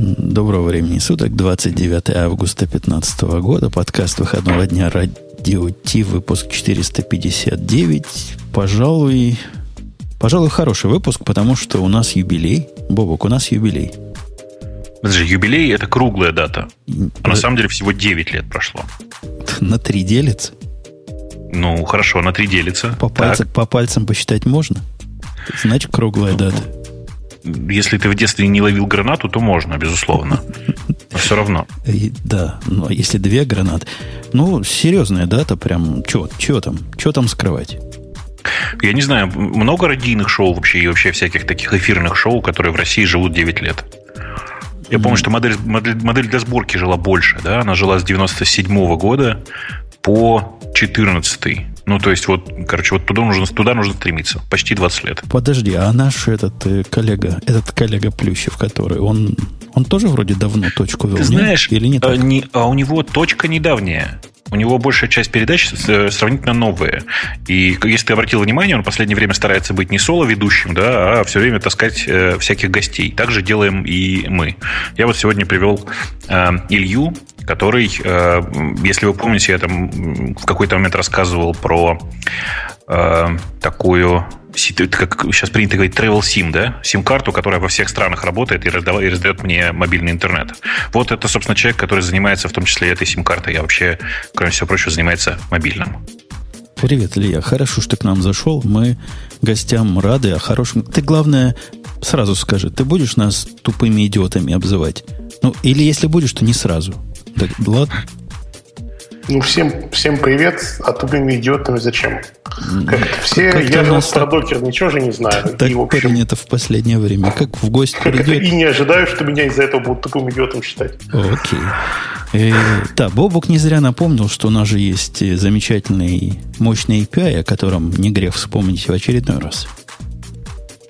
Доброго времени суток, 29 августа 2015 года, подкаст выходного дня Радио Ти, выпуск 459. Пожалуй, пожалуй, хороший выпуск, потому что у нас юбилей. Бобок, у нас юбилей. Подожди, юбилей – это круглая дата. А на самом деле всего 9 лет прошло. На 3 делится? Ну, хорошо, на 3 делится. По, пальцам, по пальцам посчитать можно? Значит, круглая ну, дата если ты в детстве не ловил гранату, то можно, безусловно. Но все равно. Да, но если две гранаты. Ну, серьезная дата, прям, что там? Что там скрывать? Я не знаю, много радийных шоу вообще и вообще всяких таких эфирных шоу, которые в России живут 9 лет. Я помню, что модель, модель, модель для сборки жила больше, да, она жила с 97 -го года по 14 ну, то есть, вот, короче, вот туда нужно, туда нужно стремиться. Почти 20 лет. Подожди, а наш этот э, коллега, этот коллега Плющев, который, он, он тоже вроде давно точку вел? Ты знаешь, нет? или нет? А, не, а у него точка недавняя. У него большая часть передач э, сравнительно новые. И если ты обратил внимание, он в последнее время старается быть не соло-ведущим, да, а все время таскать э, всяких гостей. Так же делаем и мы. Я вот сегодня привел э, Илью, который, э, если вы помните, я там в какой-то момент рассказывал про э, такую как сейчас принято говорить, travel SIM, да? SIM-карту, которая во всех странах работает и, раздав, и раздает мне мобильный интернет. Вот это, собственно, человек, который занимается в том числе этой SIM-картой. Я вообще, кроме всего прочего, занимается мобильным. Привет, Илья. Хорошо, что ты к нам зашел. Мы гостям рады, а хорошим... Ты, главное, сразу скажи, ты будешь нас тупыми идиотами обзывать? Ну, или если будешь, то не сразу. Да, ладно? Ну, всем, всем привет, а тупыми идиотами зачем? Как все, как я же про докер ничего же не знаю. Так и, в общем, принято в последнее время. Как в гости придет... И не ожидаю, что меня из-за этого будут тупым идиотом считать. Окей. Э, да, Бобук не зря напомнил, что у нас же есть замечательный мощный API, о котором не грех вспомнить в очередной раз.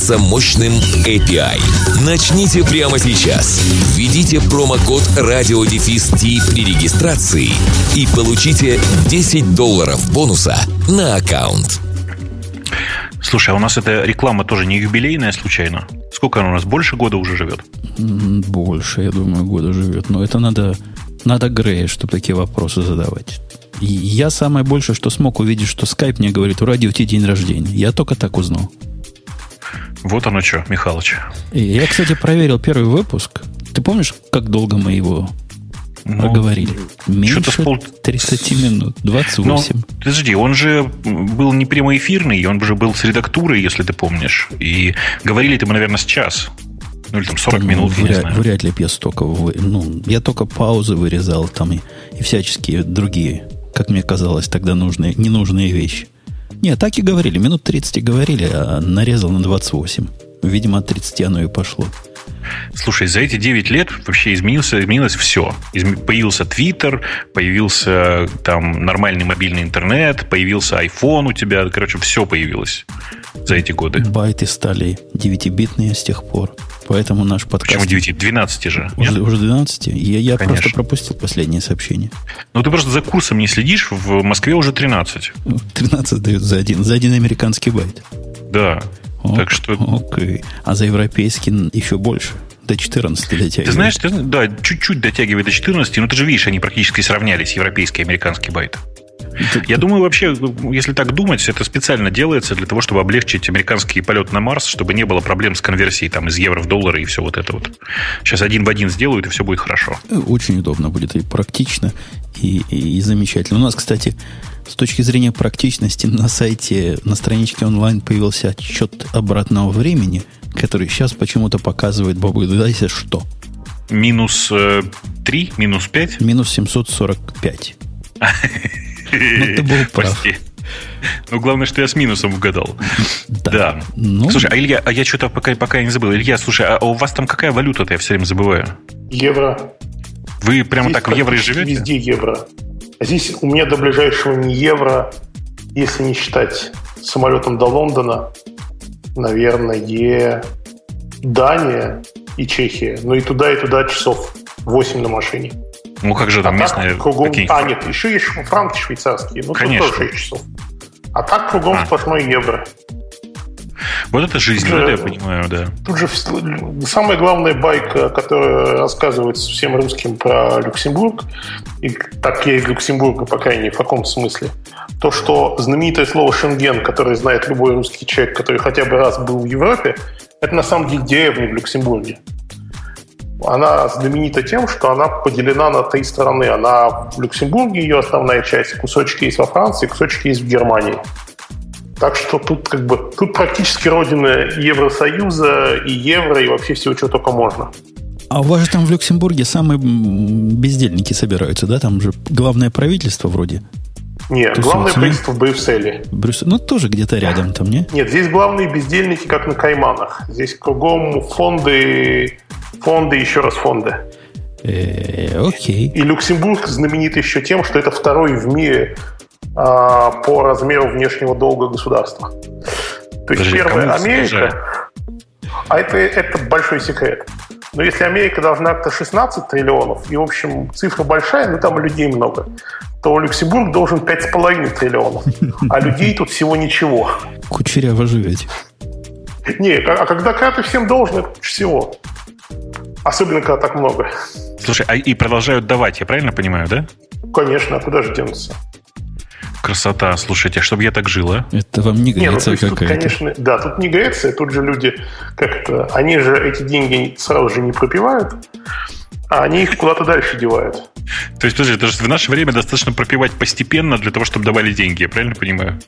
пользоваться мощным API. Начните прямо сейчас. Введите промокод RadioDefist при регистрации и получите 10 долларов бонуса на аккаунт. Слушай, а у нас эта реклама тоже не юбилейная случайно? Сколько она у нас? Больше года уже живет? Больше, я думаю, года живет. Но это надо, надо Грея, чтобы такие вопросы задавать. Я самое большее, что смог увидеть, что Skype мне говорит, у радио Ти день рождения. Я только так узнал. Вот оно что, Михалыч. Я, кстати, проверил первый выпуск. Ты помнишь, как долго мы его ну, проговорили? Меньше пол... 30 минут, 28. Ну, подожди, он же был не прямоэфирный, он же был с редактурой, если ты помнишь. И говорили ты мы, наверное, с час. Ну, или там 40 там, минут, вряд, я не знаю. Вряд ли я столько... Вы... Ну, я только паузы вырезал там и, и всяческие другие, как мне казалось, тогда нужные, ненужные вещи. Не, так и говорили. Минут 30 говорили, а нарезал на 28. Видимо, от 30 оно и пошло. Слушай, за эти 9 лет вообще изменился, изменилось все. Изм... Появился Twitter, появился там нормальный мобильный интернет, появился iPhone у тебя. Короче, все появилось за эти годы. Байты стали 9-битные с тех пор. Поэтому наш подкаст... Почему 9? 12 же. Уже, уже 12? Я, я просто пропустил последнее сообщение. Ну, ты просто за курсом не следишь. В Москве уже 13. 13 дают за один, за один американский байт. Да. Ок, так что... Окей. А за европейский еще больше. До 14 дотягивает. Ты знаешь, ты, да, чуть-чуть дотягивает до 14, но ты же видишь, они практически сравнялись, европейский и американский байт. Я думаю, вообще, если так думать, это специально делается для того, чтобы облегчить американский полет на Марс, чтобы не было проблем с конверсией там, из евро в доллары и все вот это вот. Сейчас один в один сделают, и все будет хорошо. Очень удобно будет и практично, и, и, и замечательно. У нас, кстати, с точки зрения практичности на сайте, на страничке онлайн появился отчет обратного времени, который сейчас почему-то показывает, Бобу, догадайся, что? Минус э, 3, минус 5? Минус 745. Ну, ты был прав. Ну, главное, что я с минусом угадал. Да. да. Ну... Слушай, а Илья, а я что-то пока, пока не забыл. Илья, слушай, а у вас там какая валюта-то? Я все время забываю. Евро. Вы прямо здесь так в евро и живете? Везде евро. А здесь у меня до ближайшего не евро, если не считать самолетом до Лондона, наверное, Дания и Чехия. Ну и туда, и туда часов 8 на машине. Ну как же там а местные? кругом... Какие? А, нет, еще есть франки швейцарские. Ну, Конечно. тут тоже 6 часов. А так кругом а. сплошной евро. Вот это жизнь, тут это я понимаю, да. Тут же самая главная байка, которая рассказывается всем русским про Люксембург, и так я из Люксембурга, по крайней мере, в каком смысле, то, что знаменитое слово «шенген», которое знает любой русский человек, который хотя бы раз был в Европе, это на самом деле деревня в Люксембурге. Она знаменита тем, что она поделена на три страны. Она в Люксембурге, ее основная часть, кусочки есть во Франции, кусочки есть в Германии. Так что тут как бы тут практически родина Евросоюза и евро, и вообще всего, чего только можно. А у вас же там в Люксембурге самые бездельники собираются, да? Там же главное правительство вроде. Нет, То главное правительство в Брюсселе. Брюссель, ну, тоже где-то рядом там, не? Нет, здесь главные бездельники, как на Кайманах. Здесь кругом фонды, фонды, еще раз фонды. Э, окей. И Люксембург знаменит еще тем, что это второй в мире а, по размеру внешнего долга государства. То есть Подожди, первое Америка, а это, это большой секрет. Но если Америка должна как-то 16 триллионов, и, в общем, цифра большая, но там людей много, то Люксембург должен 5,5 триллионов, а людей тут всего ничего. Кучеряво живете. Не, а когда, когда ты всем должен, это всего. Особенно, когда так много. Слушай, а и продолжают давать, я правильно понимаю, да? Конечно, а куда же денутся? Красота, слушайте, чтобы я так жила. Это вам не Греция не, ну, какая-то. конечно, да, тут не Греция, тут же люди как-то, они же эти деньги сразу же не пропивают, а они их куда-то дальше девают. То есть, подожди, даже в наше время достаточно пропивать постепенно для того, чтобы давали деньги, я правильно понимаю?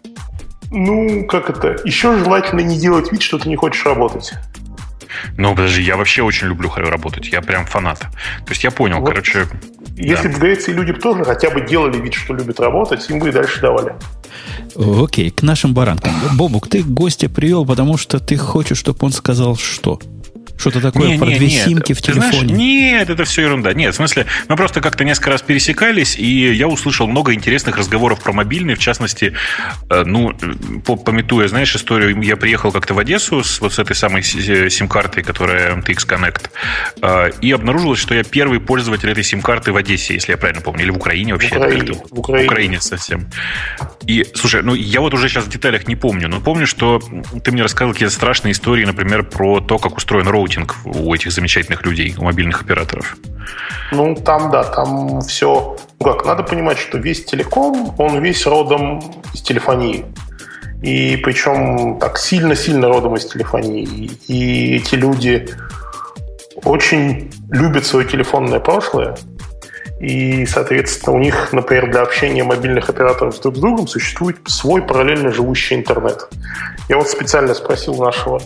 Ну, как это? Еще желательно не делать вид, что ты не хочешь работать. Ну, подожди, я вообще очень люблю работать. Я прям фанат. То есть я понял, вот. короче... Если да. в Греции люди тоже хотя бы делали вид, что любят работать, им бы и дальше давали. Окей, к нашим баранкам. Бобук, ты гостя привел, потому что ты хочешь, чтобы он сказал что? Что-то такое не, про не, две нет. симки в телефоне. Знаешь, нет, это все ерунда. Нет, в смысле, мы просто как-то несколько раз пересекались, и я услышал много интересных разговоров про мобильный, в частности, э, ну, памятуя, знаешь, историю, я приехал как-то в Одессу с вот с этой самой сим-картой, которая MTX Connect, э, и обнаружилось, что я первый пользователь этой сим-карты в Одессе, если я правильно помню, или в Украине вообще. В Украине. В Украине. В Украине совсем. И, слушай, ну, я вот уже сейчас в деталях не помню, но помню, что ты мне рассказывал какие-то страшные истории, например, про то, как устроен routing routing у этих замечательных людей, у мобильных операторов? Ну, там, да, там все... Ну, как, надо понимать, что весь телеком, он весь родом из телефонии. И причем так сильно-сильно родом из телефонии. И эти люди очень любят свое телефонное прошлое. И, соответственно, у них, например, для общения мобильных операторов друг с другом существует свой параллельно живущий интернет. Я вот специально спросил нашего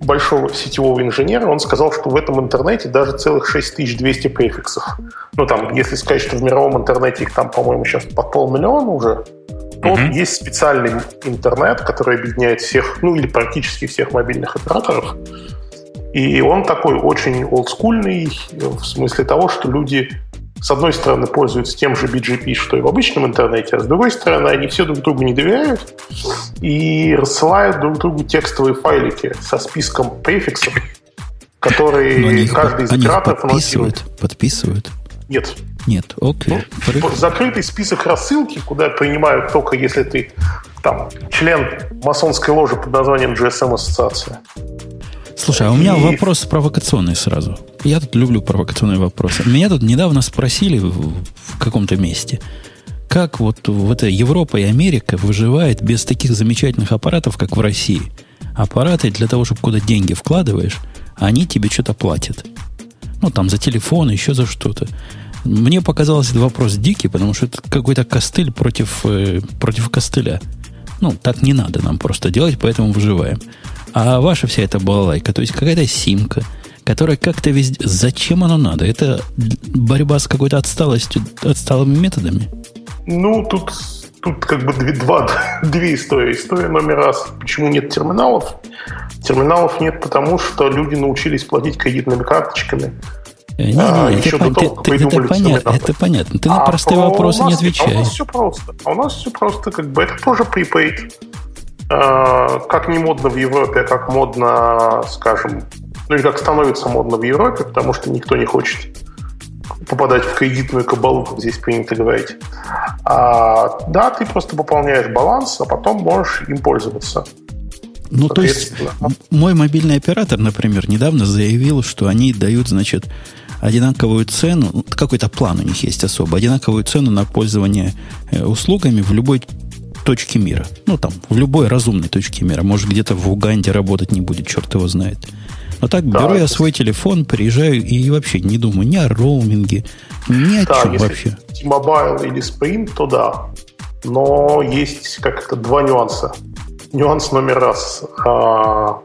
большого сетевого инженера, он сказал, что в этом интернете даже целых 6200 префиксов. Ну, там, если сказать, что в мировом интернете их там, по-моему, сейчас под полмиллиона уже, то mm-hmm. есть специальный интернет, который объединяет всех, ну, или практически всех мобильных операторов. И он такой очень олдскульный, в смысле того, что люди с одной стороны, пользуются тем же BGP, что и в обычном интернете, а с другой стороны, они все друг другу не доверяют и рассылают друг другу текстовые файлики со списком префиксов, которые каждый из операторов подписывают, подписывают. Нет. Нет, окей. Ну, закрытый список рассылки, куда принимают только если ты там член масонской ложи под названием GSM Ассоциация. Слушай, а у меня и... вопрос провокационный сразу. Я тут люблю провокационные вопросы. Меня тут недавно спросили в, в каком-то месте, как вот в этой Европа и Америка выживает без таких замечательных аппаратов, как в России. Аппараты для того, чтобы куда деньги вкладываешь, они тебе что-то платят. Ну, там за телефон, еще за что-то. Мне показалось этот вопрос дикий, потому что это какой-то костыль против, э, против костыля. Ну, так не надо нам просто делать, поэтому выживаем. А ваша вся эта балалайка, то есть какая-то симка, которая как-то везде... Зачем оно надо? Это борьба с какой-то отсталостью, отсталыми методами? Ну, тут, тут как бы две, два, две истории. История номер раз. Почему нет терминалов? Терминалов нет потому, что люди научились платить кредитными карточками. Не, не, а, это, еще до того, ты, это, понятно, это понятно. Ты а на простые вопросы нас, не отвечаешь. А у нас все просто. А у нас все просто, как бы это тоже prepaid. А, как не модно в Европе, а как модно, скажем, ну или как становится модно в Европе, потому что никто не хочет попадать в кредитную кабалу, как здесь принято говорить. А, да, ты просто пополняешь баланс, а потом можешь им пользоваться. Ну, то есть, мой мобильный оператор, например, недавно заявил, что они дают, значит, одинаковую цену, ну, какой-то план у них есть особо, одинаковую цену на пользование э, услугами в любой точке мира. Ну, там, в любой разумной точке мира. Может, где-то в Уганде работать не будет, черт его знает. Но так да, беру я свой телефон, приезжаю и вообще не думаю ни о роуминге, ни о да, чем если вообще. T-Mobile или Sprint, то да. Но есть как-то два нюанса. Нюанс номер раз. А,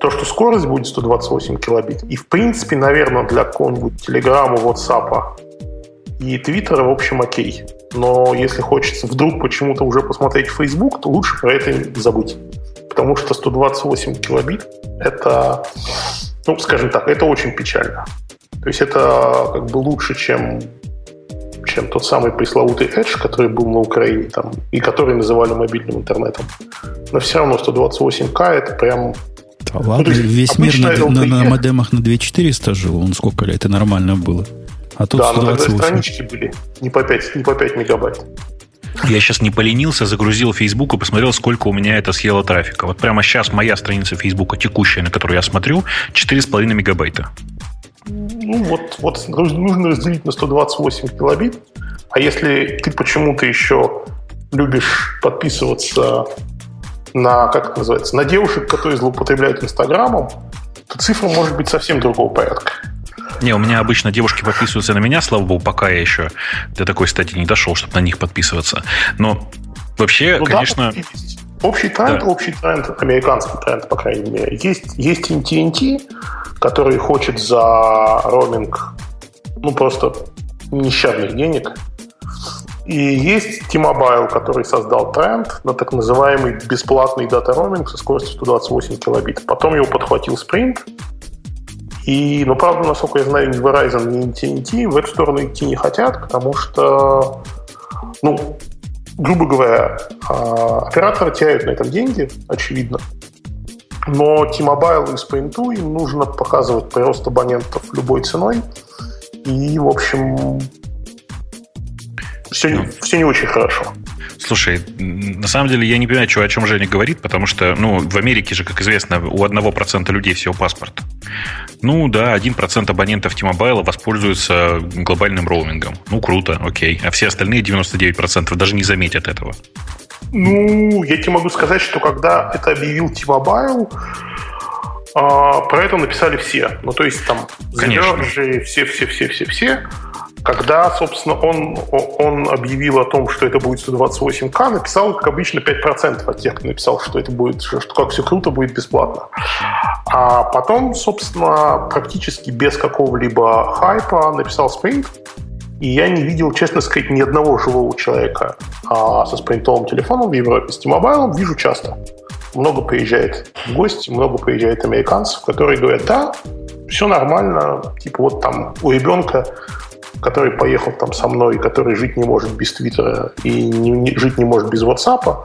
то, что скорость будет 128 килобит. И, в принципе, наверное, для какого-нибудь телеграмма, WhatsApp и Твиттера, в общем, окей. Но если хочется вдруг почему-то уже посмотреть Facebook, то лучше про это забыть. Потому что 128 килобит — это, ну, скажем так, это очень печально. То есть это как бы лучше, чем чем тот самый пресловутый Edge, который был на Украине там, и который называли мобильным интернетом. Но все равно 128К это прям... Да ладно, ну, весь мир на, на, на модемах на 2400 жил, он сколько лет, это нормально было. А тут да, 128. но тогда странички были не по 5, не по 5 мегабайт. Я сейчас не поленился, загрузил Facebook и посмотрел, сколько у меня это съело трафика. Вот прямо сейчас моя страница Facebook, текущая, на которую я смотрю, 4,5 мегабайта. Ну, вот, вот нужно разделить на 128 килобит. А если ты почему-то еще любишь подписываться на, как это называется, на девушек, которые злоупотребляют Инстаграмом, то цифра может быть совсем другого порядка. Не, у меня обычно девушки подписываются на меня, слава богу, пока я еще до такой стадии не дошел, чтобы на них подписываться. Но вообще, ну, конечно... Да, общий тренд, да. общий тренд, американский тренд, по крайней мере. Есть, есть TNT, который хочет за роуминг, ну, просто нещадных денег. И есть T-Mobile, который создал тренд на так называемый бесплатный дата-роуминг со скоростью 128 килобит. Потом его подхватил Sprint, и, ну, правда, насколько я знаю, ни Verizon, ни TNT в эту сторону идти не хотят, потому что, ну, грубо говоря, а, операторы теряют на этом деньги, очевидно. Но T-Mobile и Sprint им нужно показывать прирост абонентов любой ценой. И, в общем, все, ну, все не очень хорошо. Слушай, на самом деле я не понимаю, о чем Женя говорит, потому что, ну, в Америке же, как известно, у одного процента людей всего паспорт. Ну, да, один процент абонентов T-Mobile воспользуются глобальным роумингом. Ну, круто, окей. А все остальные 99% даже не заметят этого. Ну, я тебе могу сказать, что когда это объявил T-Mobile, а, про это написали все. Ну, то есть там Конечно. все-все-все-все-все. Когда, собственно, он, он объявил о том, что это будет 128К, написал, как обычно, 5% от тех, кто написал, что это будет, что как все круто, будет бесплатно. А потом, собственно, практически без какого-либо хайпа написал Sprint, и я не видел, честно сказать, ни одного живого человека а со спринтовым телефоном в Европе. С T-Mobile вижу часто. Много приезжает гости, много приезжает американцев, которые говорят, да, все нормально, типа вот там у ребенка который поехал там со мной, который жить не может без Твиттера и не, не, жить не может без WhatsApp,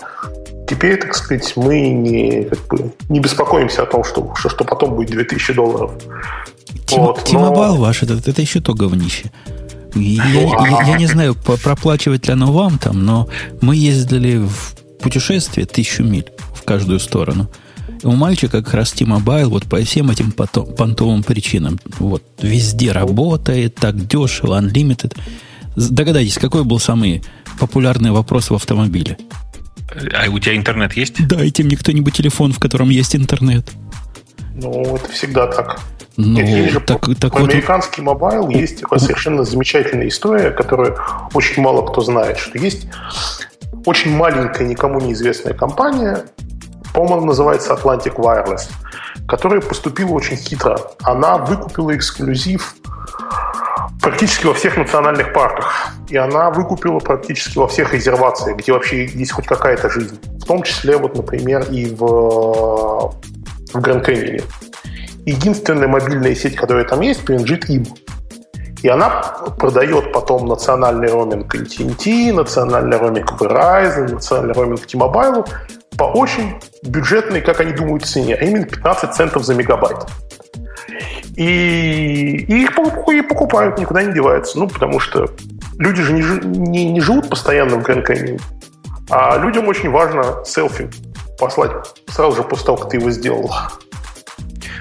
теперь, так сказать, мы не, как бы, не беспокоимся о том, что, что, что потом будет 2000 долларов. T-Mobile но... ваш, это, это еще то говнище. Я, ну, я, я, я не знаю, проплачивать ли оно вам там, но мы ездили в путешествие тысячу миль в каждую сторону – у мальчика как раз T-Mobile вот по всем этим понтовым причинам. Вот везде работает, так дешево, unlimited. Догадайтесь, какой был самый популярный вопрос в автомобиле? А у тебя интернет есть? Дайте мне кто-нибудь телефон, в котором есть интернет. Ну, это всегда так. Ну, Нет, же так, так вот... американский mobile есть такая совершенно замечательная история, которую очень мало кто знает, что есть очень маленькая, никому неизвестная компания, по-моему, называется Atlantic Wireless, которая поступила очень хитро. Она выкупила эксклюзив практически во всех национальных парках. И она выкупила практически во всех резервациях, где вообще есть хоть какая-то жизнь. В том числе, вот, например, и в, в Гранд Каньоне. единственная мобильная сеть, которая там есть, принадлежит им. И она продает потом национальный роуминг AT&T, национальный роуминг Verizon, национальный роуминг T-Mobile по очень бюджетной, как они думают, цене, а именно 15 центов за мегабайт. И, и их покупают, никуда не деваются. Ну, потому что люди же не, не, не живут постоянно в Grand Canyon, а людям очень важно селфи послать сразу же после того, как ты его сделал.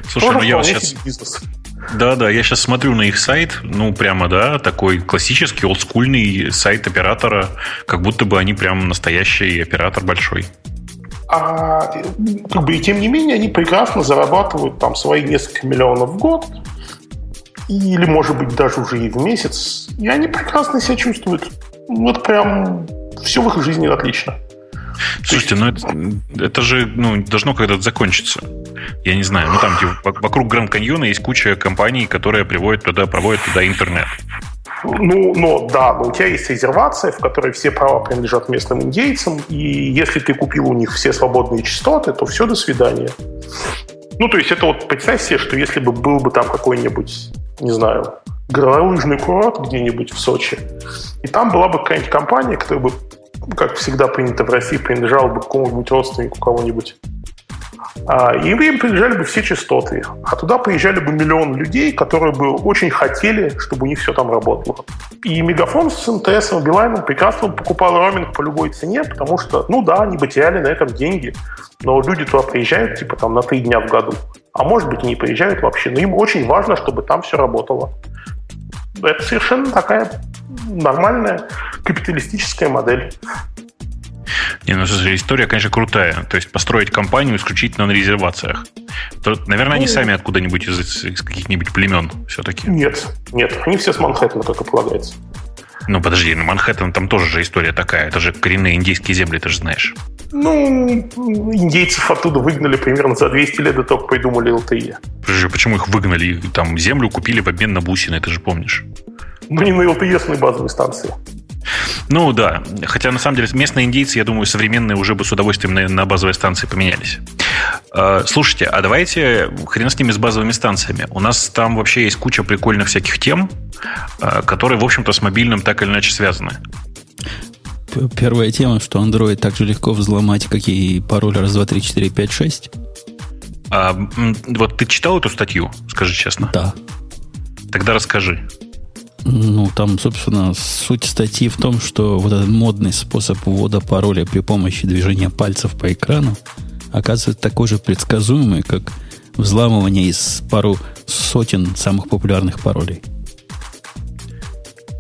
Слушай, Тоже ну я вот сейчас... Бизнес. Да, да, я сейчас смотрю на их сайт, ну, прямо, да, такой классический, олдскульный сайт оператора, как будто бы они прям настоящий оператор большой. А, как бы, и тем не менее, они прекрасно зарабатывают там свои несколько миллионов в год, или, может быть, даже уже и в месяц, и они прекрасно себя чувствуют. Вот прям все в их жизни отлично. Слушайте, ну это, это же ну, должно когда-то закончиться. Я не знаю, ну там типа, вокруг Гранд Каньона есть куча компаний, которые приводят туда, проводят туда интернет. Ну, но да, но у тебя есть резервация, в которой все права принадлежат местным индейцам, и если ты купил у них все свободные частоты, то все, до свидания. Ну, то есть это вот представь себе, что если бы был бы там какой-нибудь, не знаю, горнолыжный курорт где-нибудь в Сочи, и там была бы какая-нибудь компания, которая бы как всегда принято в России, принадлежал бы какому-нибудь родственнику кого-нибудь. А, и им принадлежали бы все частоты. А туда приезжали бы миллион людей, которые бы очень хотели, чтобы у них все там работало. И Мегафон с МТС и Билайном прекрасно покупал роуминг по любой цене, потому что, ну да, они бы теряли на этом деньги, но люди туда приезжают, типа там на три дня в году. А может быть не приезжают вообще. Но им очень важно, чтобы там все работало. Это совершенно такая нормальная капиталистическая модель. Не, ну, история, конечно, крутая. То есть построить компанию исключительно на резервациях. То, наверное, они ну, сами откуда-нибудь из, из каких-нибудь племен все-таки. Нет, нет. Они все с Манхэттена, как и полагается. Ну, подожди, ну Манхэттен там тоже же история такая. Это же коренные индейские земли, ты же знаешь. Ну, индейцев оттуда выгнали примерно за 200 лет до того, как придумали LTE. Подожди, почему их выгнали? Там землю купили в обмен на бусины, ты же помнишь. Ну, не на LTE базовой станции. Ну да, хотя на самом деле местные индейцы, я думаю, современные уже бы с удовольствием на, на базовой станции поменялись. Э, слушайте, а давайте хрен с ними с базовыми станциями. У нас там вообще есть куча прикольных всяких тем, э, которые, в общем-то, с мобильным так или иначе связаны. Первая тема, что Android так же легко взломать, как и пароль раз, два, три, четыре, пять, шесть. А, вот ты читал эту статью, скажи честно? Да. Тогда расскажи. Ну, там, собственно, суть статьи в том, что вот этот модный способ ввода пароля при помощи движения пальцев по экрану оказывается такой же предсказуемый, как взламывание из пару сотен самых популярных паролей.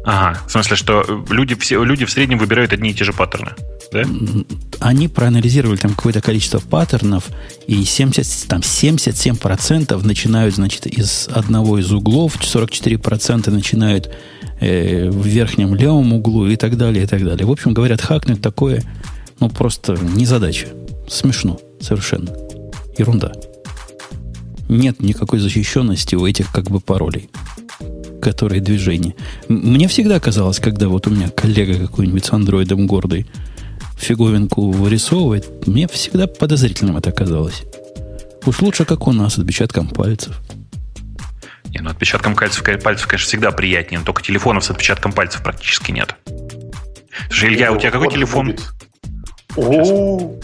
Ага, в смысле, что люди, все, люди в среднем выбирают одни и те же паттерны, да? Они проанализировали там какое-то количество паттернов, и 70, там 77% начинают, значит, из одного из углов, 44% начинают э, в верхнем левом углу и так далее, и так далее. В общем, говорят, хакнуть такое, ну, просто не задача. Смешно совершенно. Ерунда. Нет никакой защищенности у этих как бы паролей которые движения. Мне всегда казалось, когда вот у меня коллега какой-нибудь с андроидом гордый фиговинку вырисовывает, мне всегда подозрительным это казалось. Уж лучше, как у нас, отпечатком пальцев. Не, ну отпечатком пальцев, пальцев, конечно, всегда приятнее, но только телефонов с отпечатком пальцев практически нет. Слушай, Илья, у тебя какой телефон? О,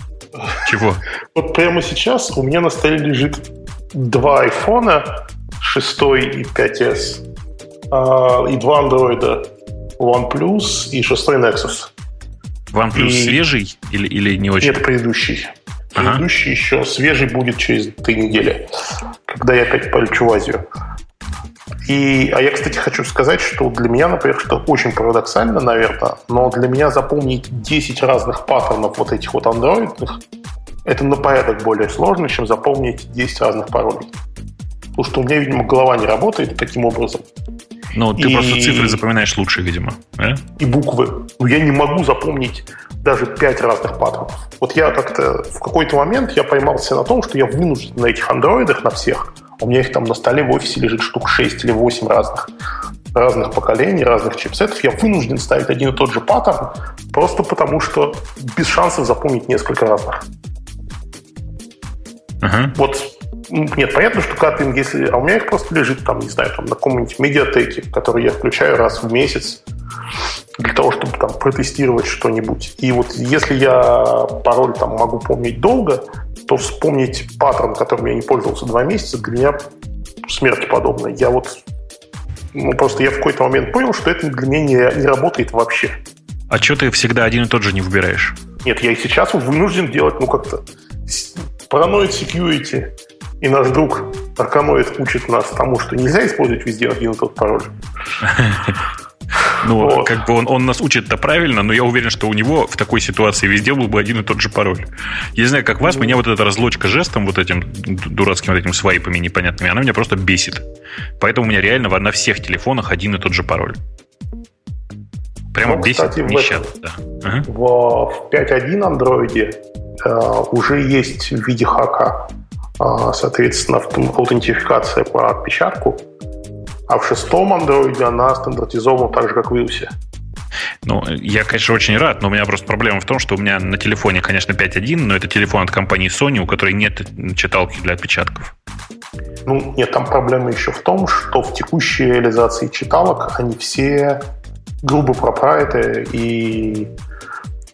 Чего? Вот прямо сейчас у меня на столе лежит два айфона, 6 и 5s. А, и два андроида. OnePlus и шестой Nexus. OnePlus и... свежий или, или не очень? Нет, предыдущий. Ага. Предыдущий еще свежий будет через три недели, когда я опять полечу в Азию. И, а я, кстати, хочу сказать, что для меня, например, что очень парадоксально, наверное, но для меня запомнить 10 разных паттернов вот этих вот андроидных, это на порядок более сложно, чем запомнить 10 разных паролей. Потому что у меня, видимо, голова не работает таким образом. Ну, ты и... просто цифры запоминаешь лучше, видимо. Да? И буквы. Ну, я не могу запомнить даже пять разных паттернов. Вот я как-то в какой-то момент я поймался на том, что я вынужден на этих андроидах, на всех, у меня их там на столе в офисе лежит штук 6 или 8 разных, разных поколений, разных чипсетов, я вынужден ставить один и тот же паттерн, просто потому что без шансов запомнить несколько разных. Uh-huh. Вот нет, понятно, что Kotlin, если... А у меня их просто лежит там, не знаю, там на каком-нибудь медиатеке, который я включаю раз в месяц для того, чтобы там протестировать что-нибудь. И вот если я пароль там могу помнить долго, то вспомнить паттерн, которым я не пользовался два месяца, для меня смерти подобно. Я вот ну, просто я в какой-то момент понял, что это для меня не, не работает вообще. А что ты всегда один и тот же не выбираешь? Нет, я и сейчас вынужден делать, ну, как-то параноид security. И наш друг Арканоид учит нас тому, что нельзя использовать везде один и тот пароль. Ну, вот. как бы он, он нас учит-то правильно, но я уверен, что у него в такой ситуации везде был бы один и тот же пароль. Я не знаю, как вас, меня вот эта разлочка жестом, вот этим дурацким вот этим свайпами непонятными, она меня просто бесит. Поэтому у меня реально на всех телефонах один и тот же пароль. Прямо ну, бесит кстати, нещадно. Да. Ага. В, в 5.1 андроиде э, уже есть в виде хака, соответственно, аутентификация по отпечатку а в шестом андроиде она стандартизована так же, как в iOS. Ну, я, конечно, очень рад, но у меня просто проблема в том, что у меня на телефоне, конечно, 5.1, но это телефон от компании Sony, у которой нет читалки для отпечатков. Ну, нет, там проблема еще в том, что в текущей реализации читалок они все грубо пропрайты и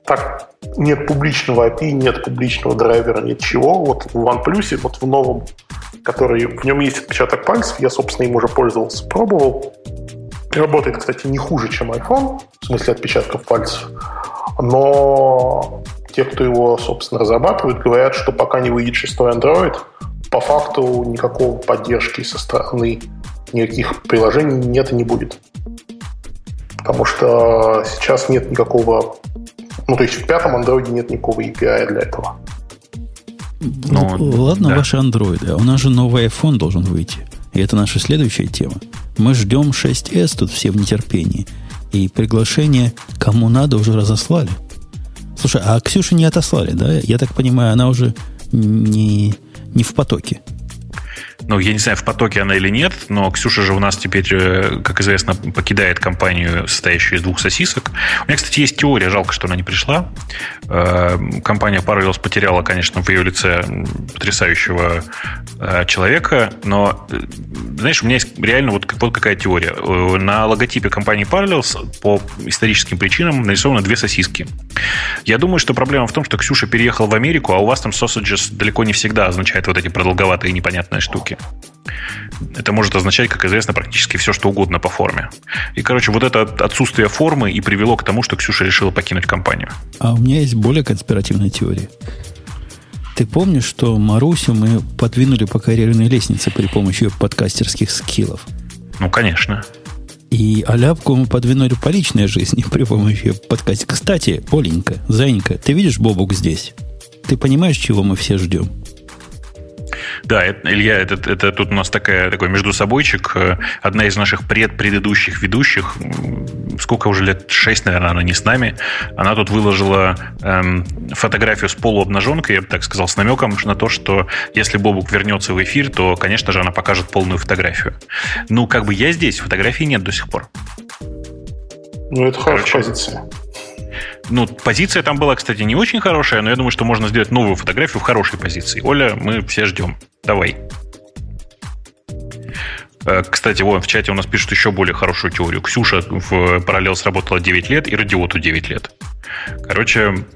так нет публичного API, нет публичного драйвера, нет чего. Вот в OnePlus, вот в новом, который в нем есть отпечаток пальцев, я, собственно, им уже пользовался, пробовал. Работает, кстати, не хуже, чем iPhone, в смысле отпечатков пальцев. Но те, кто его, собственно, разрабатывает, говорят, что пока не выйдет шестой Android, по факту никакого поддержки со стороны никаких приложений нет и не будет. Потому что сейчас нет никакого ну, то есть в пятом андроиде нет никакого API для этого. Ну, ну, ладно, да. ваши андроиды. А у нас же новый iPhone должен выйти. И это наша следующая тема. Мы ждем 6s, тут все в нетерпении. И приглашение кому надо уже разослали. Слушай, а Ксюша не отослали, да? Я так понимаю, она уже не, не в потоке. Ну, я не знаю, в потоке она или нет, но Ксюша же у нас теперь, э, как известно, покидает компанию, состоящую из двух сосисок. У меня, кстати, есть теория, жалко, что она не пришла. Э, компания Parallels потеряла, конечно, в ее лице потрясающего э, человека, но, знаешь, у меня есть реально вот, вот какая теория. На логотипе компании Parallels по историческим причинам нарисованы две сосиски. Я думаю, что проблема в том, что Ксюша переехал в Америку, а у вас там sausages далеко не всегда означает вот эти продолговатые непонятные штуки. Это может означать, как известно, практически все, что угодно по форме. И, короче, вот это отсутствие формы и привело к тому, что Ксюша решила покинуть компанию. А у меня есть более конспиративная теория. Ты помнишь, что Марусю мы подвинули по карьерной лестнице при помощи ее подкастерских скиллов? Ну, конечно. И Аляпку мы подвинули по личной жизни при помощи подкаста. Кстати, Оленька, Зайенька, ты видишь Бобук здесь? Ты понимаешь, чего мы все ждем? Да, это, Илья, это, это тут у нас такая, такой между собойчик. Э, одна из наших предпредыдущих ведущих, сколько уже лет, шесть, наверное, она не с нами, она тут выложила эм, фотографию с полуобнаженкой, я бы так сказал, с намеком на то, что если Бобук вернется в эфир, то, конечно же, она покажет полную фотографию. Ну, как бы я здесь, фотографии нет до сих пор. Ну, это хорошая позиция. Ну, позиция там была, кстати, не очень хорошая, но я думаю, что можно сделать новую фотографию в хорошей позиции. Оля, мы все ждем. Давай. Э, кстати, вот в чате у нас пишут еще более хорошую теорию. Ксюша в параллел сработала 9 лет и радиоту 9 лет. Короче,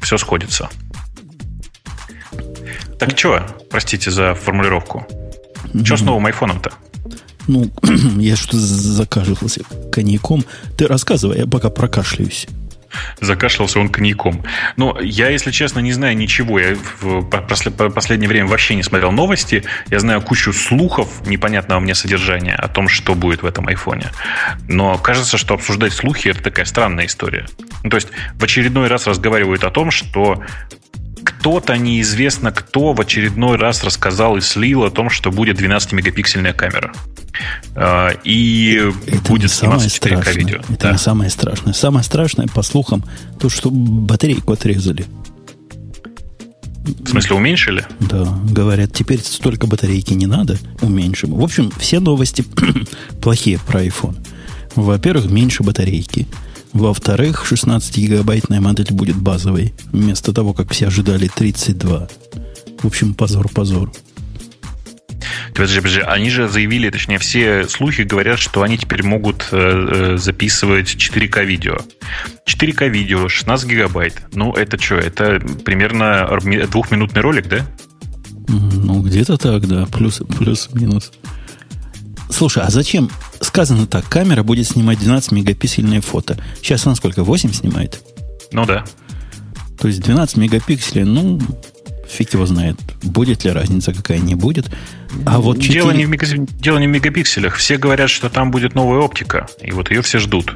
все сходится. Так что, простите за формулировку. Что с новым айфоном-то? Ну, я что-то закашливался коньяком. Ты рассказывай, я пока прокашляюсь. Закашлялся он коньяком. Но я, если честно, не знаю ничего. Я в последнее время вообще не смотрел новости. Я знаю кучу слухов непонятного мне содержания о том, что будет в этом айфоне. Но кажется, что обсуждать слухи это такая странная история. Ну, то есть в очередной раз разговаривают о том, что кто-то неизвестно кто в очередной раз рассказал и слил о том, что будет 12-мегапиксельная камера. А, и это будет сниматься 4К видео. Это да. не самое страшное. Самое страшное, по слухам, то, что батарейку отрезали. В смысле, уменьшили? Да, говорят, теперь столько батарейки не надо, уменьшим. В общем, все новости плохие про iPhone. Во-первых, меньше батарейки. Во-вторых, 16-гигабайтная модель будет базовой, вместо того, как все ожидали 32. В общем, позор-позор. Подожди, подожди, они же заявили, точнее, все слухи говорят, что они теперь могут э, э записывать 4К видео. 4К видео, 16 гигабайт. Ну, это что, это примерно двухминутный ролик, да? Ну, где-то так, да, плюс, плюс-минус. Слушай, а зачем? Сказано так, камера будет снимать 12 мегапиксельные фото. Сейчас она сколько, 8 снимает? Ну да. То есть 12 мегапикселей, ну, фиг его знает, будет ли разница какая не будет. А вот 4... дело, не в мега... дело не в мегапикселях. Все говорят, что там будет новая оптика, и вот ее все ждут.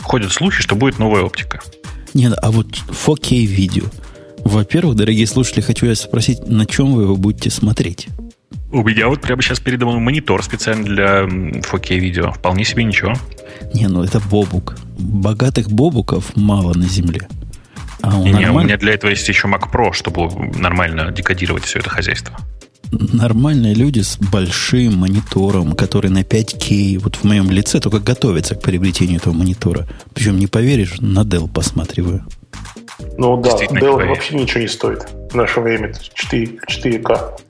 Ходят слухи, что будет новая оптика. Нет, а вот 4K видео. Во-первых, дорогие слушатели, хочу я спросить, на чем вы его будете смотреть? У меня вот прямо сейчас передо мной монитор специально для 4K видео. Вполне себе ничего. Не, ну это бобук. Богатых бобуков мало на земле. А у, не, нормаль... у меня для этого есть еще Mac Pro, чтобы нормально декодировать все это хозяйство. Нормальные люди с большим монитором, который на 5К, вот в моем лице только готовятся к приобретению этого монитора. Причем, не поверишь, на Dell посматриваю. Ну да, Dell вообще ничего не стоит в наше время. 4, 4К.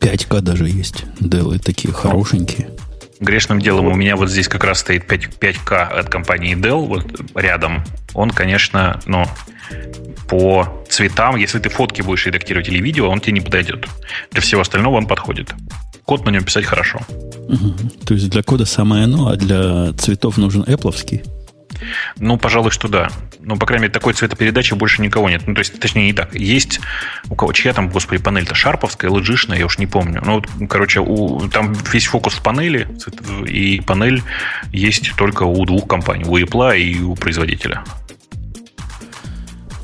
5К даже есть. Dell такие хорошенькие. Грешным делом у меня вот здесь как раз стоит 5, 5К от компании Dell, вот рядом. Он, конечно, ну, по цветам, если ты фотки будешь редактировать или видео, он тебе не подойдет. Для всего остального он подходит. Код на нем писать хорошо. Угу. То есть для кода самое оно, а для цветов нужен Apple? Ну, пожалуй, что да. Ну, по крайней мере, такой цветопередачи больше никого нет. Ну, то есть, точнее, не так. Есть у кого, чья там, господи, панель-то шарповская, lg я уж не помню. Ну, вот, короче, у, там весь фокус в панели, и панель есть только у двух компаний, у Apple и у производителя.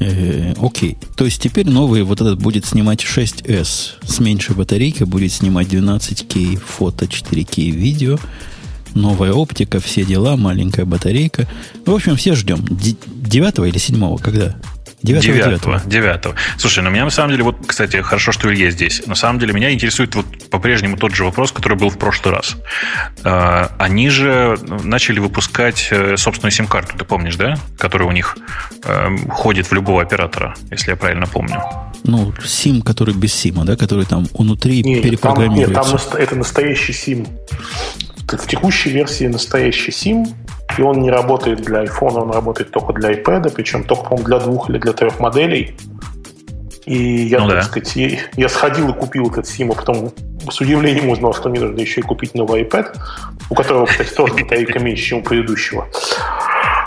Э, окей. То есть теперь новый вот этот будет снимать 6S с меньшей батарейкой, будет снимать 12К фото, 4К видео, новая оптика, все дела, маленькая батарейка. В общем, все ждем. Девятого или седьмого, когда? Девятого. Девятого. Слушай, ну меня на самом деле, вот, кстати, хорошо, что Илья здесь. На самом деле меня интересует вот по-прежнему тот же вопрос, который был в прошлый раз. А, они же начали выпускать э, собственную сим-карту, ты помнишь, да? Которая у них э, ходит в любого оператора, если я правильно помню. Ну, сим, который без сима, да, который там внутри не, перепрограммируется. Там, нет, там это настоящий сим. В текущей версии настоящий сим и он не работает для iPhone, он работает только для iPad, причем только, по для двух или для трех моделей. И я, ну, так да. сказать, я, я сходил и купил этот SIM, а потом с удивлением узнал, что мне нужно еще и купить новый iPad, у которого, кстати, тоже батарейка меньше, чем у предыдущего.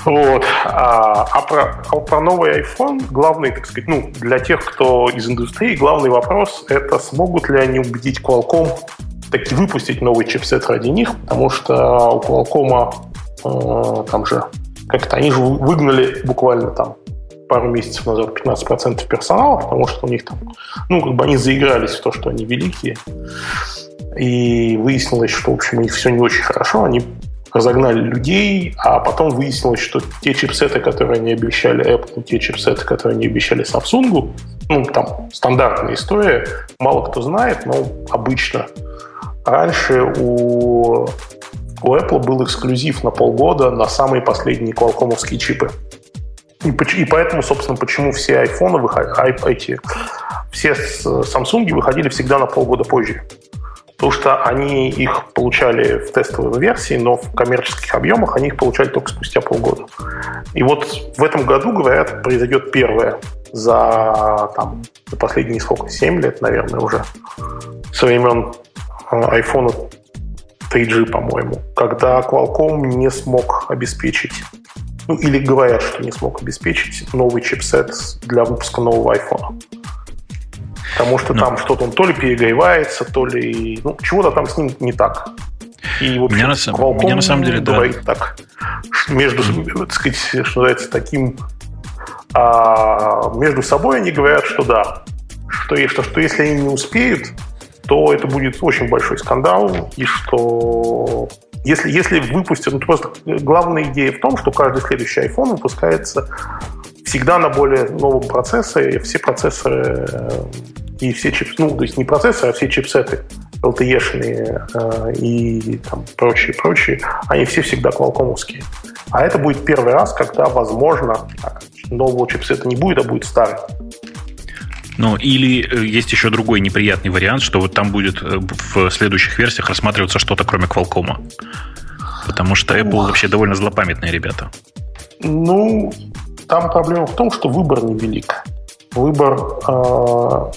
Вот. А, а, про, а про новый iPhone главный, так сказать, ну, для тех, кто из индустрии, главный вопрос – это смогут ли они убедить Qualcomm таки выпустить новый чипсет ради них, потому что у Qualcomm Э, там же как-то они же выгнали буквально там пару месяцев назад 15% персонала, потому что у них там, ну, как бы они заигрались в то, что они великие. И выяснилось, что, в общем, у них все не очень хорошо. Они разогнали людей, а потом выяснилось, что те чипсеты, которые они обещали Apple, те чипсеты, которые они обещали Samsung, ну, там, стандартная история, мало кто знает, но обычно раньше у у Apple был эксклюзив на полгода на самые последние квалкомовские чипы. И, и поэтому, собственно, почему все айфоны выходили, эти, все Samsung выходили всегда на полгода позже. Потому что они их получали в тестовой версии, но в коммерческих объемах они их получали только спустя полгода. И вот в этом году, говорят, произойдет первое за, там, за последние сколько, 7 лет, наверное, уже, со времен iPhone э, 3G, по-моему, когда Qualcomm не смог обеспечить, ну или говорят, что не смог обеспечить новый чипсет для выпуска нового iPhone. Потому что ну. там что-то он то ли перегревается, то ли... Ну, чего-то там с ним не так. И вот меня, на, Qualcomm меня на самом деле говорит да. так. Между, так сказать, что называется, таким... А, между собой они говорят, что да, что, что, что если они не успеют, то это будет очень большой скандал, и что если, если выпустят, ну, просто главная идея в том, что каждый следующий iPhone выпускается всегда на более новом процессоре, все процессоры э, и все чипсы, ну, то есть не процессоры, а все чипсеты LTE-шные э, и там прочие, прочие, они все всегда квалкомовские. А это будет первый раз, когда, возможно, нового чипсета не будет, а будет старый. Ну, или э, есть еще другой неприятный вариант, что вот там будет э, в следующих версиях рассматриваться что-то кроме Qualcomm. Потому что Apple вообще довольно злопамятные ребята. Ну, там проблема в том, что выбор невелик. Выбор, э,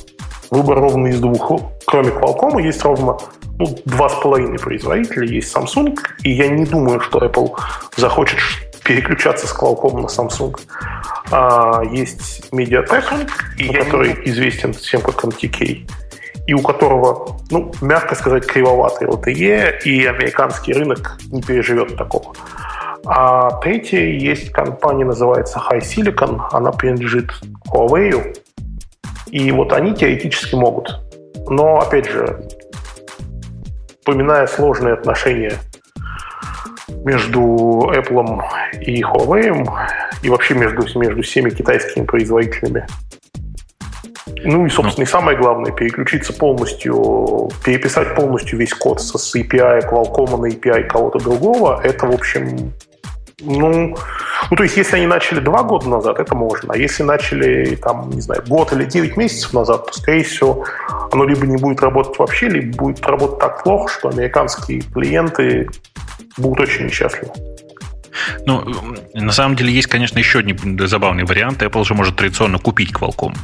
выбор ровно из двух. Кроме Qualcomm есть ровно ну, два с половиной производителя. Есть Samsung, и я не думаю, что Apple захочет переключаться с Qualcomm на Samsung. А, есть Mediatek, и который известен всем как MTK, и у которого, ну, мягко сказать, кривоватый LTE, и американский рынок не переживет такого. А третья есть компания, называется High Silicon, она принадлежит Huawei, и вот они теоретически могут. Но, опять же, вспоминая сложные отношения между Apple и Huawei, и вообще между, между всеми китайскими производителями. Ну и, собственно, и самое главное, переключиться полностью, переписать полностью весь код со с API Qualcomm на API кого-то другого, это, в общем, ну, ну, то есть, если они начали два года назад, это можно. А если начали, там, не знаю, год или 9 месяцев назад, то, скорее всего, оно либо не будет работать вообще, либо будет работать так плохо, что американские клиенты будут очень несчастливы. Ну, на самом деле есть, конечно, еще один забавный вариант. Apple же может традиционно купить Qualcomm.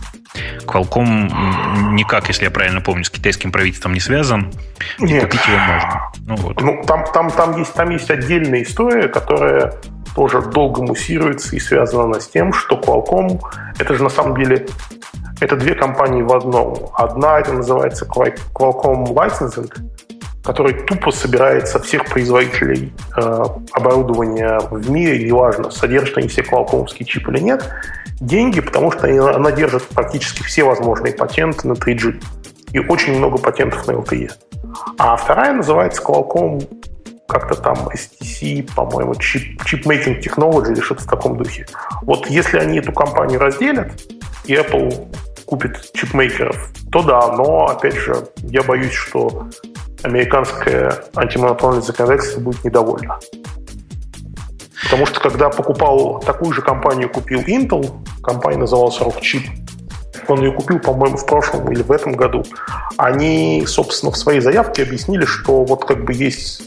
Qualcomm никак, если я правильно помню, с китайским правительством не связан. И Нет. купить его можно. Ну, вот. ну там, там, там, есть, там есть отдельная история, которая тоже долго муссируется и связана с тем, что Qualcomm это же на самом деле это две компании в одном. Одна это называется Qualcomm Licensing, который тупо собирает со всех производителей э, оборудования в мире, неважно, содержат они все квалкомовские чипы или нет, деньги, потому что они, она держит практически все возможные патенты на 3G и очень много патентов на LTE. А вторая называется Qualcomm как-то там STC, по-моему, Chip, Chip Making или что-то в таком духе. Вот если они эту компанию разделят, и Apple купит чипмейкеров, то да, но, опять же, я боюсь, что американское антимонопольное законодательство будет недовольно. Потому что когда покупал такую же компанию, купил Intel, компания называлась Rockchip, он ее купил, по-моему, в прошлом или в этом году, они, собственно, в своей заявке объяснили, что вот как бы есть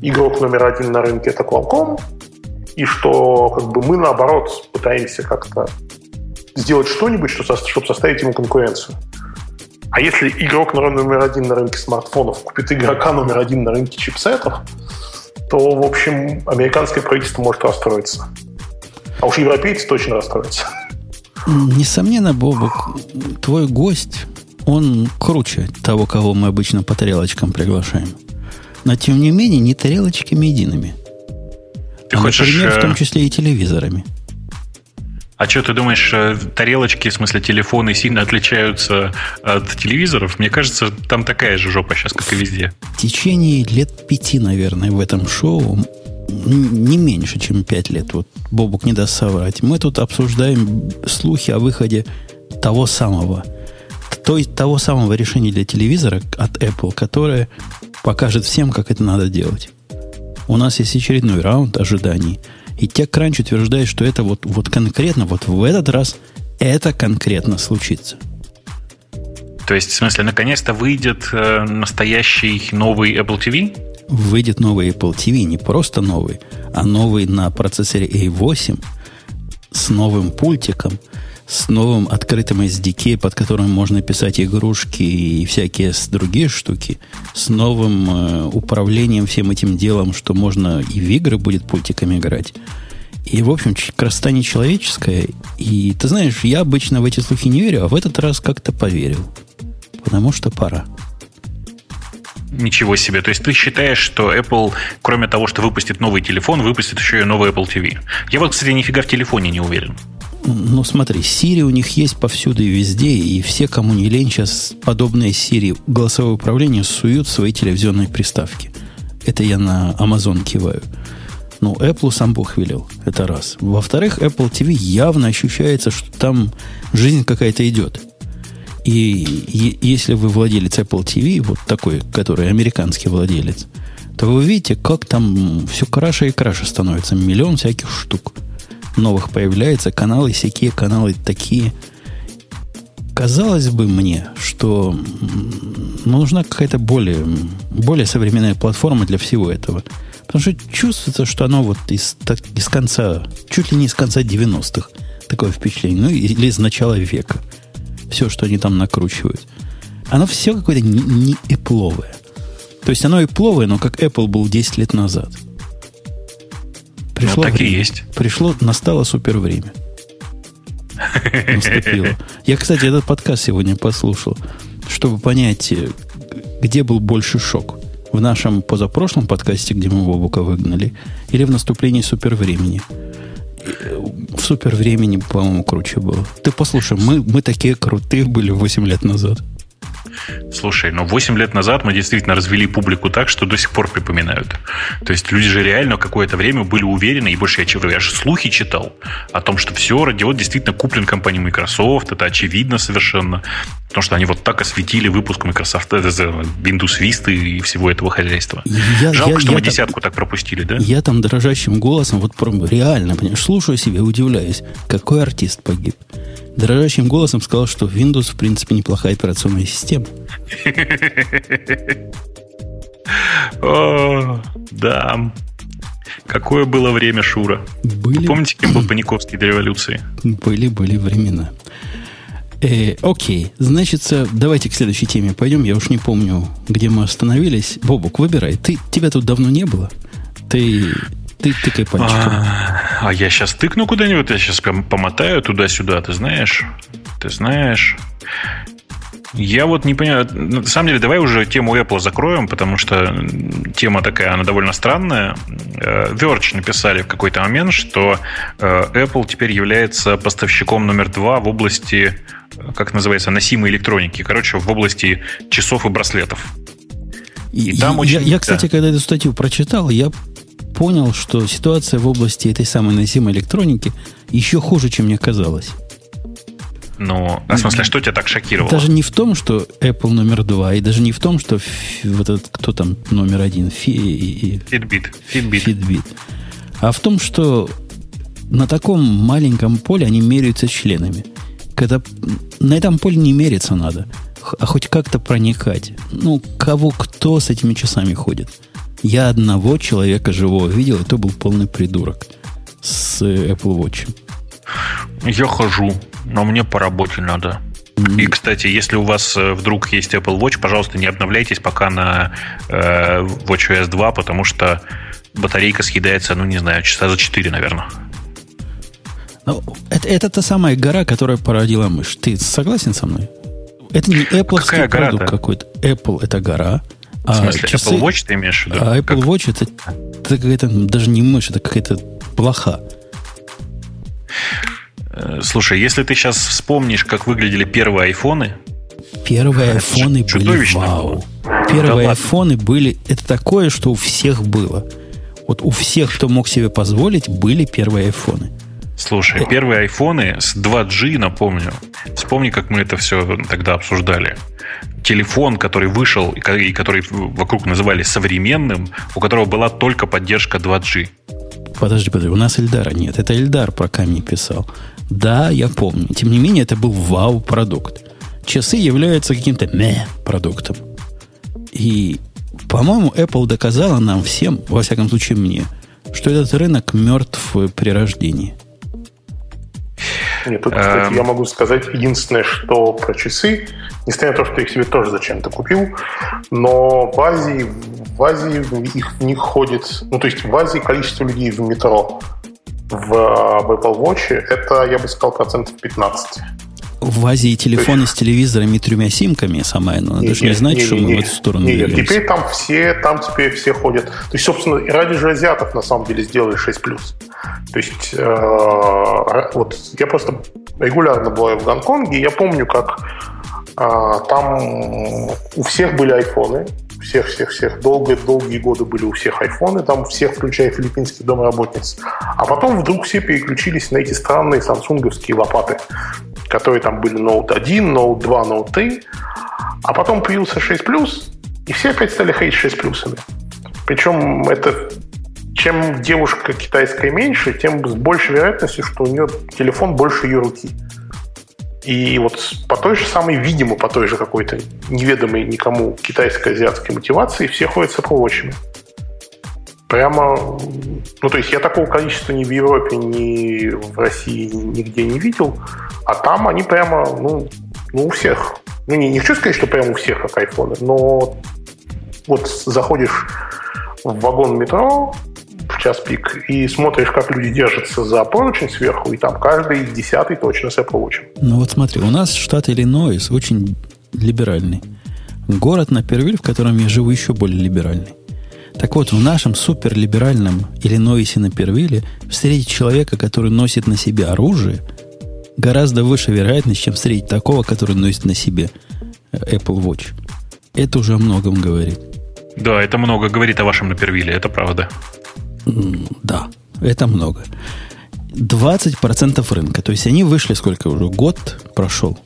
игрок номер один на рынке, это Qualcomm, и что как бы мы, наоборот, пытаемся как-то сделать что-нибудь, чтобы составить ему конкуренцию. А если игрок номер один на рынке смартфонов купит игрока номер один на рынке чипсетов, то, в общем, американское правительство может расстроиться. А уж европейцы точно расстроятся. Несомненно, Бобок, твой гость, он круче того, кого мы обычно по тарелочкам приглашаем. Но, тем не менее, не тарелочками едиными. Ты а, хочешь, например, в том э, числе и телевизорами. А что, ты думаешь, э, тарелочки, в смысле телефоны, сильно отличаются от телевизоров? Мне кажется, там такая же жопа сейчас, как и везде. В течение лет пяти, наверное, в этом шоу, не меньше, чем пять лет, вот Бобук не даст соврать, мы тут обсуждаем слухи о выходе того самого, то есть того самого решения для телевизора от Apple, которое покажет всем, как это надо делать. У нас есть очередной раунд ожиданий – и TechCrunch утверждает, что это вот, вот конкретно, вот в этот раз это конкретно случится. То есть, в смысле, наконец-то выйдет э, настоящий новый Apple TV? Выйдет новый Apple TV, не просто новый, а новый на процессоре A8 с новым пультиком – с новым открытым SDK, под которым можно писать игрушки и всякие другие штуки, с новым э, управлением всем этим делом, что можно и в игры будет пультиками играть. И, в общем, красота нечеловеческая. И, ты знаешь, я обычно в эти слухи не верю, а в этот раз как-то поверил. Потому что пора. Ничего себе. То есть ты считаешь, что Apple, кроме того, что выпустит новый телефон, выпустит еще и новый Apple TV? Я вот, кстати, нифига в телефоне не уверен. Ну, смотри, Siri у них есть повсюду и везде, и все, кому не лень, сейчас подобные Siri голосовое управление суют в свои телевизионные приставки. Это я на Amazon киваю. Ну, Apple сам Бог велел. Это раз. Во-вторых, Apple TV явно ощущается, что там жизнь какая-то идет. И если вы владелец Apple TV, вот такой, который американский владелец, то вы видите, как там все краше и краше становится. Миллион всяких штук новых появляется, каналы всякие, каналы такие. казалось бы мне, что нужна какая-то более, более современная платформа для всего этого. Потому что чувствуется, что оно вот из, так, из конца, чуть ли не из конца 90-х, такое впечатление, ну или из начала века. Все, что они там накручивают. Оно все какое-то не, не эпловое. То есть оно эпловое, но как Apple был 10 лет назад. Пришло ну, так время. и есть. Пришло, настало супер время. Наступило. Я, кстати, этот подкаст сегодня послушал, чтобы понять, где был больше шок – в нашем позапрошлом подкасте, где мы Бобука выгнали, или в наступлении супервремени. В супервремени, по-моему, круче было. Ты послушай, мы, мы такие крутые были 8 лет назад. Слушай, но 8 лет назад мы действительно развели публику так, что до сих пор припоминают. То есть люди же реально какое-то время были уверены, и больше я, я же слухи читал о том, что все, радио действительно куплен компанией Microsoft, это очевидно совершенно. Потому что они вот так осветили выпуск Microsoft, это Windows Vista и всего этого хозяйства. Я, Жалко, я, что я мы там, десятку так пропустили, да? Я там дрожащим голосом, вот реально, понимаешь, слушаю себе, удивляюсь, какой артист погиб. Дрожащим голосом сказал, что Windows, в принципе, неплохая операционная система. О, да. Какое было время Шура. Были... помните, кем был Паниковский до революции? Были, были времена. Э, окей, значит, давайте к следующей теме пойдем. Я уж не помню, где мы остановились. Бобук, выбирай. Ты, тебя тут давно не было. Ты, ты тыкай пальчиком. А, я сейчас тыкну куда-нибудь, я сейчас прям помотаю туда-сюда, ты знаешь? Ты знаешь? Я вот не понимаю. На самом деле, давай уже тему Apple закроем, потому что тема такая, она довольно странная. Э, Verge написали в какой-то момент, что э, Apple теперь является поставщиком номер два в области, как называется, носимой электроники. Короче, в области часов и браслетов. И, и там очень... Я, я, кстати, когда эту статью прочитал, я понял, что ситуация в области этой самой носимой электроники еще хуже, чем мне казалось. Ну, а в смысле, что тебя так шокировало? Даже не в том, что Apple номер два, и даже не в том, что вот этот, кто там номер один, Фи, Fitbit. Fitbit. Fitbit. А в том, что на таком маленьком поле они меряются членами. Когда на этом поле не мериться надо, а хоть как-то проникать. Ну, кого кто с этими часами ходит? Я одного человека живого видел, и то был полный придурок с Apple Watch. Я хожу но мне по работе надо. И, кстати, если у вас э, вдруг есть Apple Watch, пожалуйста, не обновляйтесь пока на э, WatchOS 2, потому что батарейка съедается, ну, не знаю, часа за 4, наверное. Ну, это, это та самая гора, которая породила мышь. Ты согласен со мной? Это не Apple продукт какой-то. Apple это гора. А в смысле, часы, Apple Watch ты имеешь в виду? А Apple как? Watch это, это какая-то даже не мышь, это какая-то плоха. Э, слушай, если ты сейчас вспомнишь, как выглядели первые айфоны... Первые айфоны были вау. Первые да айфоны были... Это такое, что у всех было. Вот у всех, кто мог себе позволить, были первые айфоны. Слушай, э. первые айфоны с 2G, напомню. Вспомни, как мы это все тогда обсуждали. Телефон, который вышел и который вокруг называли современным, у которого была только поддержка 2G. Подожди, подожди, у нас Эльдара нет. Это Эльдар про камень писал. Да, я помню. Тем не менее, это был вау-продукт. Часы являются каким-то мeh-продуктом. И, по-моему, Apple доказала нам всем, во всяком случае мне, что этот рынок мертв при рождении. Нет, тут, кстати, эм... я могу сказать единственное, что про часы, несмотря на то, что я их себе тоже зачем-то купил, но в Азии, в Азии их, в них ходит, ну, то есть в Азии количество людей в метро в, в Apple Watch это, я бы сказал, процентов 15. В Азии телефоны есть... с телевизорами и тремя симками самое, но это же не значит, что мы в эту сторону нет, нет, теперь там все, там теперь все ходят. То есть, собственно, ради же азиатов на самом деле сделали 6 То есть, э, вот я просто регулярно бываю в Гонконге, и я помню, как там у всех были айфоны, всех-всех-всех. Долгие-долгие годы были у всех айфоны, там всех, включая филиппинских домработниц. А потом вдруг все переключились на эти странные самсунговские лопаты, которые там были Note 1, Note 2, Note 3. А потом появился 6 Plus, и все опять стали хейтить 6 плюсами. Причем это чем девушка китайская меньше, тем с большей вероятностью, что у нее телефон больше ее руки. И вот по той же самой, видимо, по той же какой-то неведомой никому китайско-азиатской мотивации все ходят с Apple. Прямо, ну то есть я такого количества ни в Европе, ни в России нигде не видел, а там они прямо, ну, ну у всех. Ну не, не хочу сказать, что прямо у всех как айфоны, но вот заходишь в вагон метро, час пик и смотришь, как люди держатся за поручень сверху, и там каждый десятый точно с Apple Watch. Ну вот смотри, у нас штат Иллинойс очень либеральный. Город Напервиль, в котором я живу, еще более либеральный. Так вот, в нашем суперлиберальном Иллинойсе на Первиле встретить человека, который носит на себе оружие, гораздо выше вероятность, чем встретить такого, который носит на себе Apple Watch. Это уже о многом говорит. Да, это много говорит о вашем Напервиле, это правда. Да, это много. 20% рынка. То есть они вышли сколько уже? Год прошел.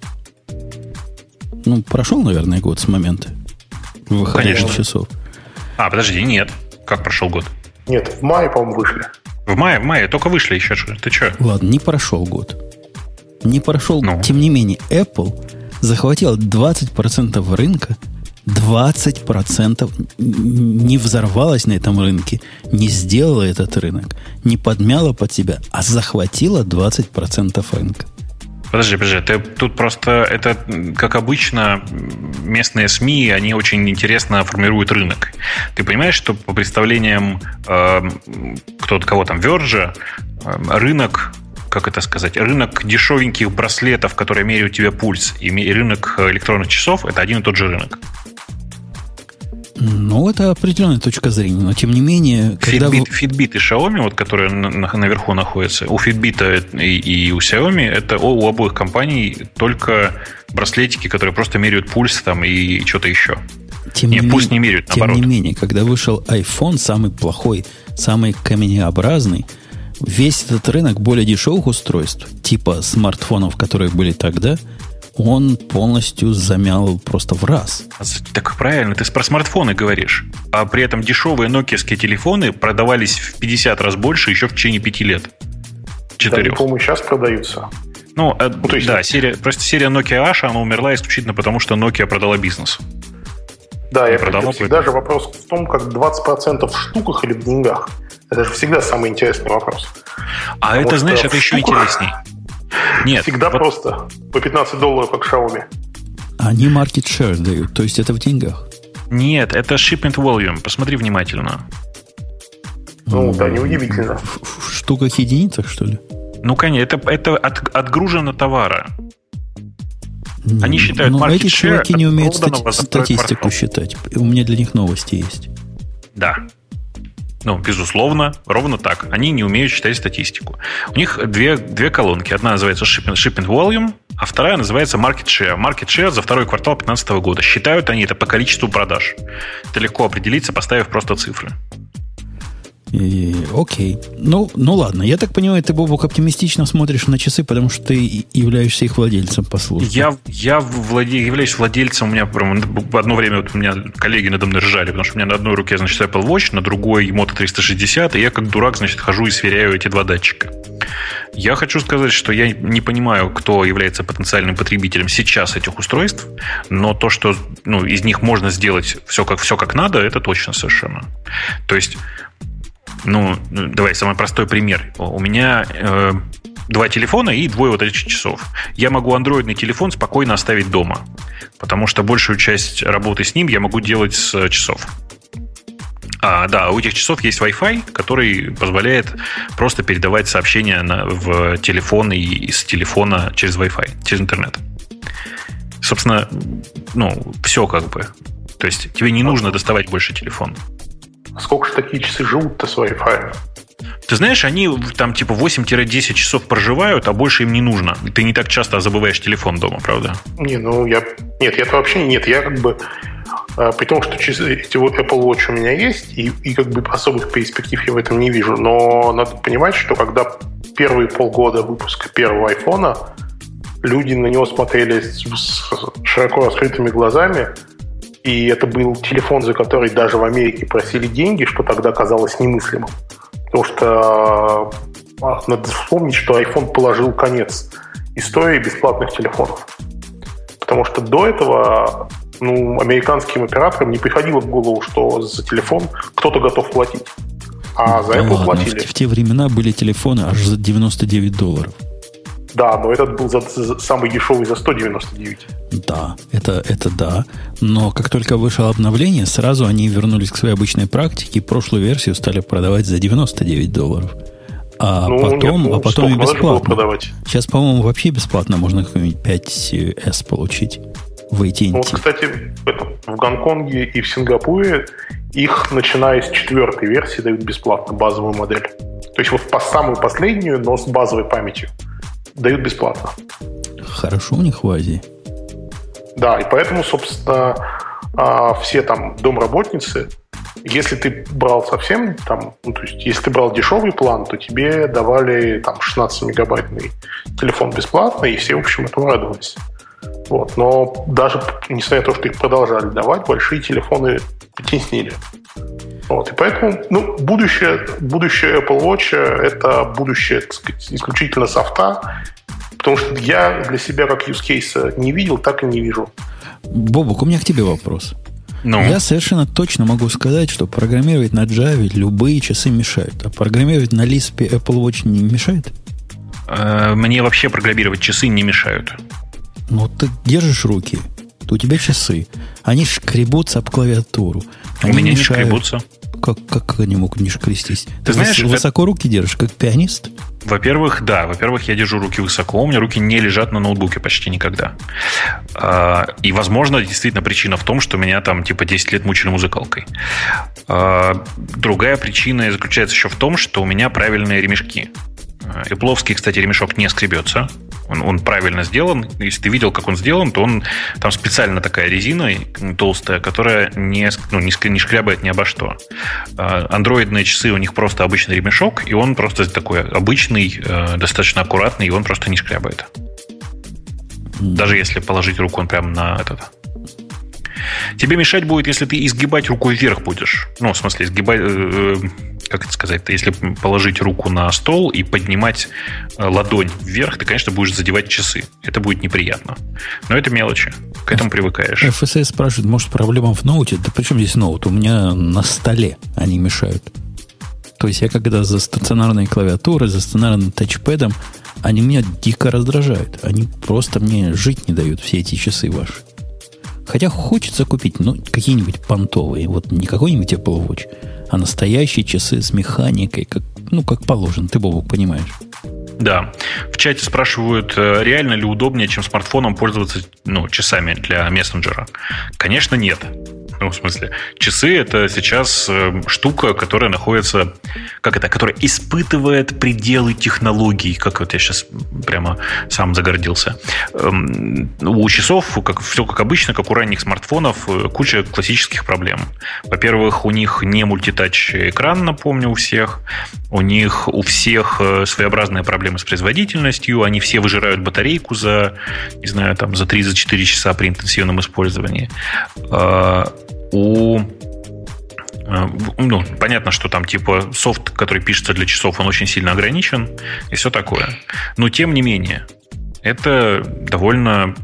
Ну, прошел, наверное, год с момента выхода Конечно. часов. А, подожди, нет. Как прошел год? Нет, в мае, по-моему, вышли. В мае, в мае, только вышли еще. Ты что? Ладно, не прошел год. Не прошел. Ну. Тем не менее, Apple захватил 20% рынка 20% не взорвалась на этом рынке, не сделала этот рынок, не подмяла под себя, а захватила 20% рынка. Подожди, подожди, ты, тут просто это, как обычно, местные СМИ, они очень интересно формируют рынок. Ты понимаешь, что по представлениям э, кто-то, кого там, Verge, э, рынок как это сказать, рынок дешевеньких браслетов, которые меряют тебе пульс, и рынок электронных часов – это один и тот же рынок. Ну, это определенная точка зрения, но тем не менее... Когда Fitbit, вы... Fitbit и Xiaomi, вот, которые на, наверху находятся, у Fitbit и, и у Xiaomi, это у обоих компаний только браслетики, которые просто меряют пульс там и что-то еще. Тем Нет, не пульс не меряют, наоборот. Тем не менее, когда вышел iPhone, самый плохой, самый каменеобразный, весь этот рынок более дешевых устройств, типа смартфонов, которые были тогда, он полностью замял просто в раз. Так правильно, ты про смартфоны говоришь. А при этом дешевые нокиевские телефоны продавались в 50 раз больше еще в течение 5 лет. Четырех. Да, по-моему, сейчас продаются. Ну, э, ну то есть... да, серия, просто серия Nokia Asha, она умерла исключительно потому, что Nokia продала бизнес. Да, я продала всегда же вопрос в том, как 20% в штуках или в деньгах. Это же всегда самый интересный вопрос. А потому это, знаешь, это еще интересней. Нет. Всегда вот... просто. По 15 долларов, как Xiaomi. Они market share дают, то есть это в деньгах. Нет, это shipment volume. Посмотри внимательно. Ну, да, неудивительно. В, в штуках единицах, что ли? Ну, конечно, это, это от, отгружено товара. Они считают Но ну, эти чуваки не умеют стати- статистику считать. У меня для них новости есть. Да. Ну, безусловно, ровно так. Они не умеют считать статистику. У них две, две колонки. Одна называется shipping, shipping volume, а вторая называется market share. Market share за второй квартал 2015 года. Считают они это по количеству продаж. Это легко определиться, поставив просто цифры. И, окей. Ну, ну ладно. Я так понимаю, ты, Бобок, оптимистично смотришь на часы, потому что ты являешься их владельцем, по службе. Я, я владе, являюсь владельцем. У меня прям одно время вот у меня коллеги надо мной ржали, потому что у меня на одной руке, значит, Apple Watch, на другой Moto 360, и я как дурак, значит, хожу и сверяю эти два датчика. Я хочу сказать, что я не понимаю, кто является потенциальным потребителем сейчас этих устройств, но то, что ну, из них можно сделать все как, все как надо, это точно совершенно. То есть ну, давай самый простой пример. У меня э, два телефона и двое вот этих часов. Я могу андроидный телефон спокойно оставить дома, потому что большую часть работы с ним я могу делать с часов. А, да, у этих часов есть Wi-Fi, который позволяет просто передавать сообщения на, в телефон и из телефона через Wi-Fi, через интернет. Собственно, ну, все как бы. То есть тебе не нужно доставать больше телефон. Сколько же такие часы живут-то с Wi-Fi? Ты знаешь, они там типа 8-10 часов проживают, а больше им не нужно. Ты не так часто забываешь телефон дома, правда? Не, ну я... Нет, я-то вообще нет. Я как бы... А, при том, что часы, эти вот Apple Watch у меня есть, и, и как бы особых перспектив я в этом не вижу. Но надо понимать, что когда первые полгода выпуска первого айфона люди на него смотрели с широко раскрытыми глазами, и это был телефон, за который даже в Америке просили деньги, что тогда казалось немыслимым. Потому что а, надо вспомнить, что iPhone положил конец истории бесплатных телефонов. Потому что до этого ну, американским операторам не приходило в голову, что за телефон кто-то готов платить. А за да Apple ладно, платили. В, в те времена были телефоны аж за 99 долларов. Да, но этот был за, за, самый дешевый за 199. Да, это, это да. Но как только вышло обновление, сразу они вернулись к своей обычной практике и прошлую версию стали продавать за 99 долларов. А ну, потом, нет, ну, а потом и бесплатно. Сейчас, по-моему, вообще бесплатно можно какой-нибудь 5S получить в AT&T. Ну, вот, кстати, это, в Гонконге и в Сингапуре их, начиная с четвертой версии, дают бесплатно базовую модель. То есть вот по самую последнюю, но с базовой памятью дают бесплатно. Хорошо у них в Азии. Да, и поэтому, собственно, а, все там домработницы, если ты брал совсем там, ну, то есть если ты брал дешевый план, то тебе давали там 16 мегабайтный телефон бесплатно, и все, в общем, этому радовались. Вот. Но даже несмотря на то, что их продолжали давать, большие телефоны потеснили. Вот. И поэтому ну, будущее, будущее Apple Watch это будущее так сказать, исключительно софта, потому что я для себя как use case не видел, так и не вижу. Бобок, у меня к тебе вопрос. Ну? Я совершенно точно могу сказать, что программировать на Java любые часы мешают. А программировать на Lisp Apple Watch не мешает? Э, мне вообще программировать часы не мешают. Ну, ты держишь руки, у тебя часы. Они шкребутся об клавиатуру. Они у меня мешают. не шкребутся. Как, как они могут не шкрестись? Ты, ты знаешь, высоко это... руки держишь, как пианист? Во-первых, да. Во-первых, я держу руки высоко. У меня руки не лежат на ноутбуке почти никогда. А, и, возможно, действительно причина в том, что меня там типа 10 лет мучили музыкалкой. А, другая причина заключается еще в том, что у меня правильные ремешки. Эпловский, кстати, ремешок не скребется. Он, он правильно сделан. Если ты видел, как он сделан, то он там специально такая резина толстая, которая не, ну, не, не шкрябает ни обо что. А, андроидные часы, у них просто обычный ремешок, и он просто такой обычный, э, достаточно аккуратный, и он просто не шкрябает. Даже если положить руку он прямо на этот Тебе мешать будет, если ты изгибать рукой вверх будешь. Ну, в смысле, изгибать... Э, э как это сказать-то? Если положить руку на стол и поднимать э, ладонь вверх, ты, конечно, будешь задевать часы. Это будет неприятно. Но это мелочи. К этому привыкаешь. FSS спрашивает, может, проблема в ноуте? Да причем здесь ноут? У меня на столе они мешают. То есть я когда за стационарной клавиатурой, за стационарным тачпэдом, они меня дико раздражают. Они просто мне жить не дают, все эти часы ваши. Хотя хочется купить, ну, какие-нибудь понтовые. Вот не какой-нибудь Apple Watch, а настоящие часы с механикой, как, ну, как положено. Ты, Бобок, понимаешь. Да. В чате спрашивают, э, реально ли удобнее, чем смартфоном пользоваться ну, часами для мессенджера. Конечно, нет. Ну, в смысле, часы это сейчас э, штука, которая находится, как это, которая испытывает пределы технологий, как вот я сейчас прямо сам загордился. Эм, у часов, как, все как обычно, как у ранних смартфонов, э, куча классических проблем. Во-первых, у них не мультитач экран, напомню, у всех. У них у всех э, своеобразные проблемы с производительностью. Они все выжирают батарейку за, не знаю, там, за 3-4 часа при интенсивном использовании у э, ну, понятно, что там типа софт, который пишется для часов, он очень сильно ограничен и все такое. Но тем не менее, это довольно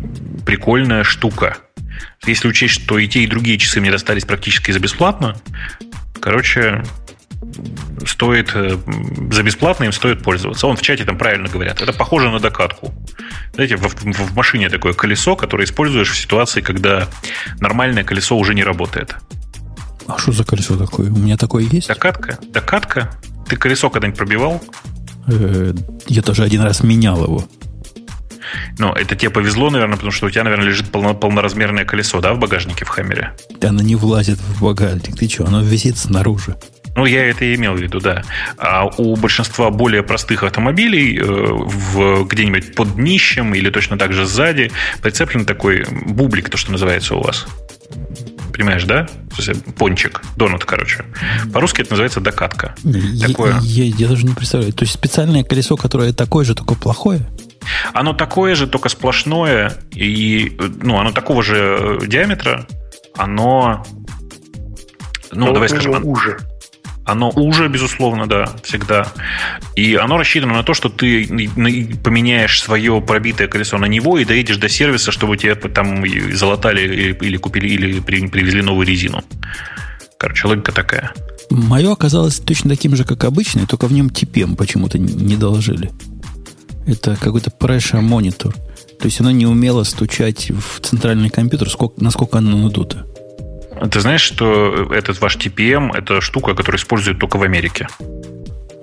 прикольная штука. Если учесть, что и те, и другие часы мне достались практически за бесплатно, короче, стоит э, за бесплатно им стоит пользоваться. Он в чате там правильно говорят. Это похоже на докатку. Знаете, в, в машине такое колесо, которое используешь в ситуации, когда нормальное колесо уже не работает. А что за колесо такое? У меня такое есть? Докатка. Докатка. Ты колесо когда-нибудь пробивал? Э, я тоже один раз менял его. Ну, это тебе повезло, наверное, потому что у тебя, наверное, лежит полно, полноразмерное колесо, да, в багажнике в Хаммере? Да, оно не влазит в багажник. Ты что, оно висит снаружи. Ну, я это и имел в виду, да. А у большинства более простых автомобилей э, в, где-нибудь под днищем или точно так же сзади прицеплен такой бублик, то, что называется у вас. Понимаешь, да? Пончик, донат, короче. По-русски это называется докатка. Я, такое... я, я даже не представляю. То есть специальное колесо, которое такое же, только плохое? Оно такое же, только сплошное, и ну, оно такого же диаметра, оно. Ну, Но давай скажем. Уже. Оно уже, безусловно, да, всегда. И оно рассчитано на то, что ты поменяешь свое пробитое колесо на него и доедешь до сервиса, чтобы тебе там залатали или, или купили, или привезли новую резину. Короче, логика такая. Мое оказалось точно таким же, как обычное, только в нем TPM почему-то не доложили. Это какой-то pressure монитор. То есть оно не умело стучать в центральный компьютер, сколько, насколько оно надуто. Ты знаешь, что этот ваш TPM – это штука, которую используют только в Америке?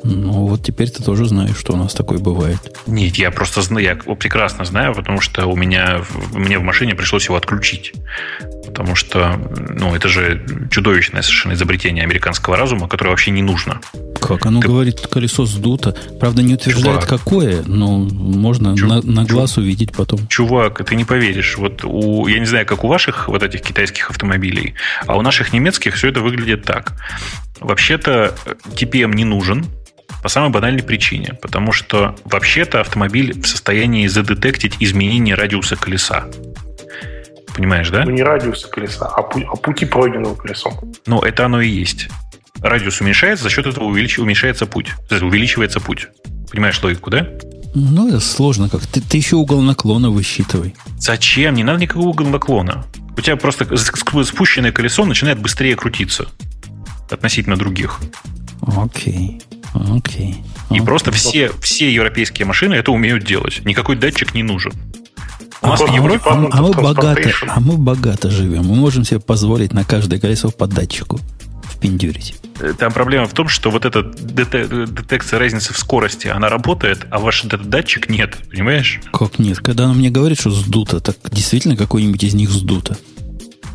Ну, вот теперь ты тоже знаешь, что у нас такое бывает. Нет, я просто знаю, я прекрасно знаю, потому что у меня, мне в машине пришлось его отключить. Потому что, ну, это же чудовищное совершенно изобретение американского разума, которое вообще не нужно. Как? Оно ты... говорит, колесо сдуто. Правда, не утверждает, чувак, какое, но можно чув... на, на глаз увидеть потом. Чувак, ты не поверишь. Вот у, я не знаю, как у ваших вот этих китайских автомобилей, а у наших немецких все это выглядит так. Вообще-то TPM не нужен, по самой банальной причине. Потому что вообще-то автомобиль в состоянии задетектить изменение радиуса колеса. Понимаешь, да? Ну, не радиуса колеса, а, пу- а пути пройденного колесом. Ну, это оно и есть. Радиус уменьшается, за счет этого увелич- уменьшается путь. Увеличивается путь. Понимаешь логику, да? Ну, это сложно как. Ты, ты еще угол наклона высчитывай. Зачем? Не надо никакого угол наклона. У тебя просто спущенное колесо начинает быстрее крутиться относительно других. Окей. Окей. И просто все, все европейские машины это умеют делать. Никакой датчик не нужен. У нас а, в Европе... А, а, мы богато, а мы богато живем. Мы можем себе позволить на каждое колесо по датчику впендюрить. Там проблема в том, что вот эта детекция разницы в скорости, она работает, а ваш этот датчик нет, понимаешь? Как нет? Когда она мне говорит, что сдуто, так действительно какой-нибудь из них сдуто.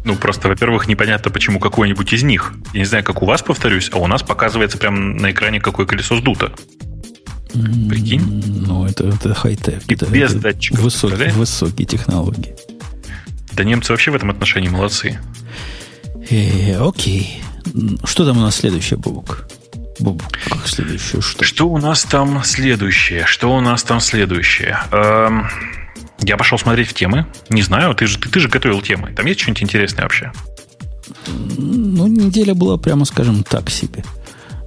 Ну, просто, во-первых, непонятно, почему какой-нибудь из них. Я не знаю, как у вас, повторюсь, а у нас показывается прямо на экране, какое колесо сдуто. Прикинь? Ну, это, это хай-тек. И это, без это датчиков. Высокие, высокие технологии. Да немцы вообще в этом отношении молодцы. Э, окей. Что там у нас следующее, Бубук? Бубук, как следующее? Что? что у нас там следующее? Что у нас там следующее? Эм... Я пошел смотреть в темы. Не знаю, ты же, ты, ты же готовил темы. Там есть что-нибудь интересное вообще? Ну, неделя была, прямо скажем, так себе.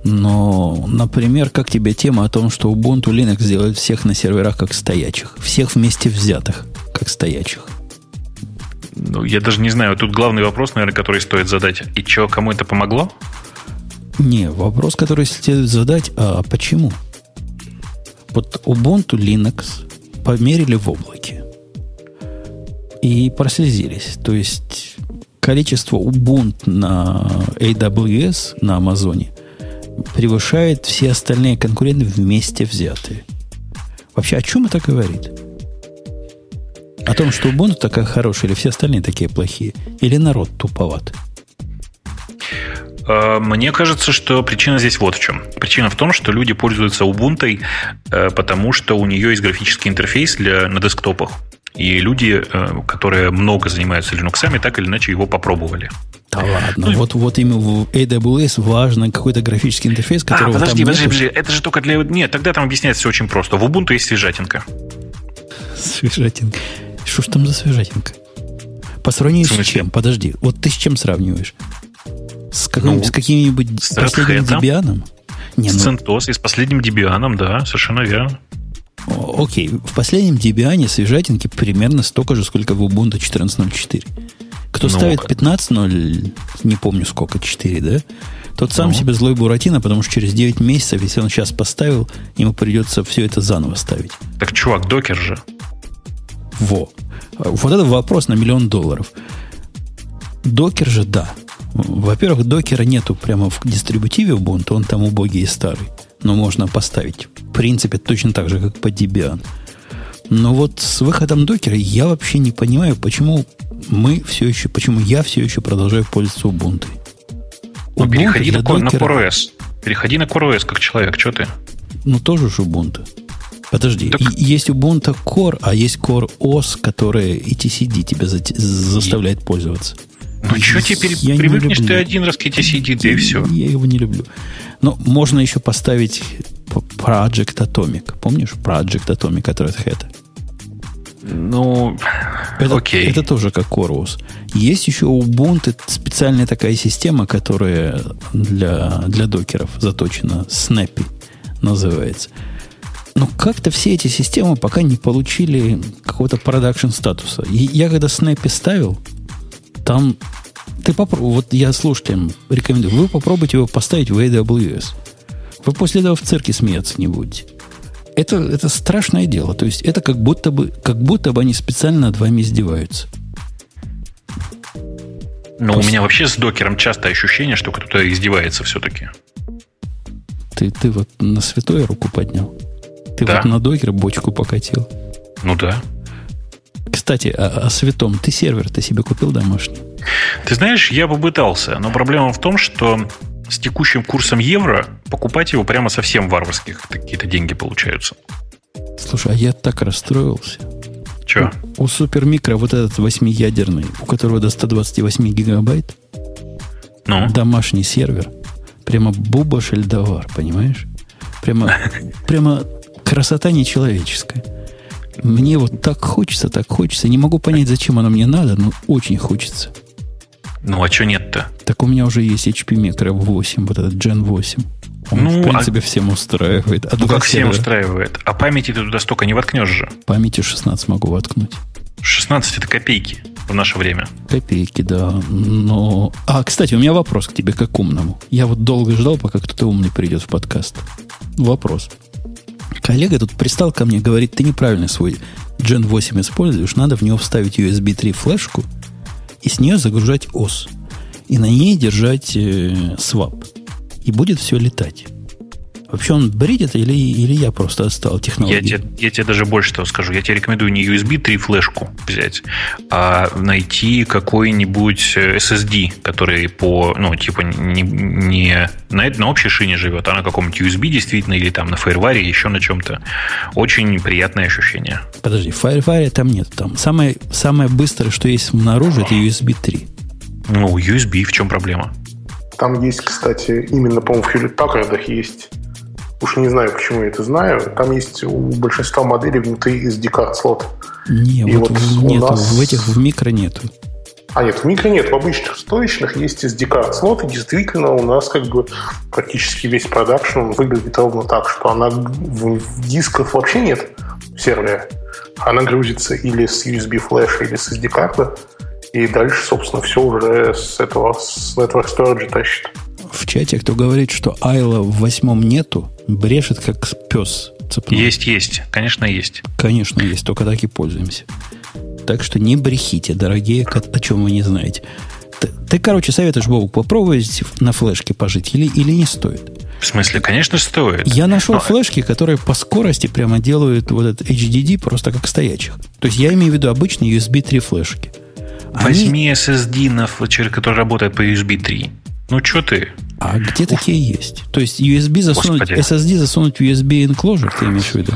Но, например, как тебе тема о том, что Ubuntu Linux делает всех на серверах как стоячих? Всех вместе взятых как стоячих? Ну, я даже не знаю. Тут главный вопрос, наверное, который стоит задать. И что, кому это помогло? Не, вопрос, который следует задать, а почему? Вот Ubuntu Linux померили в облаке и прослезились. То есть количество Ubuntu на AWS, на Амазоне, превышает все остальные конкуренты вместе взятые. Вообще, о чем это говорит? О том, что Ubuntu такая хорошая, или все остальные такие плохие? Или народ туповат? Э, мне кажется, что причина здесь вот в чем. Причина в том, что люди пользуются Ubuntu, э, потому что у нее есть графический интерфейс для, на десктопах. И люди, э, которые много занимаются Linux, так или иначе его попробовали. Да ладно, ну, вот, вот именно в AWS важно какой-то графический интерфейс, который а, подожди, подожди, подожди, это же только для... Нет, тогда там объясняется все очень просто. В Ubuntu есть свежатинка. Свежатинка. Что ж там за свежатинка? По сравнению с чем? Подожди, вот ты с чем сравниваешь? С, каким, ну, с каким-нибудь с последним Debian? Не, с ну... CentOS и с последним Debian, да, совершенно верно. Окей, в последнем Debian свежатинки примерно столько же, сколько в Ubuntu 14.04. Кто ну, ставит 15.0, не помню сколько, 4, да? Тот сам ну. себе злой Буратино, потому что через 9 месяцев, если он сейчас поставил, ему придется все это заново ставить. Так, чувак, докер же. Во. Вот это вопрос на миллион долларов. Докер же, да. Во-первых, докера нету прямо в дистрибутиве Ubuntu, он там убогий и старый. Но можно поставить. В принципе, точно так же, как по Debian. Но вот с выходом докера я вообще не понимаю, почему мы все еще, почему я все еще продолжаю пользоваться Ubuntu. Ну, Ubuntu переходи на, докера, на CoreOS. Переходи на CoreOS как человек, что ты? Ну, тоже же Ubuntu. Подожди, так... есть Ubuntu Core, а есть Core OS, которая etcd тебя за... заставляет пользоваться. Ну, что теперь я привыкнешь ты один раз к TCD, да и все. Я его не люблю. Но можно еще поставить Project Atomic. Помнишь Project Atomic от Red Hat? Ну, Это, Окей. это тоже как Corvus. Есть еще у Ubuntu специальная такая система, которая для, для докеров заточена. Snappy называется. Но как-то все эти системы пока не получили какого-то продакшн статуса. И я когда Snappy ставил, там ты попробуй, вот я слушателям рекомендую, вы попробуйте его поставить в AWS. Вы после этого в цирке смеяться не будете. Это, это страшное дело. То есть это как будто бы, как будто бы они специально над вами издеваются. Но у меня вообще с докером часто ощущение, что кто-то издевается все-таки. Ты, ты вот на святое руку поднял. Ты Да. вот на докер бочку покатил. Ну да. Кстати, о, о святом. Ты сервер ты себе купил домашний? Ты знаешь, я попытался, но проблема в том, что с текущим курсом евро покупать его прямо совсем варварских какие-то деньги получаются. Слушай, а я так расстроился. Че? У супермикро вот этот восьмиядерный, у которого до 128 гигабайт, Ну, домашний сервер, прямо буба шельдовар, понимаешь? Прямо, прямо красота нечеловеческая. Мне вот так хочется, так хочется. Не могу понять, зачем оно мне надо, но очень хочется. ну а что нет-то? Так у меня уже есть HP Micro 8, вот этот Gen 8. Он, Ну, в а- принципе, всем устраивает. А Ну, как всем устраивает. А памяти ты туда столько не воткнешь же. Памяти 16 могу воткнуть. 16 это копейки в наше время. Копейки, да. Но... А, кстати, у меня вопрос к тебе, как умному. Я вот долго ждал, пока кто-то умный придет в подкаст. Вопрос. Коллега тут пристал ко мне, говорит, ты неправильно свой Gen 8 используешь, надо в него вставить USB 3 флешку и с нее загружать ОС. И на ней держать э, свап. И будет все летать. Вообще он бредит или, или я просто отстал Я технологии? тебе, я тебе даже больше того скажу. Я тебе рекомендую не USB 3 флешку взять, а найти какой-нибудь э, SSD, который по, ну, типа, не, не на, на общей шине живет, а на каком-нибудь USB действительно, или там на FireWire, еще на чем-то. Очень приятное ощущение. Подожди, FireWire там нет. Там самое, самое быстрое, что есть снаружи, это USB 3. Ну, USB, в чем проблема? Там есть, кстати, именно, по-моему, в Hewlett Packard есть, уж не знаю, почему я это знаю, там есть у большинства моделей внутри SD-карт слот. Не, И вот, вот нету, нас- в этих в микро нету. А нет, в микро нет, в обычных стоечных есть SD-карт слот, и действительно у нас как бы практически весь продакшн выглядит ровно так, что она в, в дисках вообще нет в сервере. Она грузится или с USB флеша, или с SD-карты, и дальше, собственно, все уже с этого с Network Storage тащит. В чате кто говорит, что Айла в восьмом нету, брешет как пес цепной. Есть, есть. Конечно, есть. Конечно, есть, только так и пользуемся. Так что не брехите, дорогие, о чем вы не знаете. Ты, ты, короче, советуешь Богу попробовать на флешке пожить или, или не стоит? В смысле, конечно, стоит. Я нашел Но- флешки, которые по скорости прямо делают вот этот HDD просто как стоячих. То есть я имею в виду обычные USB 3 флешки. Они- Возьми SSD, на, который работает по USB 3. Ну, что ты? А где такие есть? То есть USB засунуть, Господи. SSD засунуть в USB enclosure, ты имеешь в виду?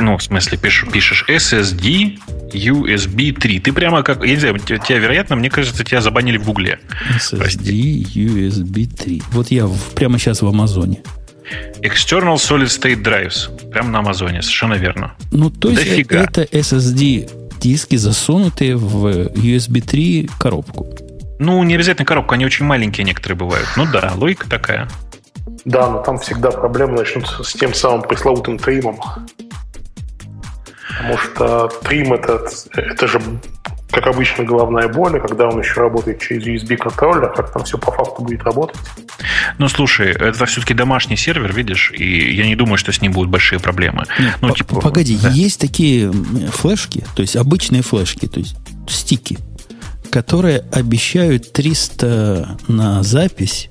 Ну, в смысле, пишешь, пишешь SSD USB 3. Ты прямо как... Я не знаю, тебя, вероятно, мне кажется, тебя забанили в Гугле. SSD USB 3. Вот я в- прямо сейчас в Амазоне. External Solid State Drives. Прямо на Амазоне, совершенно верно. Ну, то есть Дофига. это SSD диски, засунутые в USB 3 коробку. Ну, не обязательно коробка, они очень маленькие некоторые бывают. Ну да, логика такая. Да, но там всегда проблемы начнутся с тем самым пресловутым тримом. Потому что трим это, это же, как обычно, головная боль, и когда он еще работает через USB-контроллер, как там все по факту будет работать. Ну, слушай, это все-таки домашний сервер, видишь, и я не думаю, что с ним будут большие проблемы. Нет, ну, по- типа, погоди, да. есть такие флешки, то есть обычные флешки, то есть стики, которые обещают 300 на запись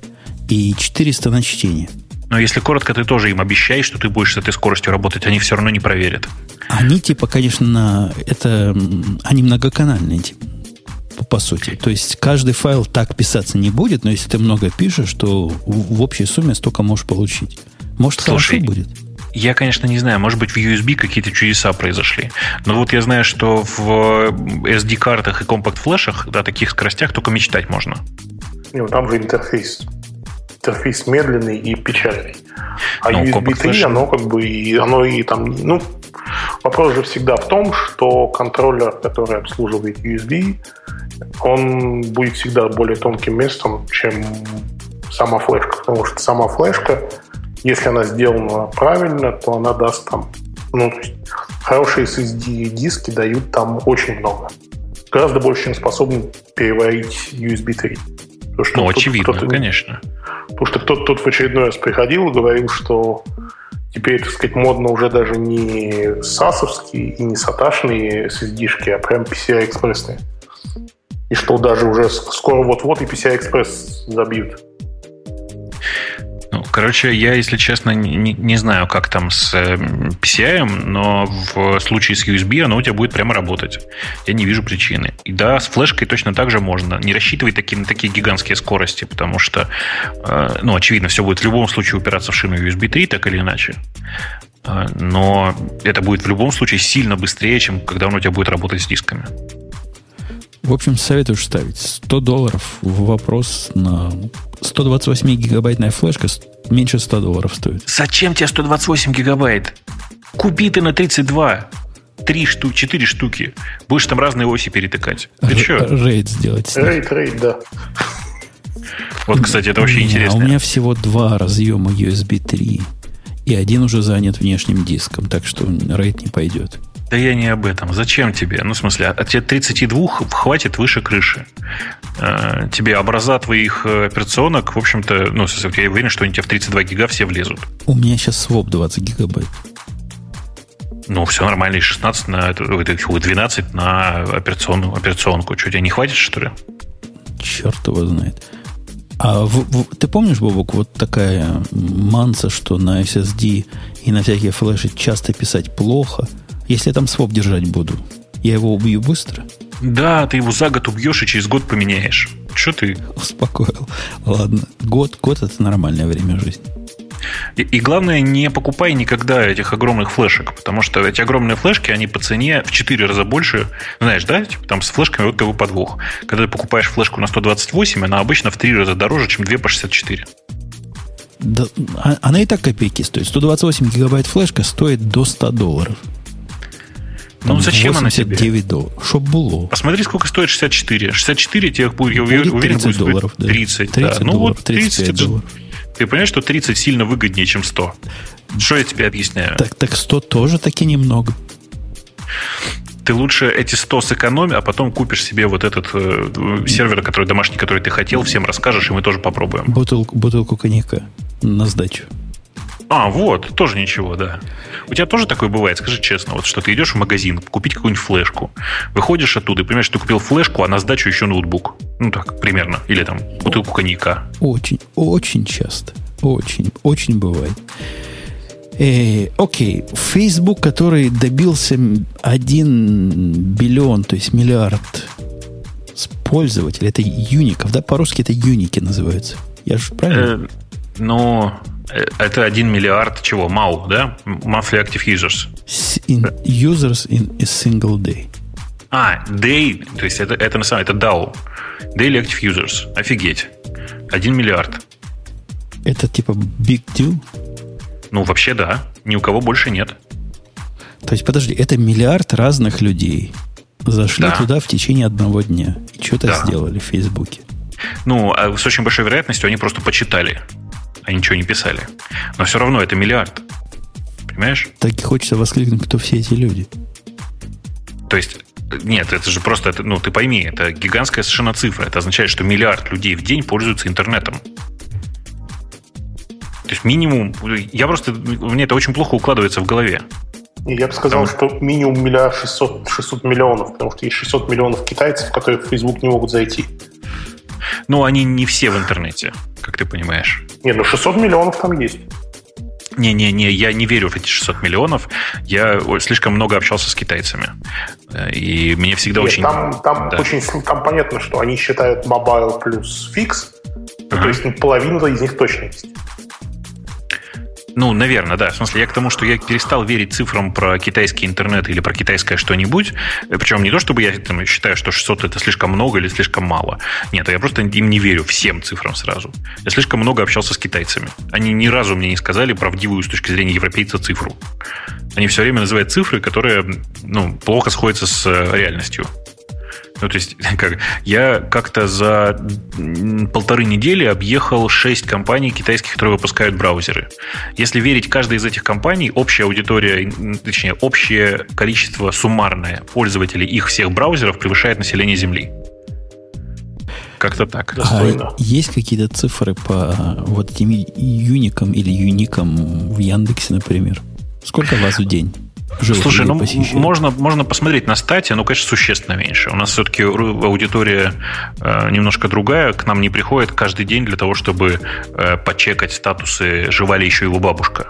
и 400 на чтение. Но если коротко, ты тоже им обещаешь, что ты будешь с этой скоростью работать, они все равно не проверят. Они типа, конечно, это они многоканальные типа, по, сути. То есть каждый файл так писаться не будет, но если ты много пишешь, то в, в общей сумме столько можешь получить. Может, Слушай, хорошо будет. Я, конечно, не знаю, может быть, в USB какие-то чудеса произошли. Но вот я знаю, что в SD-картах и компакт-флешах, да, таких скоростях только мечтать можно. Вот там же интерфейс. Интерфейс медленный и печальный. А Ну, USB Compact 3, Flash. оно как бы и оно и там, ну, Вопрос же всегда в том, что контроллер, который обслуживает USB, он будет всегда более тонким местом, чем сама флешка. Потому что сама флешка, если она сделана правильно, то она даст там... Ну, хорошие SSD-диски дают там очень много. Гораздо больше, чем способны переварить USB 3. То, что ну, очевидно, конечно. Потому что кто-то в очередной раз приходил и говорил, что теперь, так сказать, модно уже даже не сасовские и не саташные SSD-шки, а прям PCI-экспрессные. И что даже уже скоро вот-вот и PCI-экспресс забьют. Ну, короче, я, если честно, не, не знаю, как там с э, PCI, но в случае с USB оно у тебя будет прямо работать. Я не вижу причины. И да, с флешкой точно так же можно. Не рассчитывай таки, на такие гигантские скорости, потому что, э, ну, очевидно, все будет в любом случае упираться в шину USB 3, так или иначе. Э, но это будет в любом случае сильно быстрее, чем когда он у тебя будет работать с дисками. В общем, советую ставить 100 долларов в вопрос на 128 гигабайтная флешка меньше 100 долларов стоит. Зачем тебе 128 гигабайт? Купи ты на 32. Три штуки, четыре штуки. Будешь там разные оси перетыкать. Ты что? Рейд сделать. Рейд, рейд, да. Вот, кстати, это вообще интересно. А у меня всего два разъема USB 3. И один уже занят внешним диском, так что рейд не пойдет. Да я не об этом. Зачем тебе? Ну, в смысле, от тебе 32 хватит выше крыши. Э, тебе образа твоих э, операционок, в общем-то, ну, я уверен, что они тебе в 32 гига все влезут. У меня сейчас своп 20 гигабайт. Ну, все нормально, и 16 на 12 на операционную, операционку. Что, тебе не хватит, что ли? Черт его знает. А в, в, ты помнишь, Бобок, вот такая манса, что на SSD и на всякие флеши часто писать плохо – если я там своп держать буду, я его убью быстро? Да, ты его за год убьешь и через год поменяешь. Что ты? Успокоил. Ладно, год, год это нормальное время жизни. И, и главное, не покупай никогда этих огромных флешек, потому что эти огромные флешки, они по цене в 4 раза больше. Знаешь, да? Типа там с флешками вот какой подвох. Когда ты покупаешь флешку на 128, она обычно в 3 раза дороже, чем 2 по 64. Да, а, она и так копейки стоит. 128 гигабайт флешка стоит до 100 долларов. Ну, зачем она тебе? 9 долларов. Чтоб было. Посмотри, сколько стоит 64. 64 тех будет, я уверен, 30 будет долларов, да. 30, 30 да. Ну вот 30 долларов. Ты понимаешь, что 30 сильно выгоднее, чем 100? Что я тебе объясняю? Так, так 100 тоже таки немного. Ты лучше эти 100 сэкономи, а потом купишь себе вот этот э, сервер, который домашний, который ты хотел, всем расскажешь, и мы тоже попробуем. Бутылку, бутылку коньяка на сдачу. А, вот, тоже ничего, да. У тебя тоже такое бывает, скажи честно, вот что ты идешь в магазин купить какую-нибудь флешку, выходишь оттуда и понимаешь, что ты купил флешку, а на сдачу еще ноутбук. Ну так, примерно. Или там бутылку коньяка. Очень, очень часто. Очень, очень бывает. Э, окей, Facebook, который добился 1 биллион, то есть миллиард пользователей, это юников, да, по-русски это юники называются. Я же правильно? Э, Э, это 1 миллиард чего? MAU, да? Monthly Active Users. In users in a single day. А, day, то есть это, это на самом деле, это DAO. Daily Active Users. Офигеть. 1 миллиард. Это типа big deal? Ну, вообще да. Ни у кого больше нет. То есть, подожди, это миллиард разных людей зашли да. туда в течение одного дня и что-то да. сделали в Фейсбуке. Ну, а с очень большой вероятностью они просто почитали а ничего не писали. Но все равно это миллиард. Понимаешь? Так и хочется воскликнуть, кто все эти люди. То есть, нет, это же просто, это, ну, ты пойми, это гигантская совершенно цифра. Это означает, что миллиард людей в день пользуются интернетом. То есть минимум, я просто, мне это очень плохо укладывается в голове. Я бы сказал, потому... что минимум миллиард 600, 600 миллионов, потому что есть 600 миллионов китайцев, которые в Facebook не могут зайти. Ну, они не все в интернете, как ты понимаешь. Не, ну 600 миллионов там есть. Не-не-не, я не верю в эти 600 миллионов. Я слишком много общался с китайцами. И мне всегда Нет, очень... Там, там, да. очень... там понятно, что они считают mobile плюс фикс. Uh-huh. То есть половина из них точно есть. Ну, наверное, да. В смысле, я к тому, что я перестал верить цифрам про китайский интернет или про китайское что-нибудь. Причем не то, чтобы я там, считаю, что 600 это слишком много или слишком мало. Нет, я просто им не верю всем цифрам сразу. Я слишком много общался с китайцами. Они ни разу мне не сказали правдивую с точки зрения европейца цифру. Они все время называют цифры, которые ну, плохо сходятся с э, реальностью. Ну, то есть, как, я как-то за полторы недели объехал шесть компаний китайских, которые выпускают браузеры. Если верить каждой из этих компаний, общая аудитория, точнее, общее количество суммарное пользователей их всех браузеров превышает население Земли. Как-то так. А есть какие-то цифры по вот этим юникам или юникам в Яндексе, например? Сколько вас в день? Живых Слушай, ну можно, можно посмотреть на стате, но, конечно, существенно меньше. У нас все-таки аудитория э, немножко другая. К нам не приходит каждый день для того, чтобы э, почекать статусы, жива ли еще его бабушка.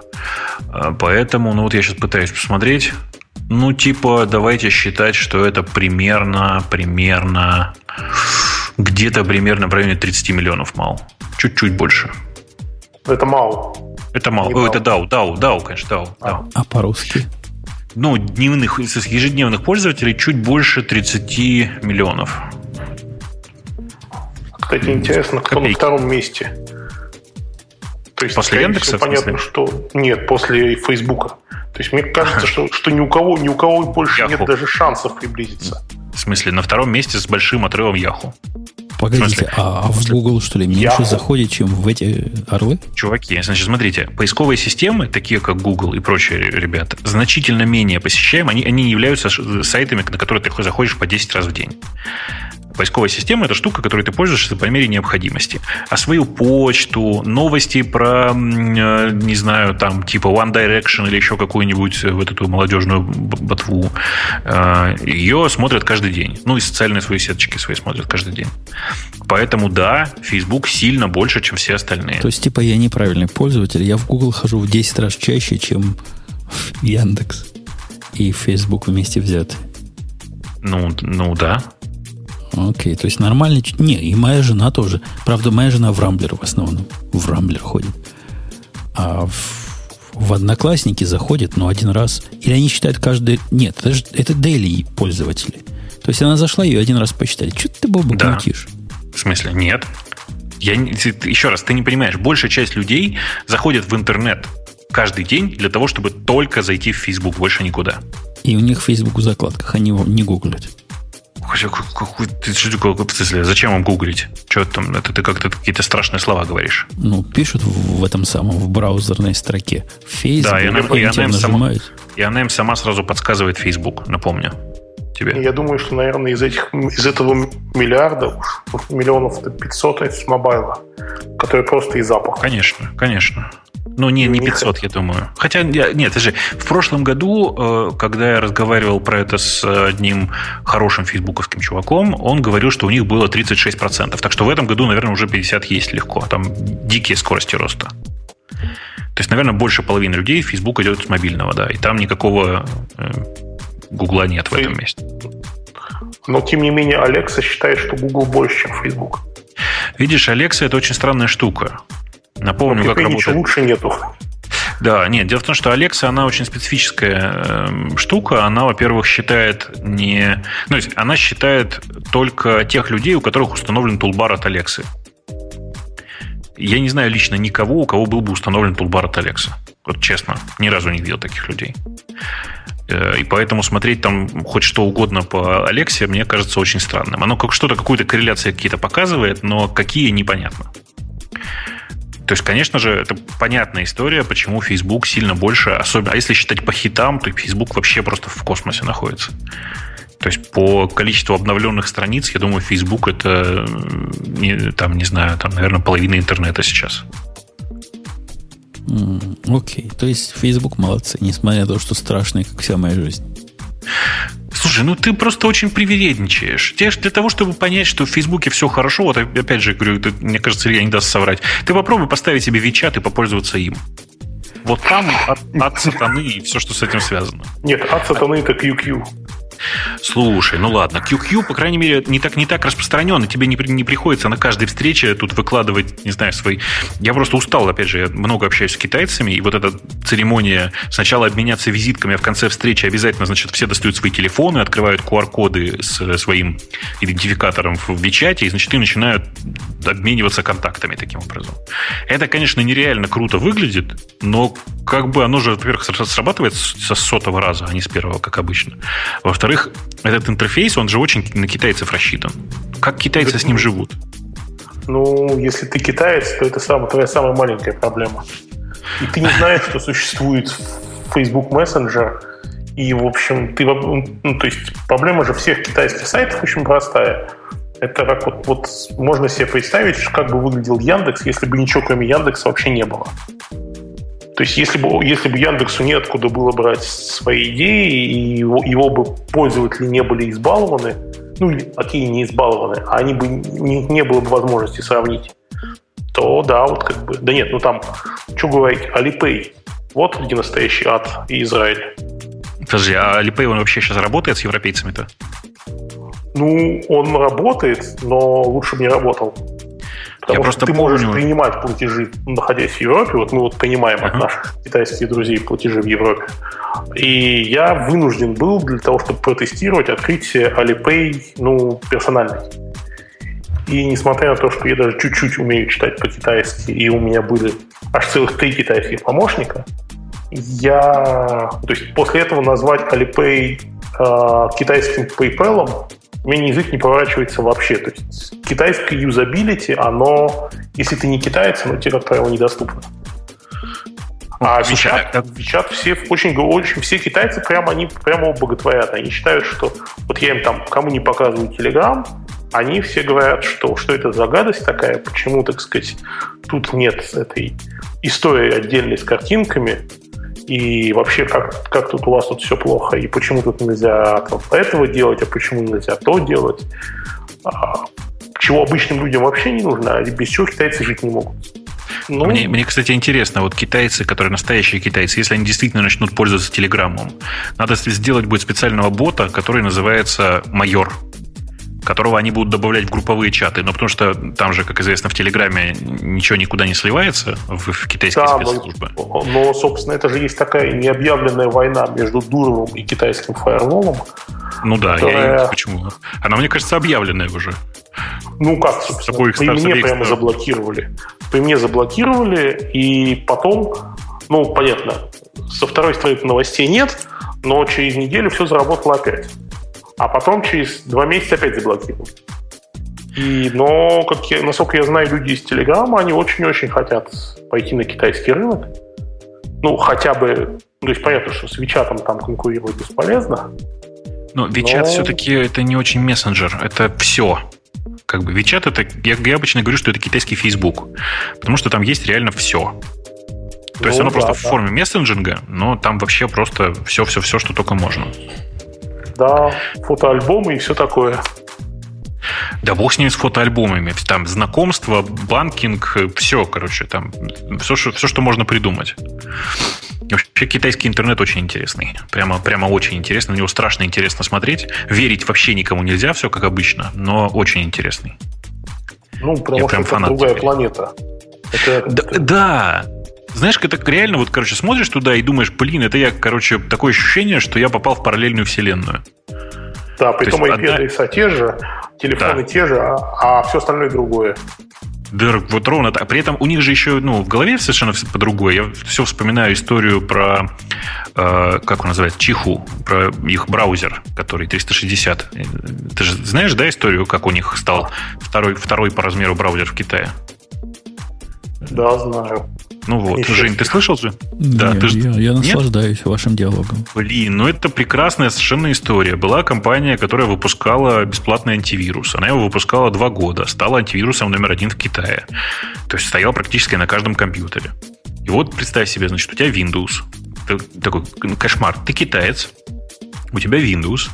Э, поэтому, ну вот я сейчас пытаюсь посмотреть. Ну, типа, давайте считать, что это примерно, примерно, где-то примерно в районе 30 миллионов мал. Чуть-чуть больше. Это мало. Это мало. О, это DAO, DAO, DAO, конечно, DAO. А, а по-русски? Ну, дневных, ежедневных пользователей чуть больше 30 миллионов. Кстати, интересно, кто Копейки. на втором месте? То есть, после Яндекса? Понятно, что нет, после Фейсбука. То есть мне кажется, что, что ни у кого, ни у кого больше Яху. нет даже шансов приблизиться. В смысле, на втором месте с большим отрывом Яху. Погодите, а, а в Google, что ли, меньше Я... заходит, чем в эти орлы? Чуваки, значит, смотрите, поисковые системы, такие как Google и прочие ребята, значительно менее посещаемы. Они, они являются сайтами, на которые ты заходишь по 10 раз в день. Поисковая система – это штука, которой ты пользуешься по мере необходимости. А свою почту, новости про, э, не знаю, там, типа One Direction или еще какую-нибудь э, вот эту молодежную ботву, э, ее смотрят каждый день. Ну, и социальные свои сеточки свои смотрят каждый день. Поэтому, да, Facebook сильно больше, чем все остальные. То есть, типа, я неправильный пользователь. Я в Google хожу в 10 раз чаще, чем в Яндекс и Facebook вместе взяты. Ну, ну да. Окей, то есть нормальный... Не, и моя жена тоже. Правда, моя жена в Рамблер в основном. В Рамблер ходит. А в, в Одноклассники заходит, но один раз. Или они считают каждый... Нет, это, же, это daily пользователи. То есть она зашла, ее один раз посчитали. Что ты, Бобу, да. крутишь? В смысле? Нет. Я, еще раз, ты не понимаешь, большая часть людей заходит в интернет каждый день для того, чтобы только зайти в Facebook, больше никуда. И у них в Facebook в закладках, они его не гуглят. Зачем вам гуглить? Что там? Это ты как-то какие-то страшные слова говоришь. Ну, пишут в этом самом, в браузерной строке. Facebook, да, и она, и, она им сама, и она им сама сразу подсказывает Facebook, напомню тебе. Я думаю, что, наверное, из, этих, из этого миллиарда, миллионов 500 это с мобайла, который просто из запаха. Конечно, конечно. Ну, не, не 500, я думаю. Хотя, нет, же в прошлом году, э, когда я разговаривал про это с одним хорошим фейсбуковским чуваком, он говорил, что у них было 36%. Так что в этом году, наверное, уже 50 есть легко. Там дикие скорости роста. То есть, наверное, больше половины людей в Facebook идет с мобильного, да. И там никакого э, Гугла нет в этом месте. Но, тем не менее, Алекса считает, что Google больше, чем Facebook. Видишь, Алекса это очень странная штука. Напомню, как работает. лучше нету. Да, нет, дело в том, что Alexa, она очень специфическая э, штука. Она, во-первых, считает не... Ну, есть она считает только тех людей, у которых установлен тулбар от Alexa. Я не знаю лично никого, у кого был бы установлен тулбар от Alexa. Вот честно, ни разу не видел таких людей. Э, и поэтому смотреть там хоть что угодно по Алексе, мне кажется очень странным. Оно как что-то, какую-то корреляцию какие-то показывает, но какие непонятно. То есть, конечно же, это понятная история, почему Facebook сильно больше, особенно, а если считать по хитам, то Facebook вообще просто в космосе находится. То есть по количеству обновленных страниц, я думаю, Facebook это, не, там, не знаю, там, наверное, половина интернета сейчас. Окей. Okay. То есть Facebook молодцы, несмотря на то, что страшные, как вся моя жизнь. Слушай, ну ты просто очень привередничаешь. Тебе для того, чтобы понять, что в Фейсбуке все хорошо, вот опять же говорю, ты, мне кажется, Илья не даст соврать. Ты попробуй поставить себе Вичат и попользоваться им. Вот там от, от сатаны и все, что с этим связано. Нет, от сатаны это QQ. Слушай, ну ладно, QQ, по крайней мере, не так, не так распространен, и тебе не, не приходится на каждой встрече тут выкладывать, не знаю, свои... Я просто устал, опять же, я много общаюсь с китайцами, и вот эта церемония сначала обменяться визитками, а в конце встречи обязательно, значит, все достают свои телефоны, открывают QR-коды с своим идентификатором в Вичате, и, значит, и начинают обмениваться контактами таким образом. Это, конечно, нереально круто выглядит, но как бы оно же, во-первых, срабатывает со сотого раза, а не с первого, как обычно. Во-вторых, этот интерфейс, он же очень на китайцев рассчитан. Как китайцы с ним живут? Ну, если ты китаец, то это самая, твоя самая маленькая проблема. И ты не знаешь, что существует Facebook Messenger, и, в общем, ты, ну, то есть проблема же всех китайских сайтов очень простая. Это как вот, вот можно себе представить, как бы выглядел Яндекс, если бы ничего кроме Яндекса вообще не было. То есть если бы, если бы Яндексу неоткуда было брать свои идеи, и его, его бы пользователи не были избалованы, ну, какие не избалованы, а они бы, не, не было бы возможности сравнить, то да, вот как бы, да нет, ну там, что говорить, Alipay, вот где настоящий ад и Израиль. Подожди, а Alipay, он вообще сейчас работает с европейцами-то? Ну, он работает, но лучше бы не работал. Потому Я что просто ты помню... можешь принимать платежи, находясь в Европе. Вот мы вот принимаем uh-huh. от наших китайских друзей платежи в Европе. И я вынужден был для того, чтобы протестировать открытие Alipay ну, персональный. И несмотря на то, что я даже чуть-чуть умею читать по-китайски, и у меня были аж целых три китайских помощника, я... То есть после этого назвать Alipay э, китайским PayPal у меня язык не поворачивается вообще. То есть китайское юзабилити, оно, если ты не китаец, оно тебе, как правило, недоступно. А WeChat, WeChat все очень, очень все китайцы прямо они прямо боготворят. Они считают, что вот я им там кому не показываю Telegram, они все говорят, что что это за гадость такая, почему, так сказать, тут нет этой истории отдельной с картинками, и вообще, как, как тут у вас тут все плохо, и почему тут нельзя этого делать, а почему нельзя то делать, а, чего обычным людям вообще не нужно, а без чего китайцы жить не могут. Ну, мне, мне, кстати, интересно, вот китайцы, которые настоящие китайцы, если они действительно начнут пользоваться телеграммом, надо сделать будет специального бота, который называется майор которого они будут добавлять в групповые чаты. Но потому что там же, как известно, в Телеграме ничего никуда не сливается в, в китайские да, спецслужбы. Но, но, собственно, это же есть такая необъявленная война между Дуровым и китайским фаерволом. Ну да, которая... я почему? Она, мне кажется, объявленная уже. Ну как, собственно, Обоих, при мне прямо сторон. заблокировали. При мне заблокировали, и потом, ну, понятно, со второй стороны новостей нет, но через неделю все заработало опять а потом через два месяца опять заблокировал. И, но, как я, насколько я знаю, люди из Телеграма, они очень-очень хотят пойти на китайский рынок. Ну, хотя бы, то есть понятно, что с Вичатом там конкурировать бесполезно. Но WeChat но... все-таки это не очень мессенджер, это все. Как бы WeChat это, я, я обычно говорю, что это китайский Facebook, потому что там есть реально все. То ну, есть оно да, просто да. в форме мессенджинга, но там вообще просто все-все-все, что только можно да, фотоальбомы и все такое. Да бог с ними с фотоальбомами. Там знакомство, банкинг, все, короче, там все, что, все, что можно придумать. Вообще китайский интернет очень интересный. Прямо, прямо очень интересный. На него страшно интересно смотреть. Верить вообще никому нельзя, все как обычно, но очень интересный. Ну, потому Я что это другая теперь. планета. Это, да, да, знаешь, это реально, вот, короче, смотришь туда и думаешь, блин, это я, короче, такое ощущение, что я попал в параллельную вселенную. Да, притом IP-адреса одна... те же, телефоны да. те же, а, а все остальное другое. Да, вот ровно так. При этом у них же еще, ну, в голове совершенно все по-другому. Я все вспоминаю историю про, э, как он называется, Чиху, про их браузер, который 360. Ты же знаешь, да, историю, как у них стал второй, второй по размеру браузер в Китае? Да, знаю. Ну вот, Еще Жень, ты слышал же? Да, Нет, ты же... я, я наслаждаюсь Нет? вашим диалогом. Блин, ну это прекрасная совершенно история. Была компания, которая выпускала бесплатный антивирус. Она его выпускала два года. Стала антивирусом номер один в Китае. То есть стоял практически на каждом компьютере. И вот представь себе, значит, у тебя Windows. Ты, такой кошмар. Ты китаец, у тебя Windows,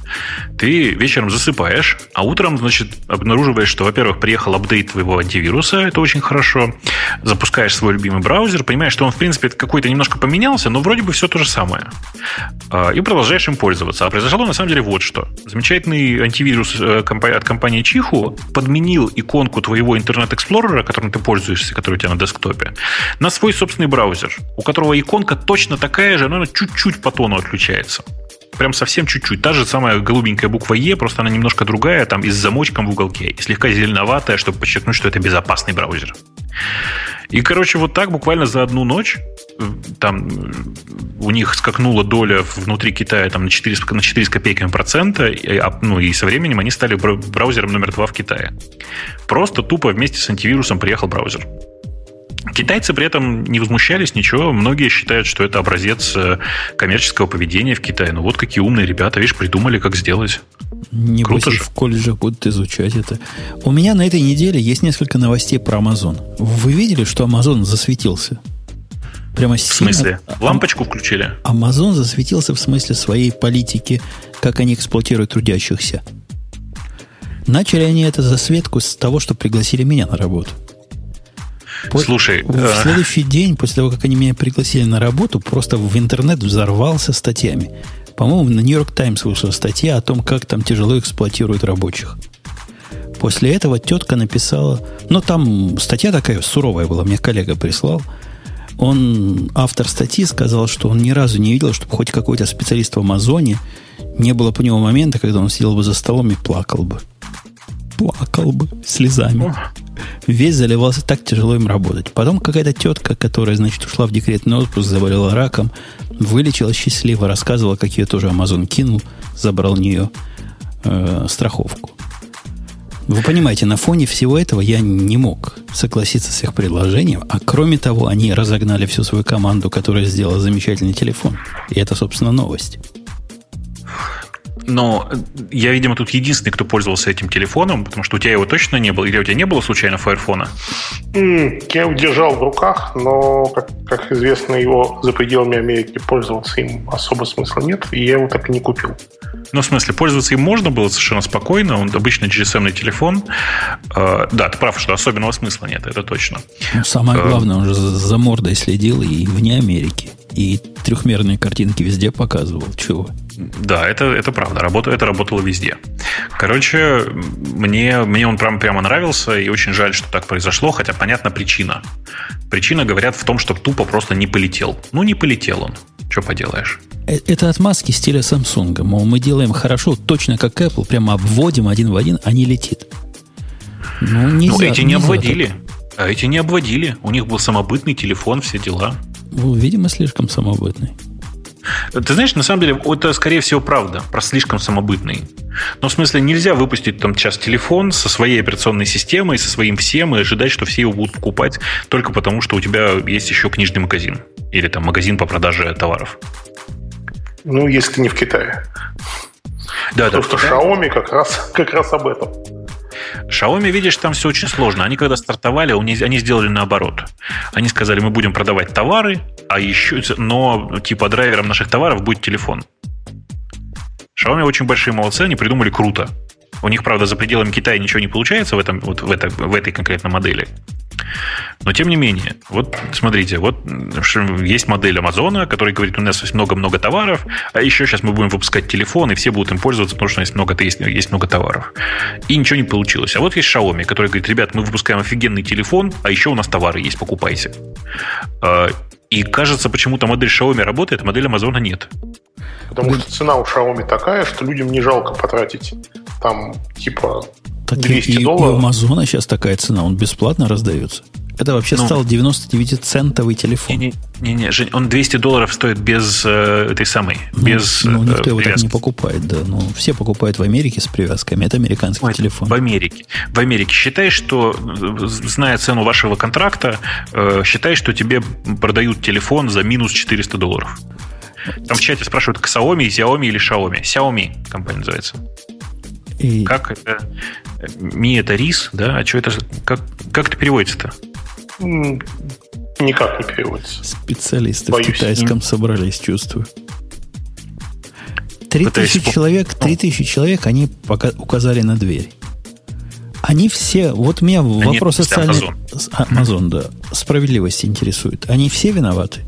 ты вечером засыпаешь, а утром, значит, обнаруживаешь, что, во-первых, приехал update твоего антивируса, это очень хорошо, запускаешь свой любимый браузер, понимаешь, что он, в принципе, какой-то немножко поменялся, но вроде бы все то же самое. А, и продолжаешь им пользоваться. А произошло, на самом деле, вот что. Замечательный антивирус э, от компании Qihoo подменил иконку твоего Internet Explorer а, которым ты пользуешься, который у тебя на десктопе, на свой собственный браузер, у которого иконка точно такая же, но она чуть-чуть по тону отличается прям совсем чуть-чуть. Та же самая голубенькая буква Е, просто она немножко другая, там и с замочком в уголке, и слегка зеленоватая, чтобы подчеркнуть, что это безопасный браузер. И, короче, вот так буквально за одну ночь э, там э, у них скакнула доля внутри Китая там, на, 4, на 4 с копейками процента, и, а, ну и со временем они стали браузером номер два в Китае. Просто тупо вместе с антивирусом приехал браузер. Китайцы при этом не возмущались, ничего. Многие считают, что это образец э, коммерческого поведения в Китае. Ну вот какие умные ребята, видишь, придумали, как сделать. Не Круто же. в колледжах будут изучать это. У меня на этой неделе есть несколько новостей про Amazon. Вы видели, что Amazon засветился? Прямо в смысле? Лампочку включили? Amazon засветился в смысле своей политики, как они эксплуатируют трудящихся. Начали они это засветку с того, что пригласили меня на работу. Слушай, в э... следующий день, после того, как они меня пригласили на работу, просто в интернет взорвался статьями. По-моему, на Нью-Йорк Таймс вышла статья о том, как там тяжело эксплуатируют рабочих. После этого тетка написала... Ну, там статья такая суровая была, мне коллега прислал. Он, автор статьи, сказал, что он ни разу не видел, чтобы хоть какой-то специалист в Амазоне не было по нему момента, когда он сидел бы за столом и плакал бы плакал бы слезами. Весь заливался, так тяжело им работать. Потом какая-то тетка, которая, значит, ушла в декретный отпуск, заболела раком, вылечила счастливо, рассказывала, как ее тоже Амазон кинул, забрал у нее э, страховку. Вы понимаете, на фоне всего этого я не мог согласиться с их предложением, а кроме того, они разогнали всю свою команду, которая сделала замечательный телефон. И это, собственно, новость. Но я, видимо, тут единственный, кто пользовался этим телефоном, потому что у тебя его точно не было. Или у тебя не было случайно Firephone? Я его держал в руках, но, как, как известно, его за пределами Америки пользоваться им особо смысла нет, и я его так и не купил. Ну, в смысле, пользоваться им можно было совершенно спокойно. Он обычно GSM телефон. Э, да, ты прав, что особенного смысла нет, это точно. Ну, самое э, главное, он же за мордой следил и вне Америки. И трехмерные картинки везде показывал. Чего? Да, это, это правда. Работа, это работало везде. Короче, мне, мне он прям, прямо нравился, и очень жаль, что так произошло, хотя понятна причина. Причина, говорят, в том, что тупо просто не полетел. Ну, не полетел он. Что поделаешь? Э, это отмазки стиля Samsung. Мол, мы делаем хорошо, точно как Apple, прямо обводим один в один, а не летит. Ну, нельзя, ну эти не обводили. Так. А эти не обводили. У них был самобытный телефон, все дела. Ну, видимо, слишком самобытный. Ты знаешь, на самом деле, это, скорее всего, правда про слишком самобытный. Но в смысле, нельзя выпустить там сейчас телефон со своей операционной системой, со своим всем, и ожидать, что все его будут покупать только потому, что у тебя есть еще книжный магазин. Или там магазин по продаже товаров. Ну, если не в Китае. Да, Потому да, что Xiaomi как раз, как раз об этом. Xiaomi, видишь, там все очень сложно. Они когда стартовали, они сделали наоборот. Они сказали, мы будем продавать товары, а еще, но типа драйвером наших товаров будет телефон. Xiaomi очень большие молодцы, они придумали круто. У них, правда, за пределами Китая ничего не получается в, этом, вот в, это, в этой конкретной модели. Но тем не менее, вот смотрите, вот есть модель Амазона, который говорит, у нас есть много-много товаров, а еще сейчас мы будем выпускать телефон, и все будут им пользоваться, потому что есть много, есть, есть много товаров. И ничего не получилось. А вот есть Xiaomi, который говорит, ребят, мы выпускаем офигенный телефон, а еще у нас товары есть, покупайте. А, и кажется, почему-то модель Xiaomi работает, а модель Амазона нет. Потому что цена у Xiaomi такая, что людям не жалко потратить там типа так 200 и, долларов. И у Амазона сейчас такая цена, он бесплатно раздается. Это вообще ну, стал 99-центовый телефон. Не-не, Жень, он 200 долларов стоит без э, этой самой, ну, без Ну, никто э, его так не покупает, да. Ну, все покупают в Америке с привязками. Это американский Ой, телефон. В Америке. В Америке. Считай, что, зная цену вашего контракта, э, считай, что тебе продают телефон за минус 400 долларов. Там в чате спрашивают, Xiaomi, Xiaomi или Xiaomi. Xiaomi компания называется. И... Как это? Ми это рис, да? А что это? Как, как это переводится-то? Никак не переводится. Специалисты Боюсь. в китайском собрались, чувствую. 3000 человек, 3000 человек, они пока указали на дверь. Они все, вот меня а вопрос социальный... Амазон. Амазон, да. Справедливости интересует. Они все виноваты?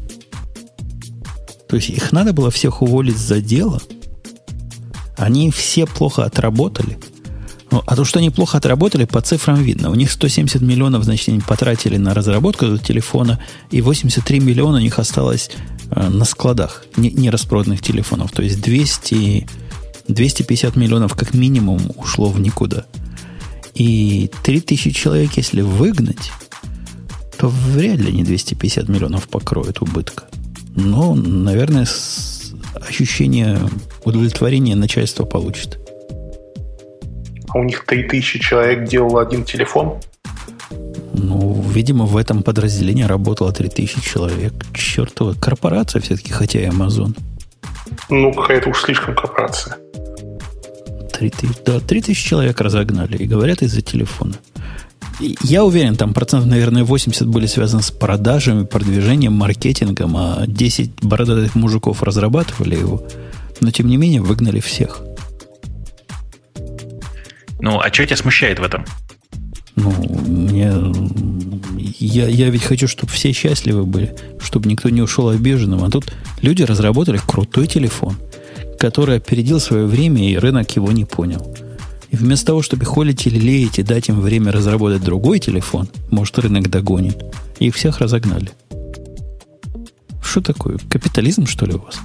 То есть их надо было всех уволить за дело? Они все плохо отработали? Ну, а то, что они плохо отработали, по цифрам видно. У них 170 миллионов, значит, они потратили на разработку этого телефона, и 83 миллиона у них осталось э, на складах нераспроданных не телефонов. То есть 200, 250 миллионов как минимум ушло в никуда. И 3000 человек, если выгнать, то вряд ли не 250 миллионов покроют убытка. Но, наверное, ощущение удовлетворения начальство получит. А у них 3000 человек делал один телефон? Ну, видимо, в этом подразделении работало 3000 человек. Чертова корпорация все-таки, хотя и Amazon. Ну, какая-то уж слишком корпорация. 3000, да, 3000 человек разогнали. И говорят из-за телефона. Я уверен, там процентов, наверное, 80 были связаны с продажами, продвижением, маркетингом, а 10 бородатых мужиков разрабатывали его. Но, тем не менее, выгнали всех. Ну, а что тебя смущает в этом? Ну, мне... Я, я ведь хочу, чтобы все счастливы были, чтобы никто не ушел обиженным. А тут люди разработали крутой телефон – который опередил свое время, и рынок его не понял. И вместо того, чтобы холить или леять и дать им время разработать другой телефон, может, рынок догонит, их всех разогнали. Что такое? Капитализм, что ли, у вас?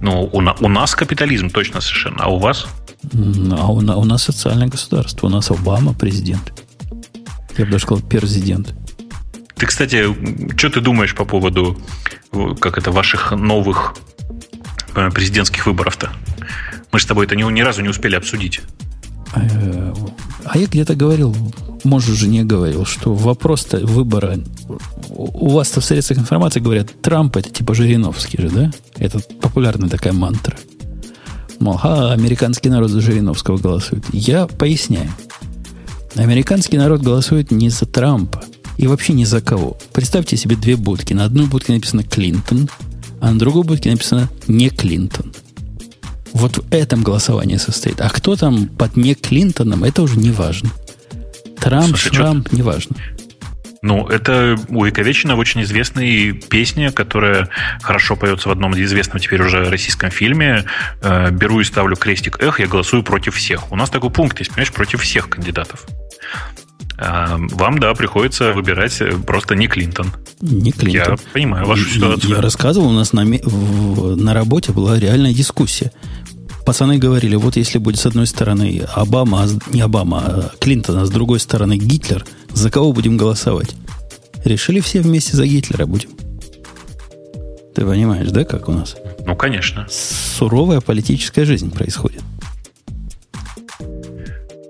Ну, у, на, у нас капитализм точно совершенно, а у вас? А у, у нас социальное государство. У нас Обама президент. Я бы даже сказал, президент. Ты, кстати, что ты думаешь по поводу как это, ваших новых Э, президентских выборов-то? Мы с тобой это ни, ни разу не успели обсудить. Э, а я где-то говорил, может, уже не говорил, что вопрос-то выбора... У вас-то в средствах информации говорят, Трамп это типа Жириновский же, да? Это популярная такая мантра. Мол, а, американский народ за Жириновского голосует. Я поясняю. Американский народ голосует не за Трампа и вообще ни за кого. Представьте себе две будки. На одной будке написано Клинтон, а на другой будке написано «не Клинтон». Вот в этом голосование состоит. А кто там под «не Клинтоном», это уже не важно. Трамп, Слушай, Трамп, не важно. Ну, это у Яковечина очень известная песня, которая хорошо поется в одном известном теперь уже российском фильме. Э, «Беру и ставлю крестик эх, я голосую против всех». У нас такой пункт есть, понимаешь, против всех кандидатов. А, вам, да, приходится выбирать э, просто не Клинтон. Не Клинтон. Я понимаю вашу ситуацию. Я рассказывал, у нас на, на работе была реальная дискуссия. Пацаны говорили, вот если будет с одной стороны Обама, а не Обама, а Клинтон, а с другой стороны Гитлер, за кого будем голосовать? Решили все вместе за Гитлера будем. Ты понимаешь, да, как у нас? Ну, конечно. Суровая политическая жизнь происходит.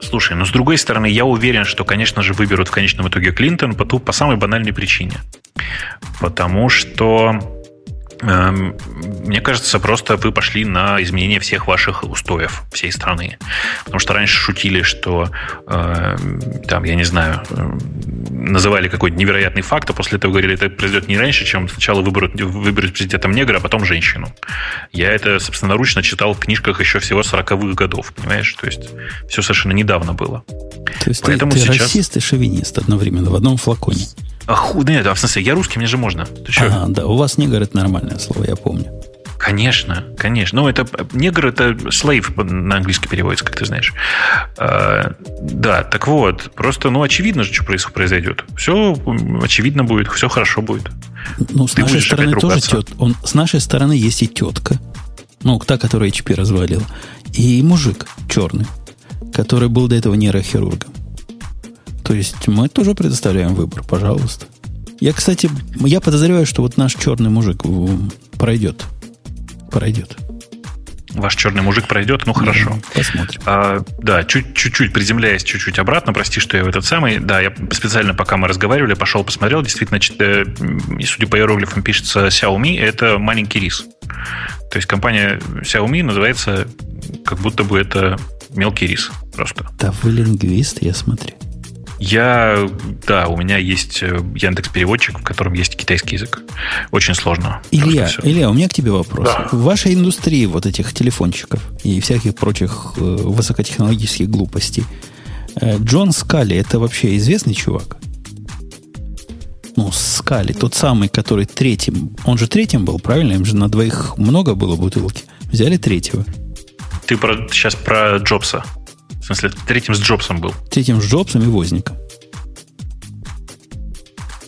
Слушай, но с другой стороны, я уверен, что, конечно же, выберут в конечном итоге Клинтон по, ту, по самой банальной причине. Потому что мне кажется, просто вы пошли на изменение всех ваших устоев всей страны. Потому что раньше шутили, что э, там, я не знаю, э, называли какой-то невероятный факт, а после этого говорили, это произойдет не раньше, чем сначала выберут, выберут президентом негра, а потом женщину. Я это собственноручно читал в книжках еще всего 40-х годов, понимаешь? То есть все совершенно недавно было. То есть Поэтому ты, ты сейчас... расист и шовинист одновременно в одном флаконе. Ах, нет, а в смысле, я русский, мне же можно. Ты что? А, да, у вас негр это нормальное слово, я помню. Конечно, конечно. Ну, это негр это слейв на английский переводится, как ты знаешь. А, да, так вот, просто, ну, очевидно же, что произойдет. Все очевидно будет, все хорошо будет. Ну, с ты нашей стороны тоже тет, он, с нашей стороны есть и тетка, ну, та, которая HP развалила, и мужик черный, который был до этого нейрохирургом. То есть мы тоже предоставляем выбор, пожалуйста. Я, кстати, я подозреваю, что вот наш черный мужик пройдет. Пройдет. Ваш черный мужик пройдет, ну хорошо. Посмотрим. А, да, чуть-чуть приземляясь чуть-чуть обратно, прости, что я в этот самый. Да, я специально, пока мы разговаривали, пошел посмотрел. Действительно, э, и судя по иероглифам, пишется Xiaomi, это маленький рис. То есть компания Xiaomi называется, как будто бы это мелкий рис просто. Да вы лингвист, я смотрю. Я, да, у меня есть э, Яндекс переводчик, в котором есть китайский язык. Очень сложно. Илья, Илья, у меня к тебе вопрос. Да. В вашей индустрии вот этих телефончиков и всяких прочих э, высокотехнологических глупостей, э, Джон Скали это вообще известный чувак? Ну, Скали, тот самый, который третьим. Он же третьим был, правильно? Им же на двоих много было бутылки. Взяли третьего. Ты про, сейчас про Джобса. В смысле, третьим с Джобсом был. Третьим с Джобсом и Возником.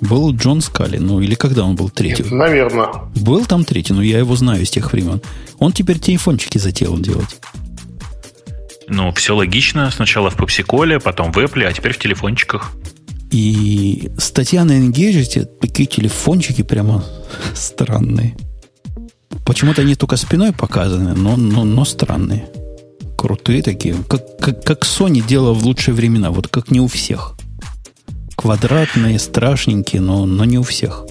Был Джон Скали, ну или когда он был третий? наверное. Был там третий, но я его знаю с тех времен. Он теперь телефончики затеял делать. Ну, все логично. Сначала в попсиколе, потом в Apple, а теперь в телефончиках. И статья на Engadget, такие телефончики прямо странные. Почему-то они только спиной показаны, но, но, но странные крутые такие. Как, как, как Sony делала в лучшие времена. Вот как не у всех. Квадратные, страшненькие, но, но не у всех.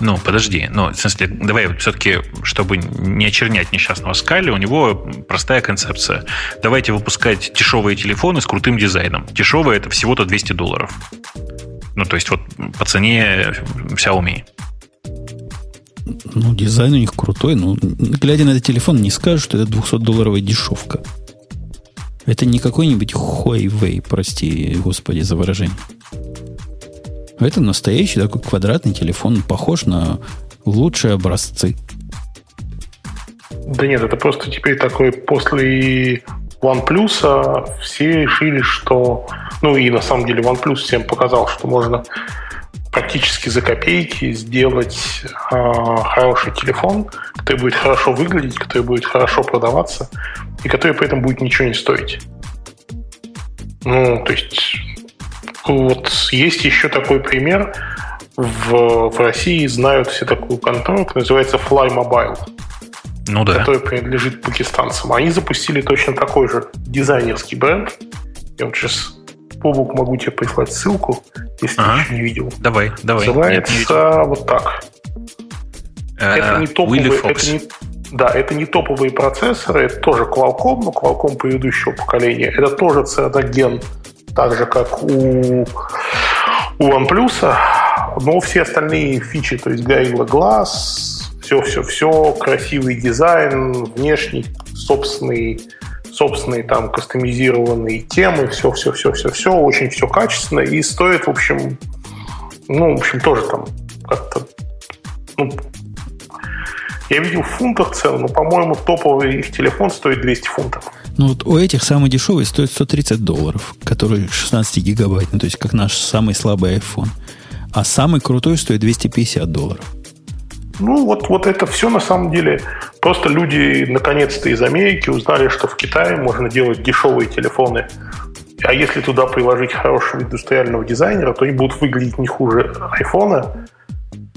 Ну, подожди. Ну, в смысле, давай все-таки, чтобы не очернять несчастного Скали, у него простая концепция. Давайте выпускать дешевые телефоны с крутым дизайном. Дешевые это всего-то 200 долларов. Ну, то есть вот по цене Xiaomi. Ну, дизайн у них крутой. Ну, глядя на этот телефон, не скажешь, что это 200-долларовая дешевка. Это не какой-нибудь Huawei, прости, господи, за выражение. Это настоящий такой квадратный телефон, похож на лучшие образцы. Да нет, это просто теперь такой после OnePlus все решили, что... Ну и на самом деле OnePlus всем показал, что можно практически за копейки сделать э, хороший телефон, который будет хорошо выглядеть, который будет хорошо продаваться и который при этом будет ничего не стоить. Ну, то есть, вот есть еще такой пример. В, в России знают все такую контору, которая называется Fly Mobile. Ну да. Который принадлежит пакистанцам. Они запустили точно такой же дизайнерский бренд. Я вот сейчас Бобук, могу тебе прислать ссылку, если ага. ты еще не видел. Давай, давай. Называется Нет, вот так. Uh, это не топовые, это не, да, это не топовые процессоры, это тоже Qualcomm, но Qualcomm предыдущего поколения. Это тоже Cyanogen, так же, как у, у OnePlus, но все остальные фичи, то есть Gorilla Glass, все-все-все, красивый дизайн, внешний, собственный собственные там кастомизированные темы, все-все-все-все-все, очень все качественно и стоит, в общем, ну, в общем, тоже там как-то, ну, я видел в фунтах цену, но, по-моему, топовый их телефон стоит 200 фунтов. Ну, вот у этих самый дешевый стоит 130 долларов, который 16 гигабайт, ну, то есть как наш самый слабый iPhone. А самый крутой стоит 250 долларов. Ну, вот, вот это все на самом деле. Просто люди наконец-то из Америки узнали, что в Китае можно делать дешевые телефоны. А если туда приложить хорошего индустриального дизайнера, то они будут выглядеть не хуже айфона.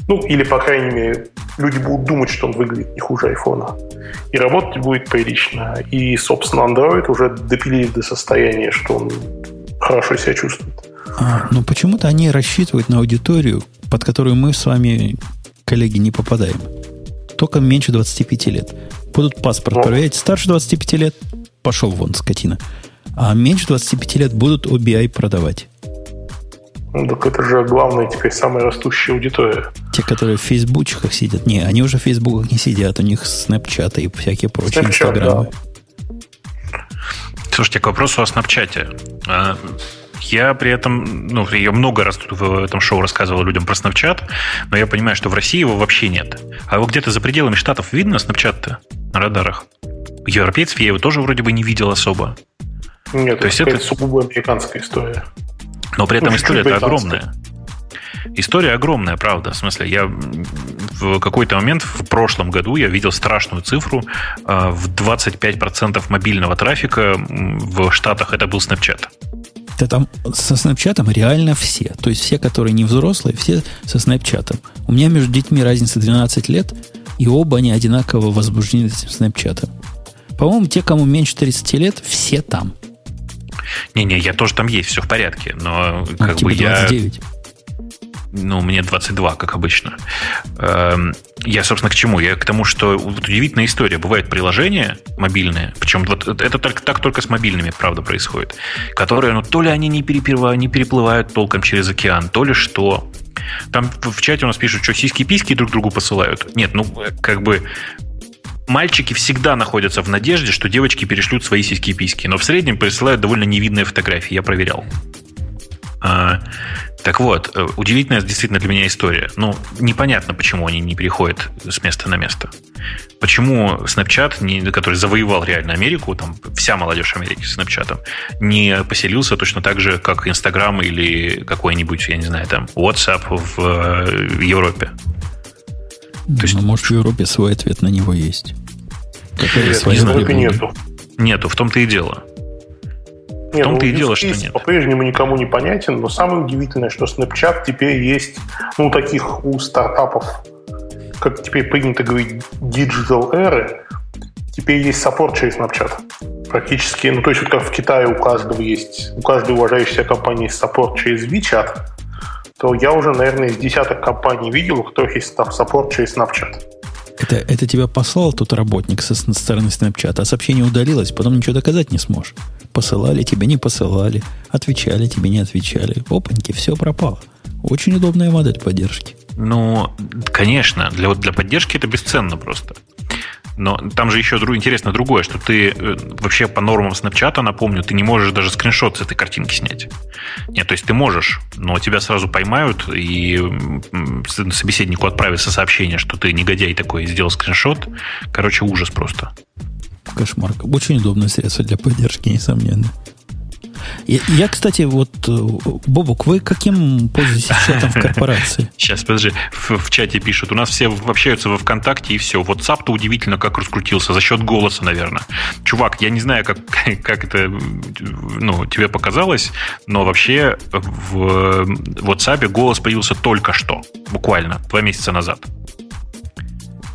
Ну, или, по крайней мере, люди будут думать, что он выглядит не хуже айфона. И работать будет прилично. И, собственно, Android уже допилили до состояния, что он хорошо себя чувствует. А, ну, почему-то они рассчитывают на аудиторию, под которую мы с вами коллеги, не попадаем. Только меньше 25 лет. Будут паспорт проверять. Старше 25 лет пошел вон, скотина. А меньше 25 лет будут OBI продавать. Ну, так это же главная теперь самая растущая аудитория. Те, которые в фейсбучках сидят. Не, они уже в фейсбуках не сидят. У них снэпчаты и всякие прочие Snapchat, инстаграмы. Да. Слушайте, к вопросу о снапчате. Я при этом, ну, я много раз тут в этом шоу рассказывал людям про Snapchat, но я понимаю, что в России его вообще нет. А его где-то за пределами штатов видно Snapchat-то на радарах? Европейцев я его тоже вроде бы не видел особо. Нет, То есть это сугубо американская история. Но при этом ну, история-то огромная. История огромная, правда. В смысле, я в какой-то момент в прошлом году я видел страшную цифру. А, в 25% мобильного трафика в Штатах это был Snapchat. Да там со снэпчатом реально все. То есть все, которые не взрослые, все со снэпчатом. У меня между детьми разница 12 лет, и оба они одинаково возбуждены этим снэпчатом. По-моему, те, кому меньше 30 лет, все там. Не-не, я тоже там есть, все в порядке. Но а, как бы 29. я... Ну, мне 22, как обычно. Эм, я, собственно, к чему? Я к тому, что вот удивительная история. Бывают приложения мобильные, причем вот это так, так только с мобильными, правда, происходит, которые, ну, то ли они не, переплывают, не переплывают толком через океан, то ли что. Там в чате у нас пишут, что сиськи-письки друг другу посылают. Нет, ну, как бы мальчики всегда находятся в надежде, что девочки перешлют свои сиськи-письки, но в среднем присылают довольно невидные фотографии, я проверял. Так вот, э, удивительная действительно для меня история. Ну, непонятно, почему они не переходят с места на место. Почему Snapchat, не, который завоевал реально Америку, там вся молодежь Америки с Snapchat, не поселился точно так же, как Instagram или какой-нибудь, я не знаю, там, WhatsApp в, в Европе. То есть, ну, может, в Европе свой ответ на него есть. Нет, в Европе нету. Нету, в том-то и дело. В том-то ну, и дело, что нет. По-прежнему никому не понятен, но самое удивительное, что Snapchat теперь есть, ну, таких у стартапов, как теперь принято говорить, digital эры, теперь есть support через Snapchat. Практически, ну, то есть вот как в Китае у каждого есть, у каждой уважающейся компании есть support через WeChat, то я уже, наверное, из десяток компаний видел, у которых есть support через Snapchat. Это, это тебя послал тот работник со стороны Snapchat, а сообщение удалилось, потом ничего доказать не сможешь. Посылали тебе, не посылали, отвечали тебе, не отвечали. Опаньки, все пропало. Очень удобная модель поддержки. Ну, конечно, для, вот для поддержки это бесценно просто. Но там же еще интересно другое, что ты э, вообще по нормам Snapchat, напомню, ты не можешь даже скриншот с этой картинки снять. Нет, то есть ты можешь, но тебя сразу поймают и собеседнику отправится сообщение, что ты негодяй такой сделал скриншот. Короче, ужас просто. Кошмар. Очень удобное средство для поддержки, несомненно. Я, я, кстати, вот, э, Бобук, вы каким пользуетесь чатом в корпорации? Сейчас, подожди, в, в чате пишут, у нас все общаются во ВКонтакте и все. WhatsApp-то удивительно как раскрутился, за счет голоса, наверное. Чувак, я не знаю, как, как это ну, тебе показалось, но вообще в WhatsApp голос появился только что, буквально, два месяца назад.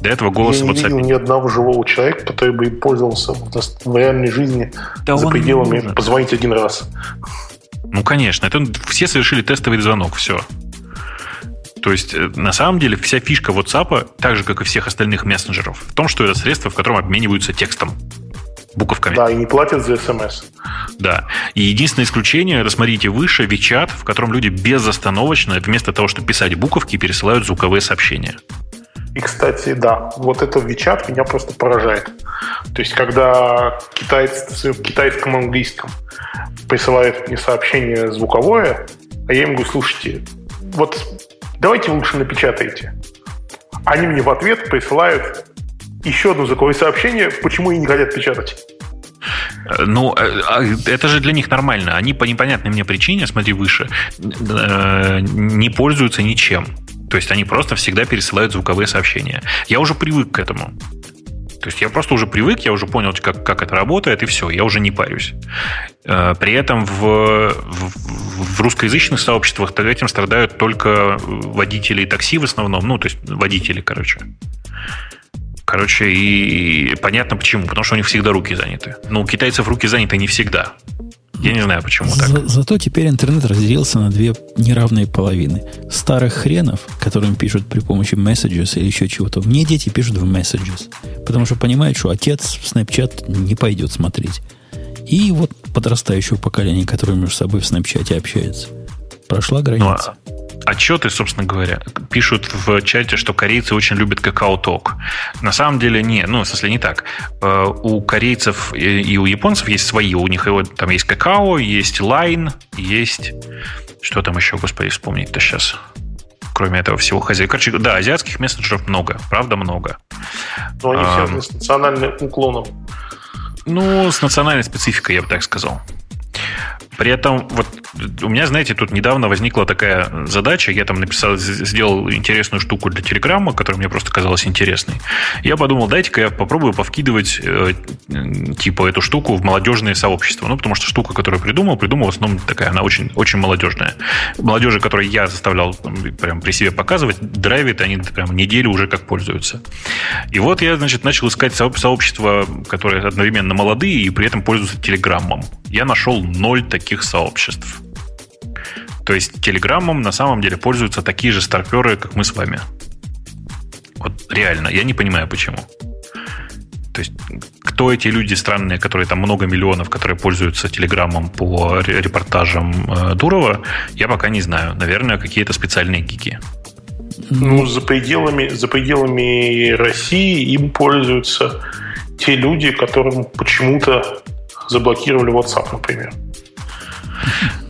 До этого голос Я не видел ни одного живого человека, который бы им пользовался в реальной жизни да за пределами позвонить один раз. Ну, конечно. Это все совершили тестовый звонок, все. То есть, э, на самом деле, вся фишка WhatsApp, так же, как и всех остальных мессенджеров, в том, что это средство, в котором обмениваются текстом буковками. Да, и не платят за смс. Да. И единственное исключение, рассмотрите выше, WeChat, в котором люди безостановочно, вместо того, чтобы писать буковки, пересылают звуковые сообщения. И, кстати, да, вот это WeChat меня просто поражает. То есть, когда китайцы в китайском английском присылают мне сообщение звуковое, а я им говорю, слушайте, вот давайте лучше напечатайте. Они мне в ответ присылают еще одно звуковое сообщение, почему они не хотят печатать. Ну, э, а, это же для них нормально. Они по непонятной мне причине, смотри выше, э, не пользуются ничем. То есть они просто всегда пересылают звуковые сообщения. Я уже привык к этому. То есть я просто уже привык, я уже понял, как, как это работает, и все, я уже не парюсь. Э, при этом в, в, в русскоязычных сообществах этим страдают только водители такси в основном, ну, то есть водители, короче. Короче, и понятно почему, потому что у них всегда руки заняты. Но у китайцев руки заняты не всегда. Я не знаю, почему так. За, зато теперь интернет разделился на две неравные половины. Старых хренов, которым пишут при помощи Messages или еще чего-то. Мне дети пишут в Messages. Потому что понимают, что отец в Snapchat не пойдет смотреть. И вот подрастающего поколения, которое между собой в Snapchat общается. Прошла граница. Ну, а отчеты, собственно говоря, пишут в чате, что корейцы очень любят какао-ток. На самом деле не, ну, в смысле не так. Э, у корейцев и у японцев есть свои, у них его, там есть какао, есть лайн, есть... Что там еще, господи, вспомнить-то сейчас? Кроме этого всего хозяина. Короче, да, азиатских мессенджеров много, правда много. Но они а, все с национальным уклоном. Ну, с национальной спецификой, я бы так сказал. При этом вот у меня, знаете, тут недавно возникла такая задача. Я там написал, сделал интересную штуку для Телеграма, которая мне просто казалась интересной. Я подумал, дайте-ка я попробую повкидывать э, типа эту штуку в молодежные сообщества. Ну, потому что штука, которую придумал, придумал в основном такая, она очень, очень молодежная. Молодежи, которой я заставлял прям при себе показывать, драйвит, они прям неделю уже как пользуются. И вот я, значит, начал искать сообщества, которые одновременно молодые и при этом пользуются Телеграммом. Я нашел ноль таких сообществ. То есть Телеграммом на самом деле пользуются такие же старперы, как мы с вами. Вот реально, я не понимаю, почему. То есть, кто эти люди странные, которые там много миллионов, которые пользуются Телеграмом по репортажам э, Дурова, я пока не знаю. Наверное, какие-то специальные гики. Ну, за пределами, за пределами России им пользуются те люди, которым почему-то заблокировали WhatsApp, например.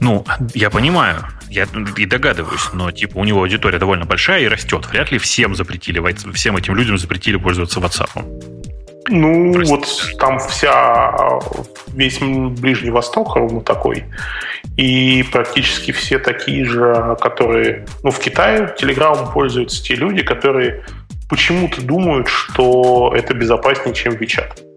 Ну, я понимаю, я и догадываюсь, но типа у него аудитория довольно большая и растет. Вряд ли всем запретили, всем этим людям запретили пользоваться WhatsApp. Ну, Простите. вот там вся весь Ближний Восток ровно такой. И практически все такие же, которые... Ну, в Китае Телеграмом пользуются те люди, которые почему-то думают, что это безопаснее, чем WeChat.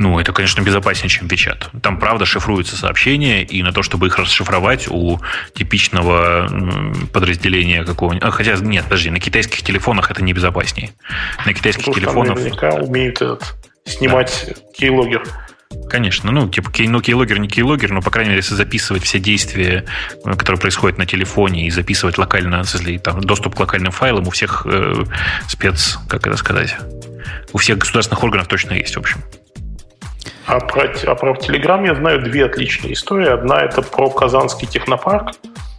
Ну, это, конечно, безопаснее, чем WeChat. Там, правда, шифруются сообщения, и на то, чтобы их расшифровать у типичного подразделения какого-нибудь... А, хотя, нет, подожди, на китайских телефонах это не безопаснее. На китайских Потому телефонах... наверняка умеют этот, снимать да. кейлогер. Конечно, ну, типа, кей, ну, кейлогер не кейлогер, но, по крайней мере, если записывать все действия, э, которые происходят на телефоне, и записывать локально, если там доступ к локальным файлам у всех э, спец, как это сказать, у всех государственных органов точно есть, в общем. А про, а про Telegram я знаю две отличные истории. Одна это про Казанский технопарк,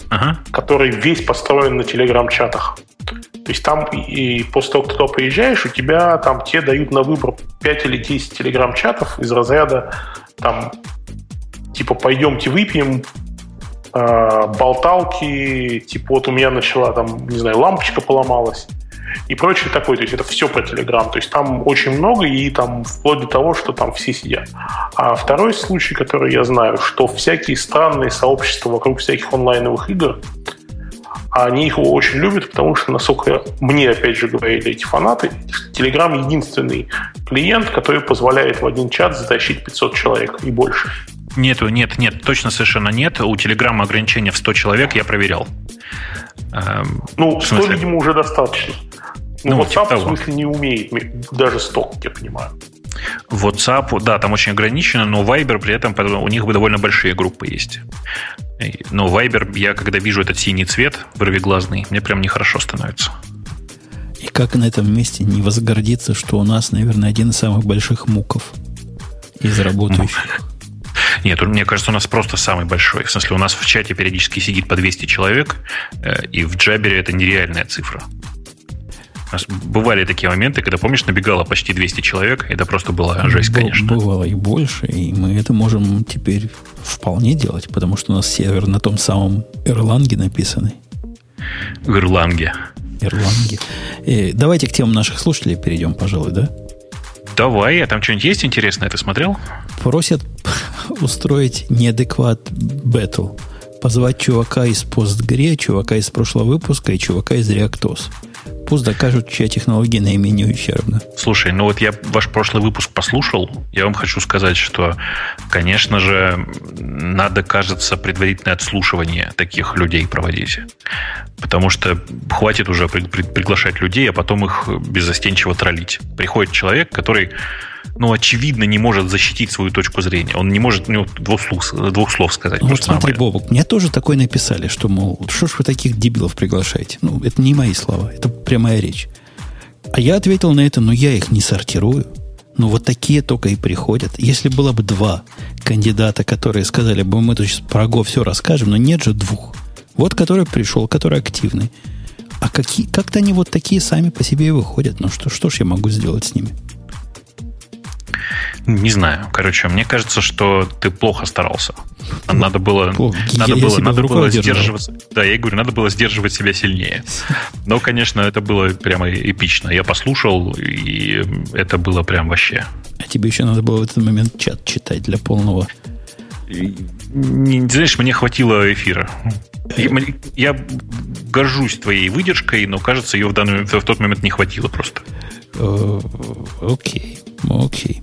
ага. который весь построен на телеграм-чатах. То есть там и после того, как ты приезжаешь, у тебя там те дают на выбор 5 или 10 телеграм-чатов из разряда там типа пойдемте выпьем, э, болталки, типа вот у меня начала там, не знаю, лампочка поломалась и прочее такое. То есть это все про Telegram. То есть там очень много, и там вплоть до того, что там все сидят. А второй случай, который я знаю, что всякие странные сообщества вокруг всяких онлайновых игр, они их очень любят, потому что, насколько мне, опять же, говорили эти фанаты, Telegram единственный клиент, который позволяет в один чат затащить 500 человек и больше. Нету, нет, нет, точно совершенно нет. У Телеграма ограничение в 100 человек, я проверял. Эм, ну, 100, видимо, уже достаточно. Ну, ну WhatsApp, типа в смысле, не умеет даже 100, как я понимаю. WhatsApp, да, там очень ограничено, но Viber при этом у них довольно большие группы есть. Но Viber, я когда вижу этот синий цвет, вырвиглазный, мне прям нехорошо становится. И как на этом месте не возгордиться, что у нас, наверное, один из самых больших муков из работающих? Нет, мне кажется, у нас просто самый большой. В смысле, у нас в чате периодически сидит по 200 человек, э, и в Джабере это нереальная цифра. Нас бывали такие моменты, когда, помнишь, набегало почти 200 человек. Это просто была жесть, конечно. Бывало и больше, и мы это можем теперь вполне делать, потому что у нас сервер на том самом Ирланге написанный. Ирланге. Ирланге. И давайте к темам наших слушателей перейдем, пожалуй, да? Давай, а там что-нибудь есть интересное, ты смотрел? Просят устроить неадекват бэтл. Позвать чувака из постгре, чувака из прошлого выпуска и чувака из реактос пусть докажут, чья технология наименее ущербна. Слушай, ну вот я ваш прошлый выпуск послушал. Я вам хочу сказать, что, конечно же, надо, кажется, предварительное отслушивание таких людей проводить. Потому что хватит уже при, при, приглашать людей, а потом их беззастенчиво троллить. Приходит человек, который ну, очевидно, не может защитить свою точку зрения. Он не может ну, двух, слов, двух слов сказать. Ну, смотри, Бобок, мне тоже такое написали, что, мол, что ж вы таких дебилов приглашаете? Ну, это не мои слова, это прямая речь. А я ответил на это, ну, я их не сортирую. Ну, вот такие только и приходят. Если было бы два кандидата, которые сказали бы, мы тут сейчас про Го все расскажем, но нет же двух. Вот который пришел, который активный. А какие, как-то они вот такие сами по себе и выходят. Ну, что, что ж я могу сделать с ними? Не знаю. Короче, мне кажется, что ты плохо старался. Надо было, плохо. надо я, было, надо было сдерживаться. Да, я говорю, надо было сдерживать себя сильнее. Но, конечно, это было прямо эпично. Я послушал, и это было прям вообще. А тебе еще надо было в этот момент чат читать для полного. Не, знаешь, мне хватило эфира. Я, я горжусь твоей выдержкой, но кажется, ее в, данный, в тот момент не хватило просто. Э, окей. Окей.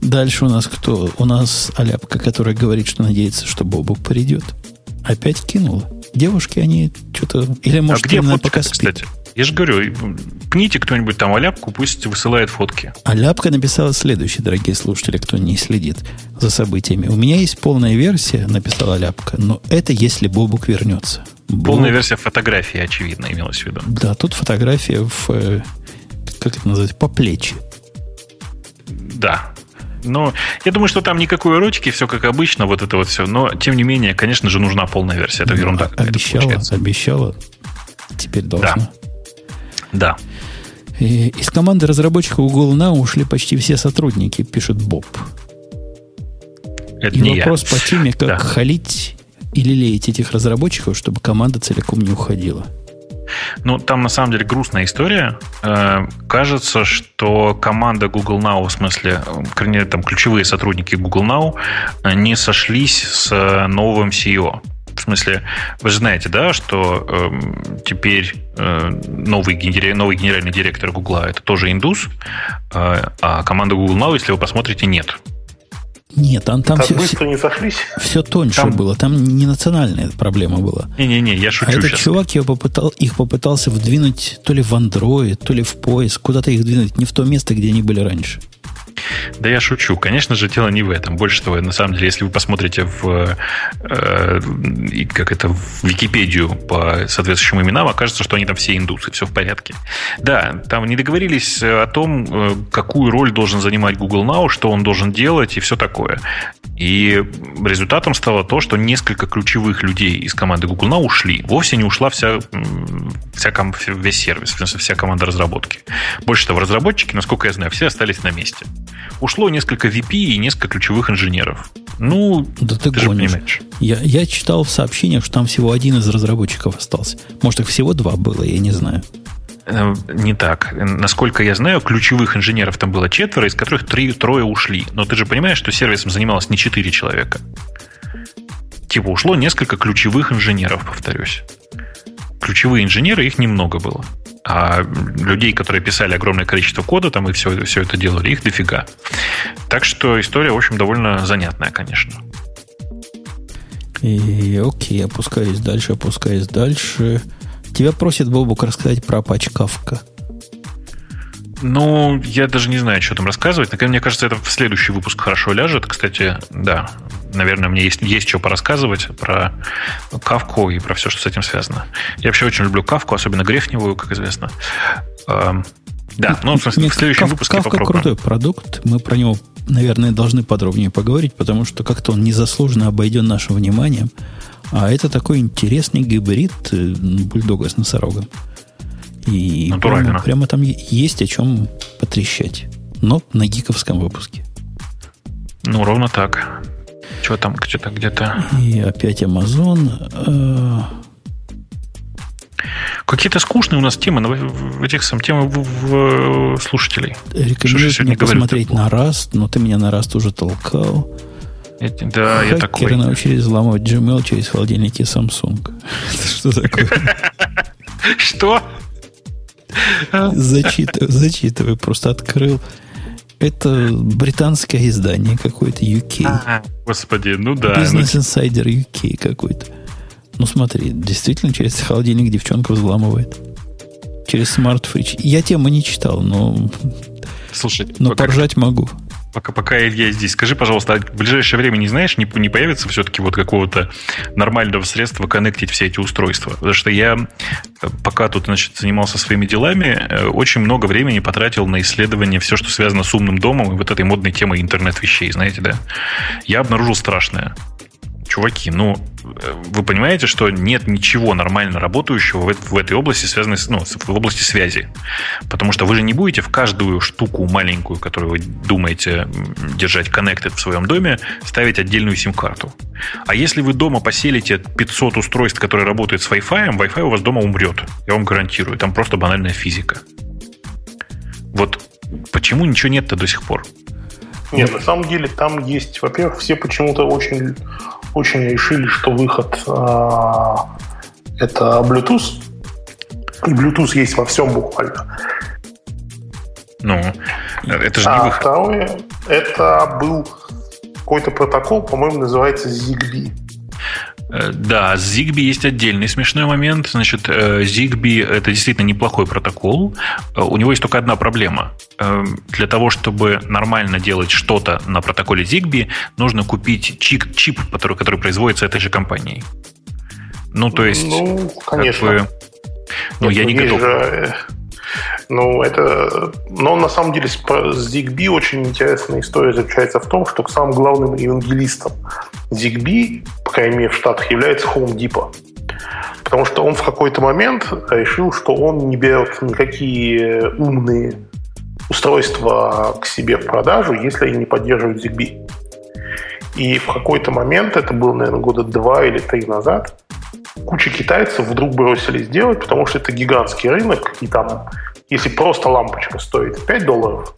Дальше у нас кто? У нас Аляпка, которая говорит, что надеется, что Бобок придет. Опять кинула. Девушки, они что-то... Или, а может, а где фотки, пока спит. кстати? Я же говорю, пните кто-нибудь там Аляпку, пусть высылает фотки. Аляпка написала следующее, дорогие слушатели, кто не следит за событиями. У меня есть полная версия, написала Аляпка, но это если Бобук вернется. Полная Боб... версия фотографии, очевидно, имелась в виду. Да, тут фотография в э, называется, по плечи. Да. Но я думаю, что там никакой эротики, все как обычно, вот это вот все. Но, тем не менее, конечно же, нужна полная версия. Это ерунда. Обещала, обещала. Теперь должна. Да. Да. И из команды разработчиков Google Now ушли почти все сотрудники, пишет Боб. Это И не вопрос я. по теме, как Да. халить или леять этих разработчиков, чтобы команда целиком не уходила. Ну, там на самом деле грустная история. Э, кажется, что команда Google Now, в смысле, э, вернее, там ключевые сотрудники Google Now э, не сошлись с э, новым CEO. В смысле, вы же знаете, да, что эм, теперь э, новый, генери- новый генеральный директор Google это тоже индус, э, а команда Google Now, если вы посмотрите, нет. Нет, там, там Так все, быстро не сошлись. все тоньше Там- было. Там не национальная проблема была. Не-не-не, я А шучу этот сейчас. чувак его попытал, их попытался вдвинуть то ли в Android, то ли в поиск, куда-то их двинуть не в то место, где они были раньше. Да я шучу. Конечно же, дело не в этом. Больше того, на самом деле, если вы посмотрите в, э, как это, в Википедию по соответствующим именам, окажется, что они там все индусы, все в порядке. Да, там не договорились о том, э, какую роль должен занимать Google Now, что он должен делать и все такое. И результатом стало то, что несколько ключевых людей из команды Google Now ушли. Вовсе не ушла вся, вся весь сервис, вся команда разработки. Больше того, разработчики, насколько я знаю, все остались на месте. Ушло несколько VP и несколько ключевых инженеров. Ну, Да ты, ты же гонишь. понимаешь. Я, я читал в сообщениях, что там всего один из разработчиков остался. Может, их всего два было, я не знаю. Э, Не так. Насколько я знаю, ключевых инженеров там было четверо, из которых три, трое ушли. Но ты же понимаешь, что сервисом занималось не четыре человека. Типа ушло несколько ключевых инженеров, повторюсь. Ключевые инженеры, их немного было. А людей, которые писали огромное количество кода там и все, все это делали, их дофига. Так что история, в общем, довольно занятная, конечно. И окей, опускаюсь дальше, опускаюсь дальше. Тебя просит Бобук рассказать про Kafka. Ну, я даже не знаю, что там рассказывать. Наконец, Мне кажется, это в следующий выпуск хорошо ляжет. Кстати, да, наверное, мне есть, есть что порассказывать про кавку и про все, что с этим связано. Я вообще очень люблю кавку, особенно грефневую, как известно. Эм, Да, ну, в смысле, в следующем Kafka- выпуске Kafka попробуем. крутой продукт. Мы про него, наверное, должны подробнее поговорить, потому что как-то он незаслуженно обойден нашим вниманием. А это такой интересный гибрид э, бульдога с носорогом. И Натурально. прямо, прямо там есть о чем потрещать. Но на гиковском выпуске. Ну, ровно так. Что там, где-то, где-то... И опять Amazon. э, Какие-то скучные у нас темы, в, в этих сам темы в, в слушателей. Что же Рекомендую сегодня мне посмотреть на Rust, но ты меня на Rust уже толкал. Эти- Да, я Хакеры такой. научились взламывать Gmail через холодильники Samsung. Это что такое? Что? Зачитывай, зачитывай, просто открыл. Это британское издание какое-то UK. А, Господи, ну да. ну, Business Insider UK какой-то. Ну смотри, действительно через холодильник девчонка взламывает. Через Fridge. Я тему не читал, но, Слушай, но поржать могу. Пока, пока я здесь, скажи, пожалуйста, а в ближайшее время не знаешь, не, не появится все-таки вот какого-то нормального средства коннектить все эти устройства? Потому что я, э, пока тут, значит, занимался своими делами, э, очень много времени потратил на исследование все, что связано с умным домом и вот этой модной темой интернет-вещей, знаете, да? Я обнаружил страшное. Чуваки, ну, э, вы понимаете, что нет ничего нормально работающего в, эт- в этой области, связанной с, ну, в области связи. Потому что вы же не будете в каждую штуку маленькую, которую вы думаете держать connected в своем доме, ставить отдельную сим-карту. А если вы дома поселите 500 устройств, которые работают с Wi-Fi, Wi-Fi у вас дома умрет. Я вам гарантирую. Там просто банальная физика. Вот почему ничего нет-то до сих пор? Нет, на самом деле там есть, во-первых, все почему-то очень, очень решили, что выход а, это Bluetooth. И Bluetooth есть во всем буквально. Ну, это же не А выход. второе, это был какой-то протокол, по-моему, называется ZigBee. Э, Да, с Zigbee есть отдельный смешной момент. Значит, э, Zigbee — это действительно неплохой протокол. Э, У него есть только одна проблема. Для того, чтобы нормально делать что-то на протоколе Zigbee, нужно купить чип, чип который, который производится этой же компанией. Ну, то есть... Ну, как конечно. бы, ну, Нет, я не есть готов. же, Ну, это... Но на самом деле с ZigBee очень интересная история заключается в том, что самым главным евангелистом ZigBee, по крайней мере в Штатах, является Home Depot. Потому что он в какой-то момент решил, что он не берет никакие умные устройства к себе в продажу, если они не поддерживают ZigBee. И в какой-то момент, это было, наверное, года два или три назад, куча китайцев вдруг бросились делать, потому что это гигантский рынок, и там, если просто лампочка стоит 5 долларов,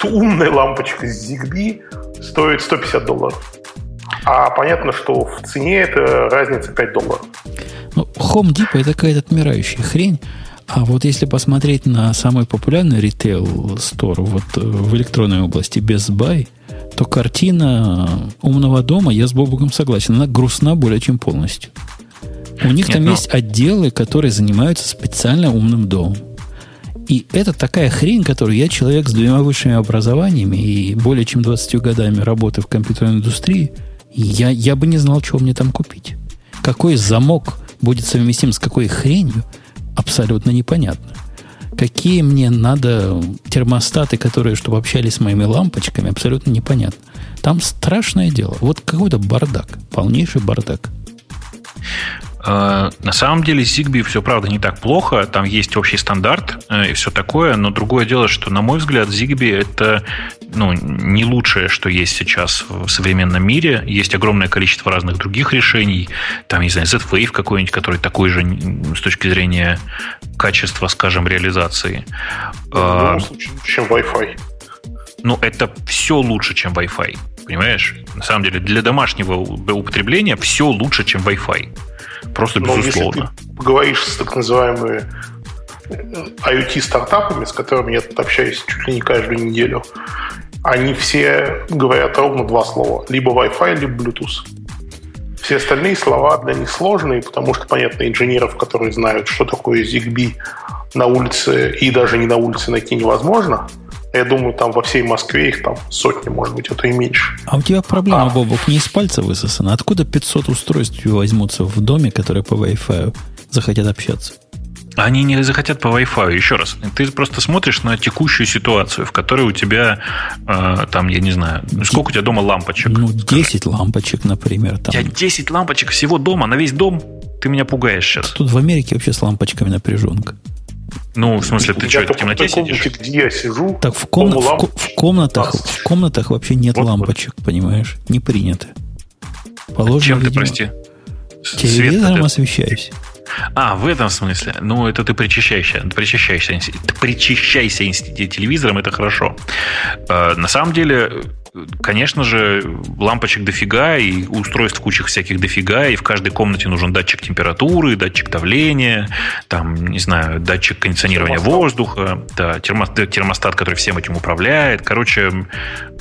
то умная лампочка с ZigBee стоит 150 долларов. А понятно, что в цене это разница 5 долларов. Ну, Home Depot это какая-то отмирающая хрень. А вот если посмотреть на самый популярный ритейл стор вот э, в электронной области Best Buy, то картина умного дома, я с Бобуком согласен, она грустна более чем полностью. У них Нет, там но... есть отделы, которые занимаются специально умным домом. И это такая хрень, которую я человек с двумя высшими образованиями и более чем 20 годами работы в компьютерной индустрии, я, я бы не знал, чего мне там купить. Какой замок будет совместим с какой хренью, абсолютно непонятно. Какие мне надо термостаты, которые, чтобы общались с моими лампочками, абсолютно непонятно. Там страшное дело. Вот какой-то бардак, полнейший бардак. Э, на самом деле Zigbee все, правда, не так плохо. Там есть общий стандарт э, и все такое. Но другое дело, что, на мой взгляд, Zigbee это ну, не лучшее, что есть сейчас в современном мире. Есть огромное количество разных других решений. Там, не знаю, Z-Wave какой-нибудь, который такой же с точки зрения качества, скажем, реализации. В любом случае, чем Wi-Fi. Ну, это все лучше, чем Wi-Fi. Понимаешь? На самом деле, для домашнего употребления все лучше, чем Wi-Fi. Просто Но безусловно. Если ты поговоришь с так называемыми э, IoT-стартапами, с которыми я тут общаюсь чуть ли не каждую неделю, они все говорят ровно два слова. Либо Wi-Fi, либо Bluetooth. Все остальные слова для них сложные, потому что, понятно, инженеров, которые знают, что такое ZigBee на улице и даже не на улице найти невозможно – я думаю, там во всей Москве их там сотни, может быть, а то и меньше. А у тебя проблема, а. Бобок, не из пальца высосана. Откуда 500 устройств возьмутся в доме, которые по Wi-Fi захотят общаться? Они не захотят по Wi-Fi. Еще раз, ты просто смотришь на текущую ситуацию, в которой у тебя, э, там, я не знаю, сколько у тебя дома лампочек? Ну, 10 скажи. лампочек, например. Там. У тебя 10 лампочек всего дома, на весь дом? Ты меня пугаешь сейчас. Тут в Америке вообще с лампочками напряженка. Ну, в смысле, ты что, в темноте сидишь? Где я сижу, так в, ком... в, в, комнатах, в комнатах вообще нет вот лампочек, вот. понимаешь? Не принято. Положено, чем видимо, ты, прости? Телевизором Свет, освещаюсь. А, в этом смысле. Ну, это ты причащаешься. Причащаешься, причащайся телевизором, это хорошо. А, на самом деле, конечно же, лампочек дофига, и устройств кучах всяких дофига, и в каждой комнате нужен датчик температуры, датчик давления, там, не знаю, датчик кондиционирования термостат. воздуха, да, термостат, термостат, который всем этим управляет. Короче,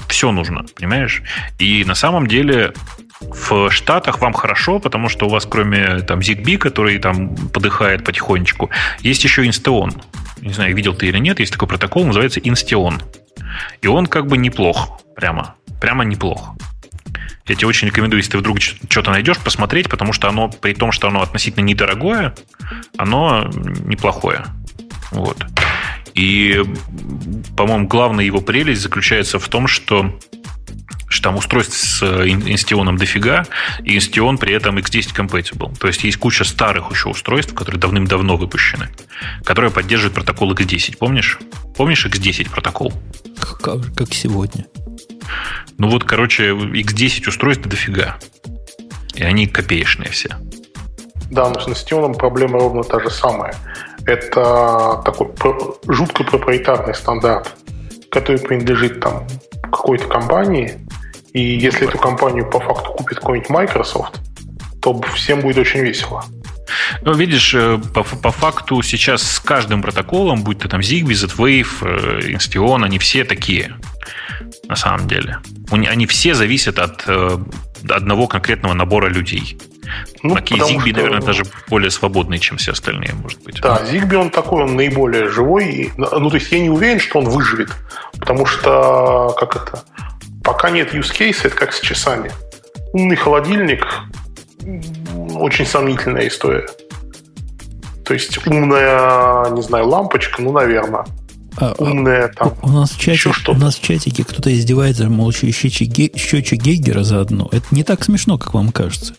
все нужно, понимаешь? И на самом деле в Штатах вам хорошо, потому что у вас кроме там ZigBee, который там подыхает потихонечку, есть еще Insteon. Не знаю, видел ты или нет, есть такой протокол, называется Insteon. И он как бы неплох, прямо, прямо неплох. Я тебе очень рекомендую, если ты вдруг что-то найдешь, посмотреть, потому что оно, при том, что оно относительно недорогое, оно неплохое. Вот. И, по-моему, главная его прелесть заключается в том, что что там устройств с э, инстионом дофига, и инстион при этом X10 compatible. То есть есть куча старых еще устройств, которые давным-давно выпущены, которые поддерживают протокол X10. Помнишь? Помнишь X10 протокол? Как, как сегодня. Ну вот, короче, X10 устройств дофига. И они копеечные все. Да, но с инстионом проблема ровно та же самая. Это такой жутко проприетарный стандарт, который принадлежит там какой-то компании, и если эту компанию по факту купит какой-нибудь Microsoft, то всем будет очень весело. Ну, видишь, э, по, по факту сейчас с каждым протоколом, будь то там Zigbee, Z-Wave, Insteon, они все такие, на самом деле. Они все зависят от э, одного конкретного набора людей. Ну, Окей, Zigbee, что... наверное, даже более свободный, чем все остальные, может быть. Да, Zigbee, он такой, он наиболее живой. Ну, то есть я не уверен, что он выживет, потому что, как это, пока нет use case, это как с часами. Умный холодильник очень сомнительная история. То есть умная, не знаю, лампочка, ну, наверное. А, а умная там. У нас, в чате, у нас в чатике кто-то издевается, мол, счетчик, счетчик Гейгера заодно. Это не так смешно, как вам кажется.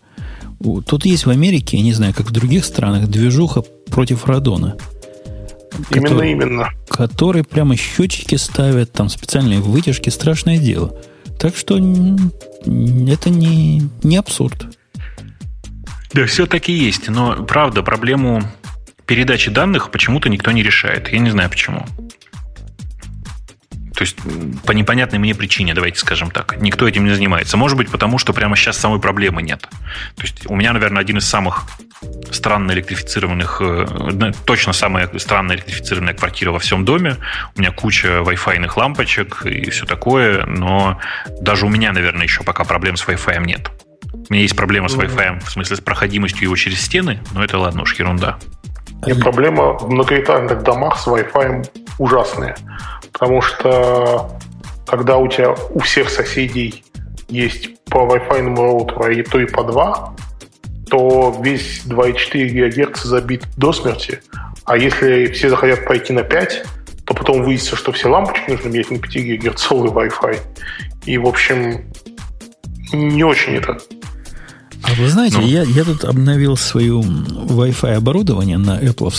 Тут есть в Америке, я не знаю, как в других странах, движуха против радона. Именно, который, именно. Который прямо счетчики ставят, там специальные вытяжки, страшное дело. Так что это не, не абсурд. Да, все таки есть. Но, правда, проблему передачи данных почему-то никто не решает. Я не знаю почему. То есть по непонятной мне причине, давайте скажем так. Никто этим не занимается. Может быть, потому что прямо сейчас самой проблемы нет. То есть у меня, наверное, один из самых странно электрифицированных, э, точно самая странная электрифицированная квартира во всем доме. У меня куча Wi-Fi лампочек и все такое, но даже у меня, наверное, еще пока проблем с Wi-Fi нет. У меня есть проблема с Wi-Fi, в смысле с проходимостью его через стены, но это ладно уж, ерунда. И проблема в многоэтажных домах с Wi-Fi ужасная. Потому что когда у тебя у всех соседей есть по Wi-Fi роутеру, и то и по два, то весь 2,4 ГГц забит до смерти. А если все захотят пойти на 5, то потом выяснится, что все лампочки нужно менять на 5 ГГц Wi-Fi. И, в общем, не очень это а вы знаете, ну. я, я тут обновил свое Wi-Fi оборудование на Apple.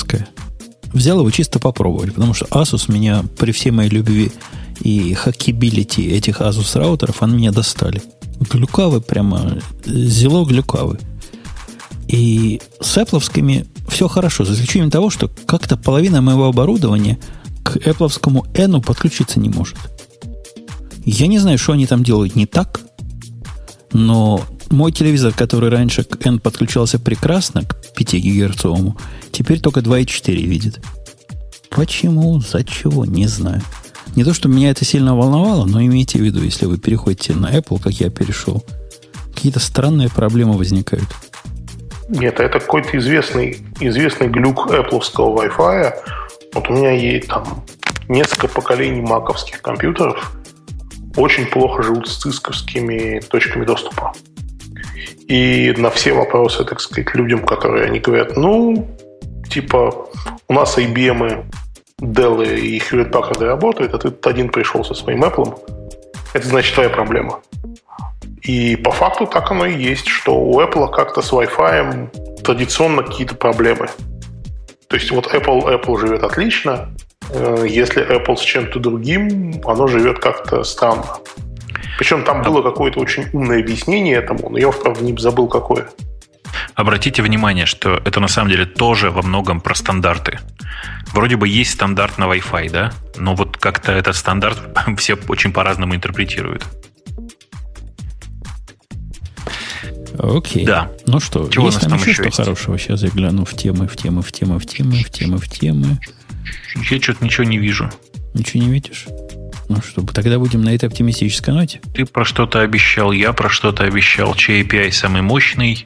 Взял его чисто попробовать, потому что Asus меня при всей моей любви и hackability этих Asus роутеров, они меня достали. Глюкавы прямо, зело глюкавы. И с Apple все хорошо, за исключением того, что как-то половина моего оборудования к Apple N подключиться не может. Я не знаю, что они там делают не так, но мой телевизор, который раньше к N подключался прекрасно, к 5 гигагерцовому, теперь только 2,4 видит. Почему? За чего? Не знаю. Не то, что меня это сильно волновало, но имейте в виду, если вы переходите на Apple, как я перешел, какие-то странные проблемы возникают. Нет, это какой-то известный, известный глюк Apple Wi-Fi. Вот у меня есть там несколько поколений маковских компьютеров, очень плохо живут с цисковскими точками доступа. И на все вопросы, так сказать, людям, которые они говорят, ну, типа, у нас IBM, Dell и Hewlett Packard работают, а ты один пришел со своим Apple, это значит твоя проблема. И по факту так оно и есть, что у Apple как-то с Wi-Fi традиционно какие-то проблемы. То есть вот Apple, Apple живет отлично, э, если Apple с чем-то другим, оно живет как-то странно. Причем там было какое-то очень умное объяснение этому, но я, правда, не забыл какое. Обратите внимание, что это на самом деле тоже во многом про стандарты. Вроде бы есть стандарт на Wi-Fi, да? Но вот как-то этот стандарт все очень по-разному интерпретируют. Окей. Да. Ну что, Чего есть там, еще что есть? хорошего? Сейчас я гляну в темы, в темы, в темы, в темы, в темы, в темы. Я что-то ничего не вижу. Ничего не видишь? Ну, чтобы тогда будем на этой оптимистической ноте. Ты про что-то обещал, я про что-то обещал. Чей API самый мощный?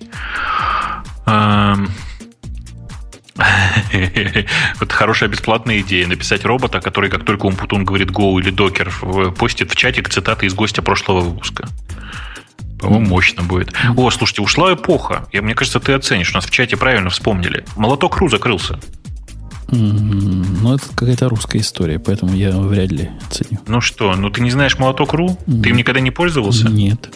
Эм. Вот хорошая бесплатная идея. Написать робота, который, как только Умпутун говорит Go или Docker, постит в чатик цитаты из гостя прошлого выпуска. По-моему, мощно будет. О, слушайте, ушла эпоха. Я, мне кажется, ты оценишь. У нас в чате правильно вспомнили. Молоток Ру закрылся. Ну, это какая-то русская история, поэтому я вряд ли ценю. Ну что, ну ты не знаешь молоток.ру? Ты им никогда не пользовался? Нет.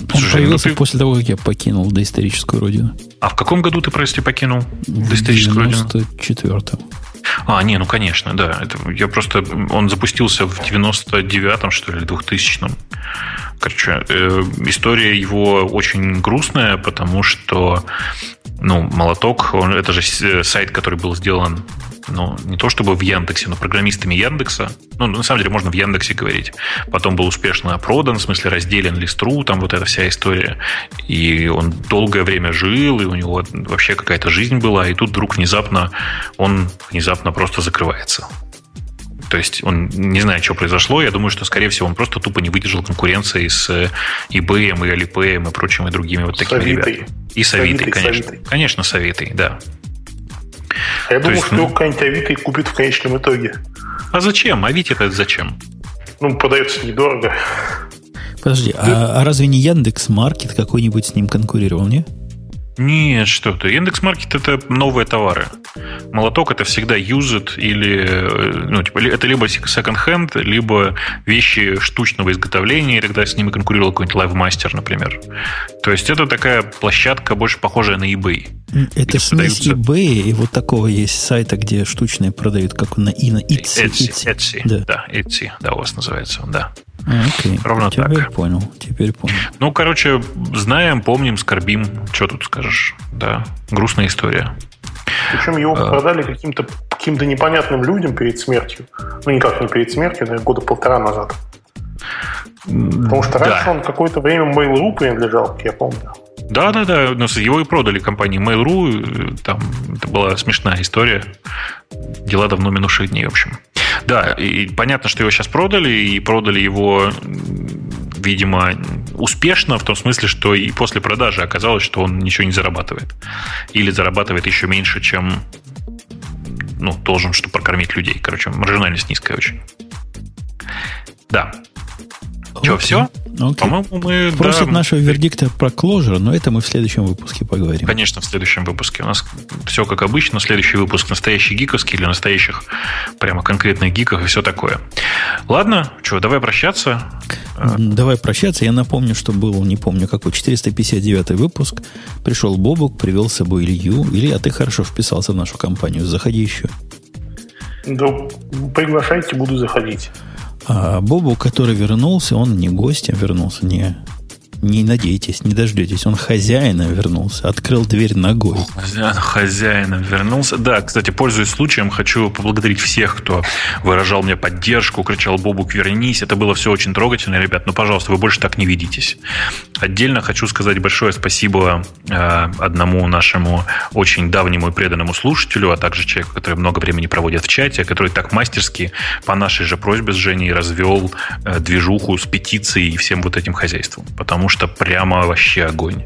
Он Слушай, появился ну ты... после того, как я покинул доисторическую родину. А в каком году ты, прости, покинул доисторическую родину? В 94-м. А, не, ну конечно, да. Это, я просто... Он запустился в 99-м, что ли, 2000-м. Короче, э, история его очень грустная, потому что ну, молоток, он, это же сайт, который был сделан, ну, не то чтобы в Яндексе, но программистами Яндекса. Ну, на самом деле, можно в Яндексе говорить. Потом был успешно продан, в смысле разделен листру, там вот эта вся история. И он долгое время жил, и у него вообще какая-то жизнь была, и тут вдруг внезапно он внезапно просто закрывается. То есть он не знает, что произошло. Я думаю, что, скорее всего, он просто тупо не выдержал конкуренции с э, eBay, и Alipay, и прочими другими вот такими Савитой. ребятами. И с Авитой, конечно. Савитой. Конечно, с Авитой, да. А я То думаю, есть, что ну... какая-нибудь Авито купит в конечном итоге. А зачем? Авито это зачем? Ну, продается недорого. Подожди, а, а разве не Яндекс Маркет какой-нибудь с ним конкурировал, не? Нет, что ты. Яндекс.Маркет это новые товары. Молоток это всегда used или, э, ну, типа, это либо second-hand, либо вещи штучного изготовления, когда с ними конкурировал какой-нибудь LiveMaster, например. То есть это такая площадка, больше похожая на eBay. Это смесь продаются... eBay и вот такого есть сайта, где штучные продают, как на, и на Etsy. Etsy, Etsy. Etsy. Да. да, Etsy, да, у вас называется, да. Окей. Ровно теперь так. понял, теперь понял. Ну, короче, знаем, помним, скорбим. Что тут скажешь? Да, грустная история. Причем его а... продали каким-то каким-то непонятным людям перед смертью. Ну, никак не перед смертью, но года полтора назад. Потому что раньше да. он какое-то время Mail.ru принадлежал, как я помню. Да, да, да. Но его и продали компании Mail.ru. Там это была смешная история. Дела давно минувших дней, в общем. Да, и понятно, что его сейчас продали, и продали его, видимо, успешно, в том смысле, что и после продажи оказалось, что он ничего не зарабатывает. Или зарабатывает еще меньше, чем ну, должен, чтобы прокормить людей. Короче, маржинальность низкая очень. Да. Что, все? Okay. По-моему, мы... Просят да, нашего вердикта про Clojure, но это мы в следующем выпуске поговорим. Конечно, в следующем выпуске. У нас все как обычно. Следующий выпуск настоящий гиковский для настоящих прямо конкретных гиков и все такое. Ладно, что, давай прощаться. Давай прощаться. Я напомню, что был, не помню какой, 459 выпуск. Пришел Бобук, привел с собой Илью. Илья, ты хорошо вписался в нашу компанию. Заходи еще. Да, приглашайте, буду заходить. А Бобу, который вернулся, он не гостем вернулся, не не надейтесь, не дождетесь. Он хозяина вернулся, открыл дверь ногой. Хозяин, хозяина вернулся. Да, кстати, пользуясь случаем, хочу поблагодарить всех, кто выражал мне поддержку, кричал «Бобук, вернись». Это было все очень трогательно, ребят. Но, пожалуйста, вы больше так не ведитесь. Отдельно хочу сказать большое спасибо э, одному нашему очень давнему и преданному слушателю, а также человеку, который много времени проводит в чате, который так мастерски по нашей же просьбе с Женей развел э, движуху с петицией и всем вот этим хозяйством. Потому потому что прямо вообще огонь.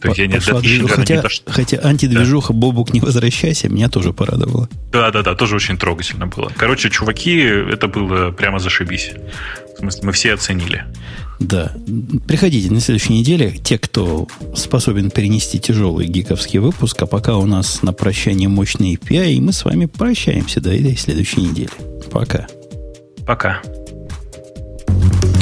То есть я не, хотя, не то, что... хотя антидвижуха да. Бобук не возвращайся, меня тоже порадовало. Да, да, да, тоже очень трогательно было. Короче, чуваки, это было прямо зашибись. В смысле, мы все оценили. Да. Приходите на следующей неделе, те, кто способен перенести тяжелый гиковский выпуск, а пока у нас на прощание мощный API, и мы с вами прощаемся до этой следующей недели. Пока. Пока.